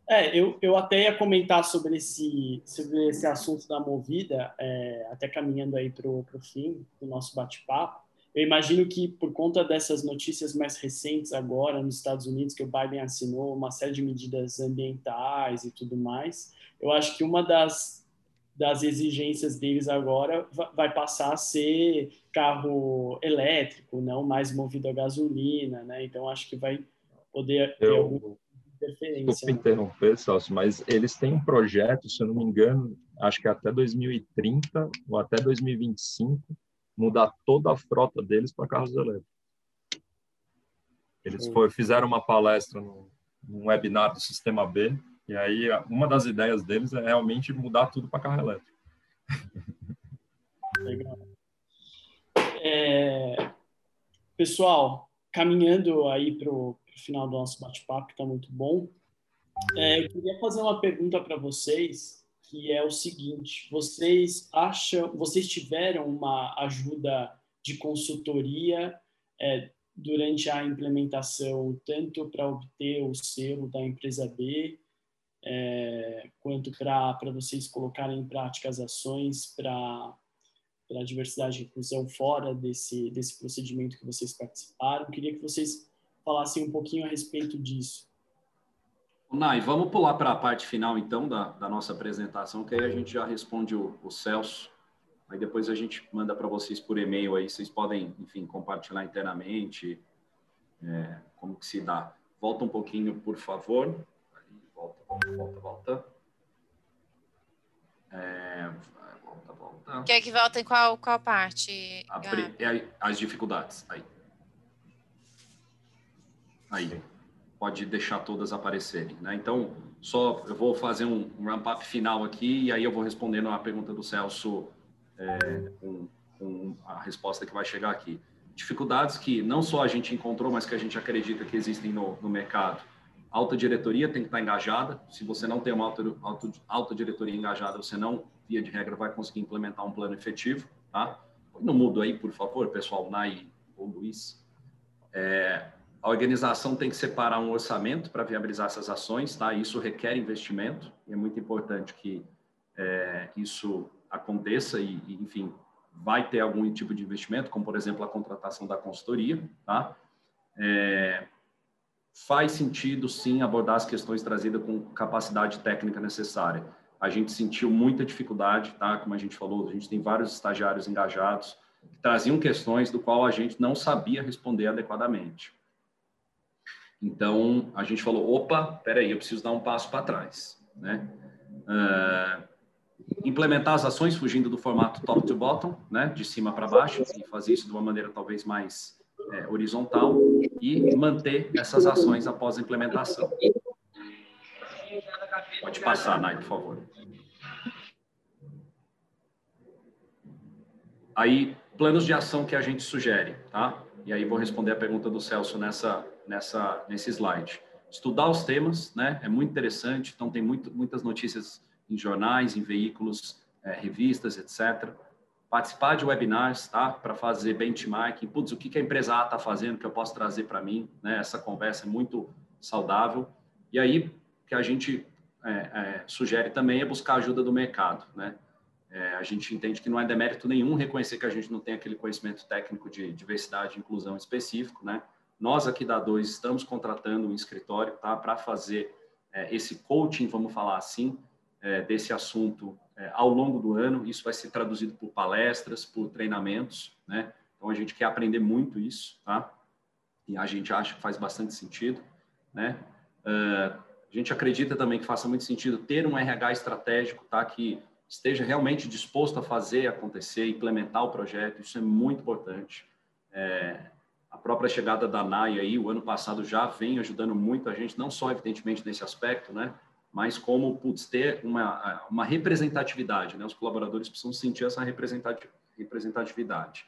É, eu, eu até ia comentar sobre esse, sobre esse assunto da movida, é, até caminhando aí para o fim do nosso bate-papo. Eu imagino que por conta dessas notícias mais recentes agora nos Estados Unidos, que o Biden assinou uma série de medidas ambientais e tudo mais, eu acho que uma das, das exigências deles agora vai passar a ser carro elétrico, não mais movido a gasolina, né? Então acho que vai poder ter eu, alguma interferência. Desculpa interromper, Celso, mas eles têm um projeto, se eu não me engano, acho que até 2030 ou até 2025 mudar toda a frota deles para carros elétricos. Eles foi, fizeram uma palestra no, num webinar do Sistema B, e aí uma das ideias deles é realmente mudar tudo para carro elétrico. Legal. É, pessoal, caminhando aí para o final do nosso bate-papo, que está muito bom, é, eu queria fazer uma pergunta para vocês que é o seguinte: vocês acham, vocês tiveram uma ajuda de consultoria é, durante a implementação, tanto para obter o selo da empresa B, é, quanto para vocês colocarem em prática as ações para a diversidade e inclusão fora desse, desse procedimento que vocês participaram. Queria que vocês falassem um pouquinho a respeito disso. Nai, vamos pular para a parte final, então, da, da, nossa apresentação, que aí a gente já responde o, o Celso. Aí depois a gente manda para vocês por e-mail aí, vocês podem, enfim, compartilhar internamente é, como que se dá. Volta um pouquinho, por favor. Aí, volta, volta, volta, volta. É, volta, volta. Quer que volta em qual, qual parte? É, as dificuldades. Aí. Aí pode deixar todas aparecerem. Né? Então, só eu vou fazer um, um ramp-up final aqui e aí eu vou respondendo a pergunta do Celso é, com, com, a resposta que vai chegar aqui. Dificuldades que não só a gente encontrou, mas que a gente acredita que existem no, no mercado. Alta diretoria tem que estar engajada. Se você não tem uma alta, alta, alta diretoria engajada, você não, via de regra, vai conseguir implementar um plano efetivo. Tá? No mudo aí, por favor, pessoal, Nai ou Luiz. É, a organização tem que separar um orçamento para viabilizar essas ações, tá? Isso requer investimento e é muito importante que é, isso aconteça e, e, enfim, vai ter algum tipo de investimento, como por exemplo a contratação da consultoria, tá? É, faz sentido sim abordar as questões trazidas com capacidade técnica necessária. A gente sentiu muita dificuldade, tá? Como a gente falou, a gente tem vários estagiários engajados que traziam questões do qual a gente não sabia responder adequadamente. Então, a gente falou, opa, peraí, eu preciso dar um passo para trás, né? Uh, implementar as ações fugindo do formato top to bottom, né, de cima para baixo, e fazer isso de uma maneira talvez mais é, horizontal, e manter essas ações após a implementação. Pode passar, Nai, por favor. Aí, planos de ação que a gente sugere, tá? E aí vou responder a pergunta do Celso nessa, nessa, nesse slide. Estudar os temas, né? É muito interessante. Então tem muito, muitas notícias em jornais, em veículos, é, revistas, etc. Participar de webinars, tá? Para fazer benchmarking. Putz, o que, a empresa A está fazendo que eu posso trazer para mim? Né? Essa conversa é muito saudável. E aí que a gente é, é, sugere também é buscar ajuda do mercado, né? É, a gente entende que não é demérito nenhum reconhecer que a gente não tem aquele conhecimento técnico de diversidade e inclusão específico, né? Nós aqui da Dois estamos contratando um escritório, tá? Para fazer é, esse coaching, vamos falar assim, é, desse assunto é, ao longo do ano. Isso vai ser traduzido por palestras, por treinamentos, né? Então a gente quer aprender muito isso, tá? E a gente acha que faz bastante sentido, né? Uh, a gente acredita também que faça muito sentido ter um RH estratégico, tá? Que esteja realmente disposto a fazer acontecer, implementar o projeto, isso é muito importante. É, a própria chegada da NAI aí, o ano passado já vem ajudando muito a gente, não só evidentemente nesse aspecto, né, mas como putz, ter uma, uma representatividade, né, os colaboradores precisam sentir essa representatividade.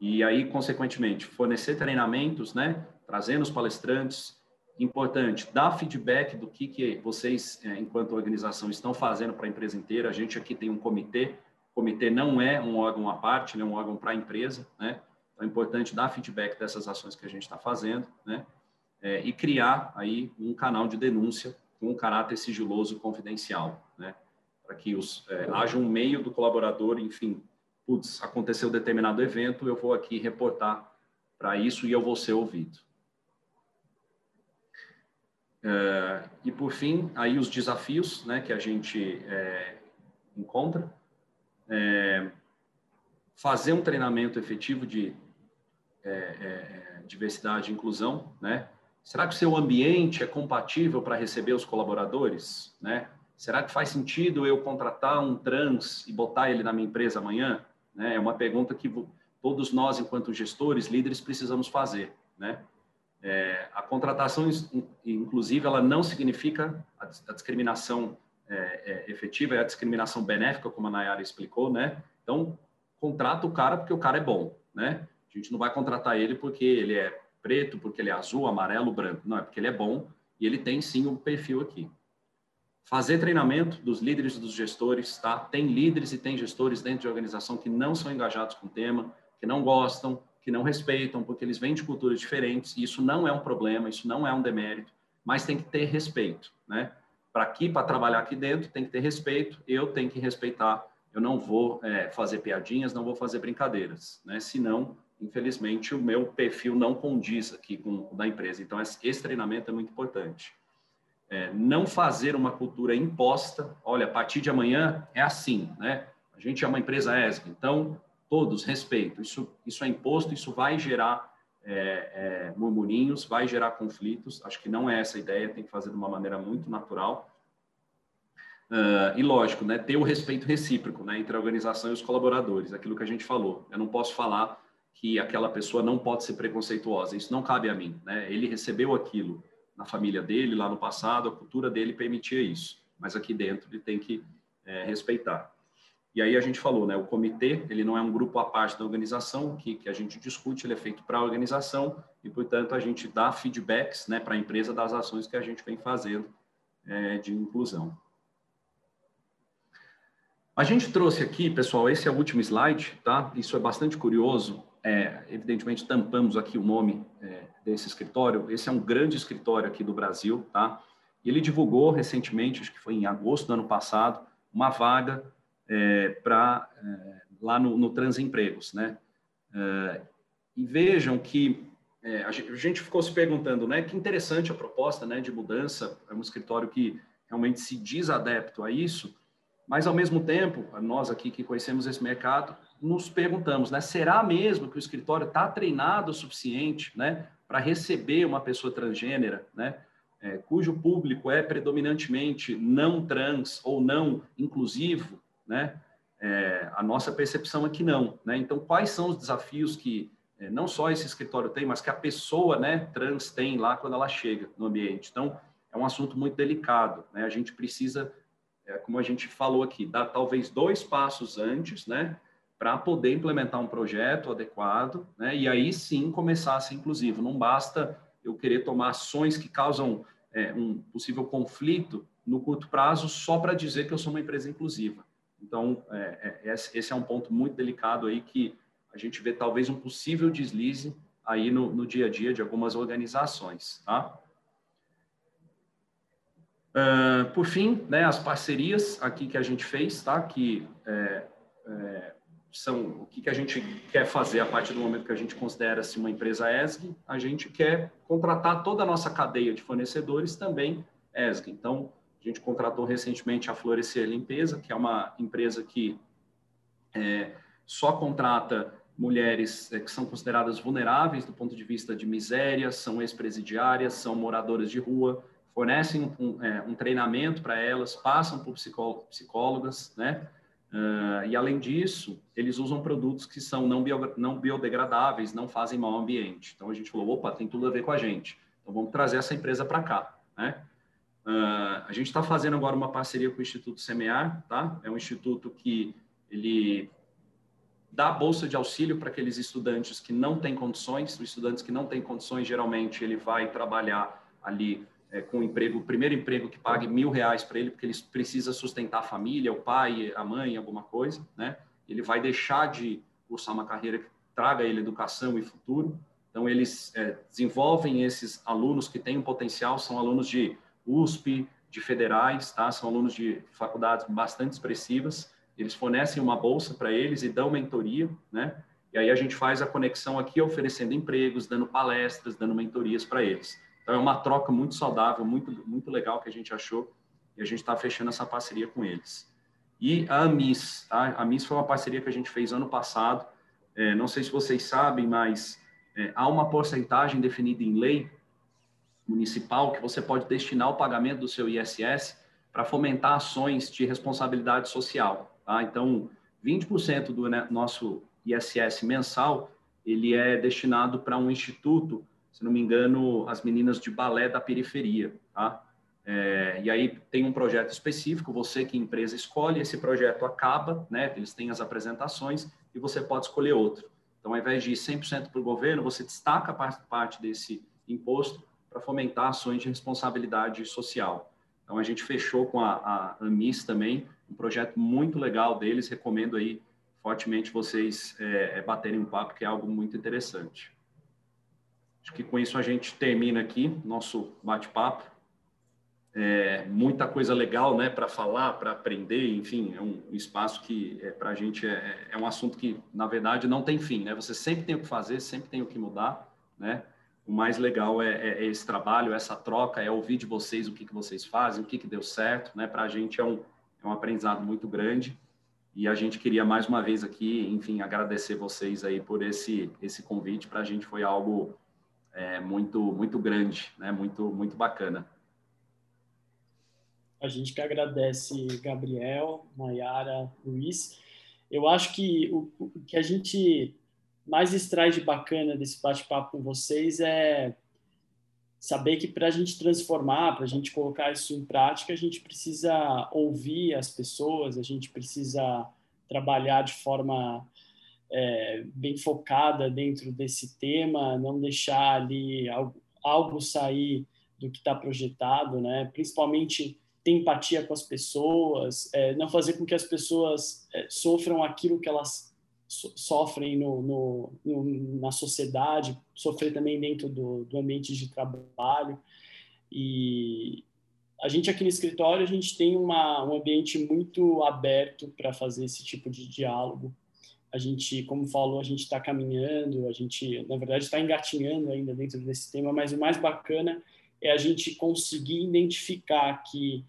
E aí, consequentemente, fornecer treinamentos, né, trazendo os palestrantes, importante, dar feedback do que, que vocês, é, enquanto organização, estão fazendo para a empresa inteira. A gente aqui tem um comitê, o comitê não é um órgão à parte, é um órgão para a empresa, né? Então é importante dar feedback dessas ações que a gente está fazendo, né? É, e criar aí um canal de denúncia com um caráter sigiloso confidencial, né? Para que os, é, haja um meio do colaborador, enfim, putz, aconteceu determinado evento, eu vou aqui reportar para isso e eu vou ser ouvido. É, e por fim, aí os desafios né, que a gente é, encontra. É, fazer um treinamento efetivo de é, é, diversidade e inclusão, né? Será que o seu ambiente é compatível para receber os colaboradores, né? Será que faz sentido eu contratar um trans e botar ele na minha empresa amanhã? Né? É uma pergunta que todos nós, enquanto gestores, líderes, precisamos fazer, né? É, a contratação, inclusive, ela não significa a, a discriminação é, é, efetiva, é a discriminação benéfica, como a Nayara explicou, né? Então, contrata o cara porque o cara é bom, né? A gente não vai contratar ele porque ele é preto, porque ele é azul, amarelo, branco. Não, é porque ele é bom e ele tem sim um perfil aqui. Fazer treinamento dos líderes e dos gestores, tá? Tem líderes e tem gestores dentro de organização que não são engajados com o tema, que não gostam, que não respeitam, porque eles vêm de culturas diferentes, e isso não é um problema, isso não é um demérito, mas tem que ter respeito, né? Para aqui, para trabalhar aqui dentro, tem que ter respeito, eu tenho que respeitar, eu não vou é, fazer piadinhas, não vou fazer brincadeiras, né? Senão, infelizmente, o meu perfil não condiz aqui com o da empresa. Então, esse treinamento é muito importante. é, não fazer uma cultura imposta. Olha, a partir de amanhã é assim, né? A gente é uma empresa ESG, então todos respeito. Isso, isso é imposto, isso vai gerar é, é, murmurinhos, vai gerar conflitos. Acho que não é essa a ideia, tem que fazer de uma maneira muito natural. Uh, e lógico, né, ter o respeito recíproco né, entre a organização e os colaboradores, aquilo que a gente falou. Eu não posso falar que aquela pessoa não pode ser preconceituosa, isso não cabe a mim. Né? Ele recebeu aquilo na família dele, lá no passado, a cultura dele permitia isso, mas aqui dentro ele tem que é, respeitar. E aí a gente falou, né, o comitê, ele não é um grupo à parte da organização, que, que a gente discute, ele é feito para a organização e, portanto, a gente dá feedbacks né, para a empresa das ações que a gente vem fazendo é, de inclusão. A gente trouxe aqui, pessoal, esse é o último slide, tá? Isso é bastante curioso. É, evidentemente, tampamos aqui o nome é, desse escritório. Esse é um grande escritório aqui do Brasil, tá? Ele divulgou recentemente, acho que foi em agosto do ano passado, uma vaga é, para é, lá no, no Transempregos, né? É, e vejam que é, a gente ficou se perguntando, né? Que interessante a proposta, né? De mudança. É um escritório que realmente se diz adepto a isso mas, ao mesmo tempo, nós aqui que conhecemos esse mercado, nos perguntamos, né, será mesmo que o escritório está treinado o suficiente né, para receber uma pessoa transgênera, né, é, cujo público é predominantemente não trans ou não inclusivo? Né? É, a nossa percepção é que não. Né? Então, quais são os desafios que é, não só esse escritório tem, mas que a pessoa né, trans tem lá quando ela chega no ambiente? Então, é um assunto muito delicado. Né? A gente precisa é, como a gente falou aqui, dar talvez dois passos antes, né, para poder implementar um projeto adequado, né, e aí sim começar a ser inclusivo. Não basta eu querer tomar ações que causam é, um possível conflito no curto prazo só para dizer que eu sou uma empresa inclusiva. Então, é, é, esse é um ponto muito delicado aí que a gente vê talvez um possível deslize aí no, no dia a dia de algumas organizações, tá? Uh, por fim, né, as parcerias aqui que a gente fez, tá? Que é, é, são o que, que a gente quer fazer a partir do momento que a gente considera-se uma empresa ESG, a gente quer contratar toda a nossa cadeia de fornecedores também ESG. Então, a gente contratou recentemente a Florescer Limpeza, que é uma empresa que é, só contrata mulheres é, que são consideradas vulneráveis do ponto de vista de miséria, são ex-presidiárias, são moradoras de rua, fornecem um, é, um treinamento para elas, passam por psicólogas, né? Uh, e além disso, eles usam produtos que são não, bio, não biodegradáveis, não fazem mal ao ambiente. Então a gente falou, opa, tem tudo a ver com a gente. Então vamos trazer essa empresa para cá, né? Uh, a gente está fazendo agora uma parceria com o Instituto Semear, tá? É um instituto que ele dá bolsa de auxílio para aqueles estudantes que não têm condições. Os estudantes que não têm condições, geralmente ele vai trabalhar ali é, com um emprego, o primeiro emprego que pague mil reais para ele, porque ele precisa sustentar a família, o pai, a mãe, alguma coisa, né? Ele vai deixar de cursar uma carreira que traga ele educação e futuro. Então, eles é, desenvolvem esses alunos que têm um potencial, são alunos de USP, de federais, tá? São alunos de faculdades bastante expressivas. Eles fornecem uma bolsa para eles e dão mentoria, né? E aí a gente faz a conexão aqui, oferecendo empregos, dando palestras, dando mentorias para eles. Então, é uma troca muito saudável, muito, muito legal que a gente achou e a gente está fechando essa parceria com eles. E a Amis, tá? A Amis foi uma parceria que a gente fez ano passado. É, não sei se vocês sabem, mas é, há uma porcentagem definida em lei municipal que você pode destinar o pagamento do seu ISS para fomentar ações de responsabilidade social. Tá? Então, 20% do né, nosso ISS mensal ele é destinado para um instituto se não me engano, as meninas de balé da periferia, tá? É, e aí tem um projeto específico, você que empresa escolhe, esse projeto acaba, né? Eles têm as apresentações e você pode escolher outro. Então, ao invés de ir 100% para o governo, você destaca parte desse imposto para fomentar ações de responsabilidade social. Então, a gente fechou com a, a Amis também, um projeto muito legal deles, recomendo aí fortemente vocês é, é baterem um papo, que é algo muito interessante. Acho que com isso a gente termina aqui nosso bate-papo. É, muita coisa legal, né, para falar, para aprender, enfim, é um espaço que é, para a gente é, é, um assunto que, na verdade, não tem fim, né? Você sempre tem o que fazer, sempre tem o que mudar, né? o mais legal é, é, é, esse trabalho, essa troca, é ouvir de vocês o que, que vocês fazem, o que, que deu certo, né? Para a gente é um, é um aprendizado muito grande e a gente queria mais uma vez aqui, enfim, agradecer vocês aí por esse, esse convite. Para a gente foi algo é, muito, muito grande, né? Muito, muito bacana. A gente que agradece Gabriel, Nayara, Luiz. Eu acho que o, o que a gente mais extrai de bacana desse bate-papo com vocês é saber que para a gente transformar, para a gente colocar isso em prática, a gente precisa ouvir as pessoas, a gente precisa trabalhar de forma é, bem focada dentro desse tema, não deixar ali algo, algo sair do que está projetado, né? Principalmente ter empatia com as pessoas, é, não fazer com que as pessoas é, sofram aquilo que elas sofrem no, no, no, na sociedade, sofrer também dentro do, do ambiente de trabalho. E a gente aqui no escritório, a gente tem uma, um ambiente muito aberto para fazer esse tipo de diálogo. A gente, como falou, a gente está caminhando, a gente, na verdade, está engatinhando ainda dentro desse tema, mas o mais bacana é a gente conseguir identificar que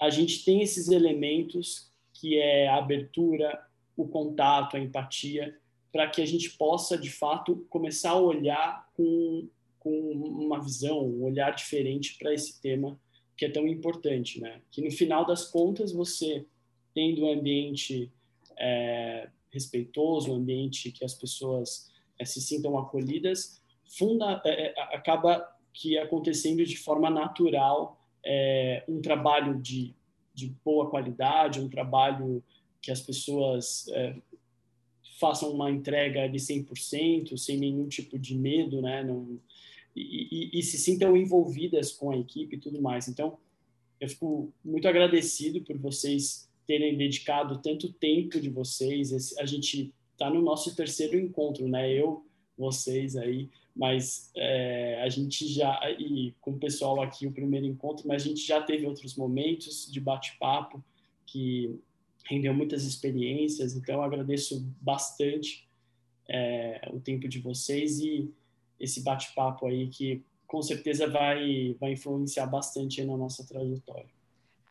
a gente tem esses elementos que é a abertura, o contato, a empatia, para que a gente possa, de fato, começar a olhar com, com uma visão, um olhar diferente para esse tema que é tão importante, né? Que no final das contas, você tendo um ambiente é, respeitoso, um ambiente que as pessoas é, se sintam acolhidas, funda, é, acaba que acontecendo de forma natural é, um trabalho de, de boa qualidade, um trabalho que as pessoas façam uma entrega de 100%, sem nenhum tipo de medo, né? Não, e, e, e, se sintam envolvidas com a equipe e tudo mais. Então, eu fico muito agradecido por vocês terem dedicado tanto tempo de vocês. Esse, a gente está no nosso terceiro encontro, né? Eu, vocês aí, mas é, a gente já e com o pessoal aqui o primeiro encontro, mas a gente já teve outros momentos de bate-papo que rendeu muitas experiências, então agradeço bastante é, o tempo de vocês e esse bate-papo aí que com certeza vai, vai influenciar bastante na nossa trajetória.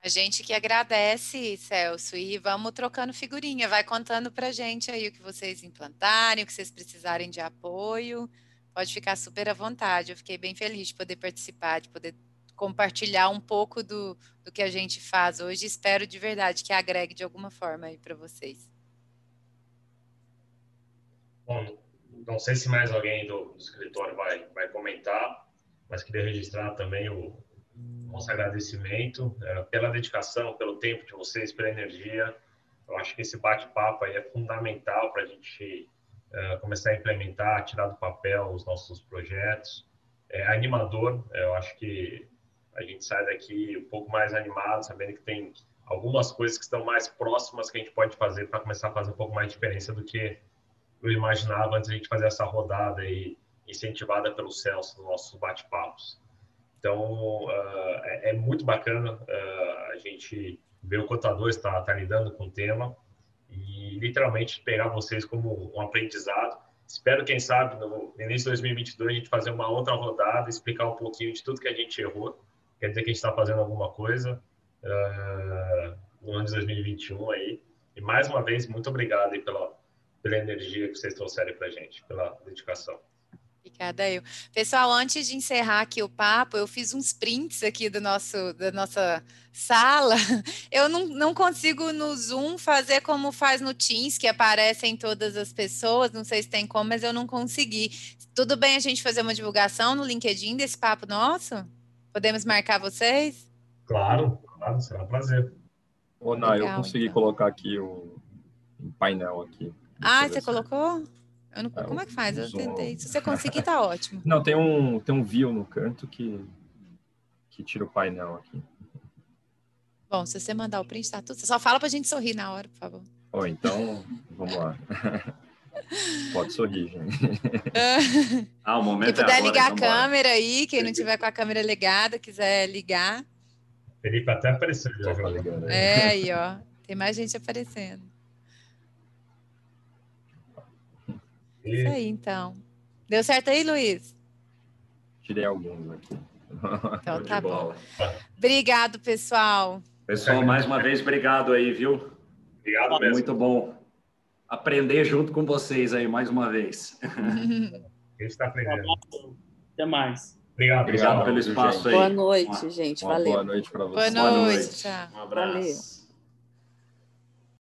A gente que agradece, Celso, e vamos trocando figurinha, vai contando para gente aí o que vocês implantarem, o que vocês precisarem de apoio, pode ficar super à vontade, eu fiquei bem feliz de poder participar, de poder compartilhar um pouco do, do que a gente faz hoje. Espero de verdade que agregue de alguma forma aí para vocês. Bom, não sei se mais alguém do, do escritório vai, vai comentar, mas queria registrar também o nosso agradecimento é, pela dedicação, pelo tempo de vocês, pela energia. Eu acho que esse bate-papo aí é fundamental para a gente é, começar a implementar, tirar do papel os nossos projetos. É animador, eu acho que a gente sai daqui um pouco mais animado, sabendo que tem algumas coisas que estão mais próximas que a gente pode fazer para começar a fazer um pouco mais de diferença do que eu imaginava antes de a gente fazer essa rodada aí, incentivada pelo Celso nos nossos bate-papos. Então, uh, é, é, muito bacana uh, a gente ver o contador está tá lidando com o tema e literalmente pegar vocês como um aprendizado. Espero, quem sabe, no início de 2022, a gente fazer uma outra rodada, explicar um pouquinho de tudo que a gente errou quer dizer que a gente está fazendo alguma coisa uh, no ano de 2021 aí. E mais uma vez, muito obrigado pela, pela energia que vocês trouxeram para a gente, pela dedicação. Obrigada, eu. Pessoal, antes de encerrar aqui o papo, eu fiz uns prints aqui do nosso, da nossa sala. Eu não, não consigo no Zoom fazer como faz no Teams, que aparecem todas as pessoas. Não sei se tem como, mas eu não consegui. Tudo bem a gente fazer uma divulgação no LinkedIn desse papo nosso? Podemos marcar vocês? Claro, claro, será um prazer. Ô,Ná, eu consegui então. colocar aqui o um painel aqui. Ah, você colocou? Não, é, como é que faz? Eu tentei. Se você conseguir, tá ótimo. Não, tem um, tem um view no canto que, que tira o painel aqui. Bom, se você mandar o print, tá tudo. Você só fala pra gente sorrir na hora, por favor. Oh, então, vamos lá. Pode sorrir, gente. ah, o momento Quem puder é ligar então a câmera aí, quem não tiver com a câmera ligada, quiser ligar. Felipe até apareceu. Já tá ligando aí. É, aí, ó. Tem mais gente aparecendo. Isso aí, então. Deu certo aí, Luiz? tirei alguns aqui. Então tá bom. Obrigado, pessoal. Pessoal, mais uma vez, obrigado aí, viu? Obrigado mesmo. Muito bom aprender junto com vocês aí, mais uma vez. A gente está aprendendo. Até mais. Obrigado, obrigado pelo espaço aí. Boa noite, gente. Uma Valeu. boa noite para vocês. Boa noite, tchau. Um abraço. Valeu.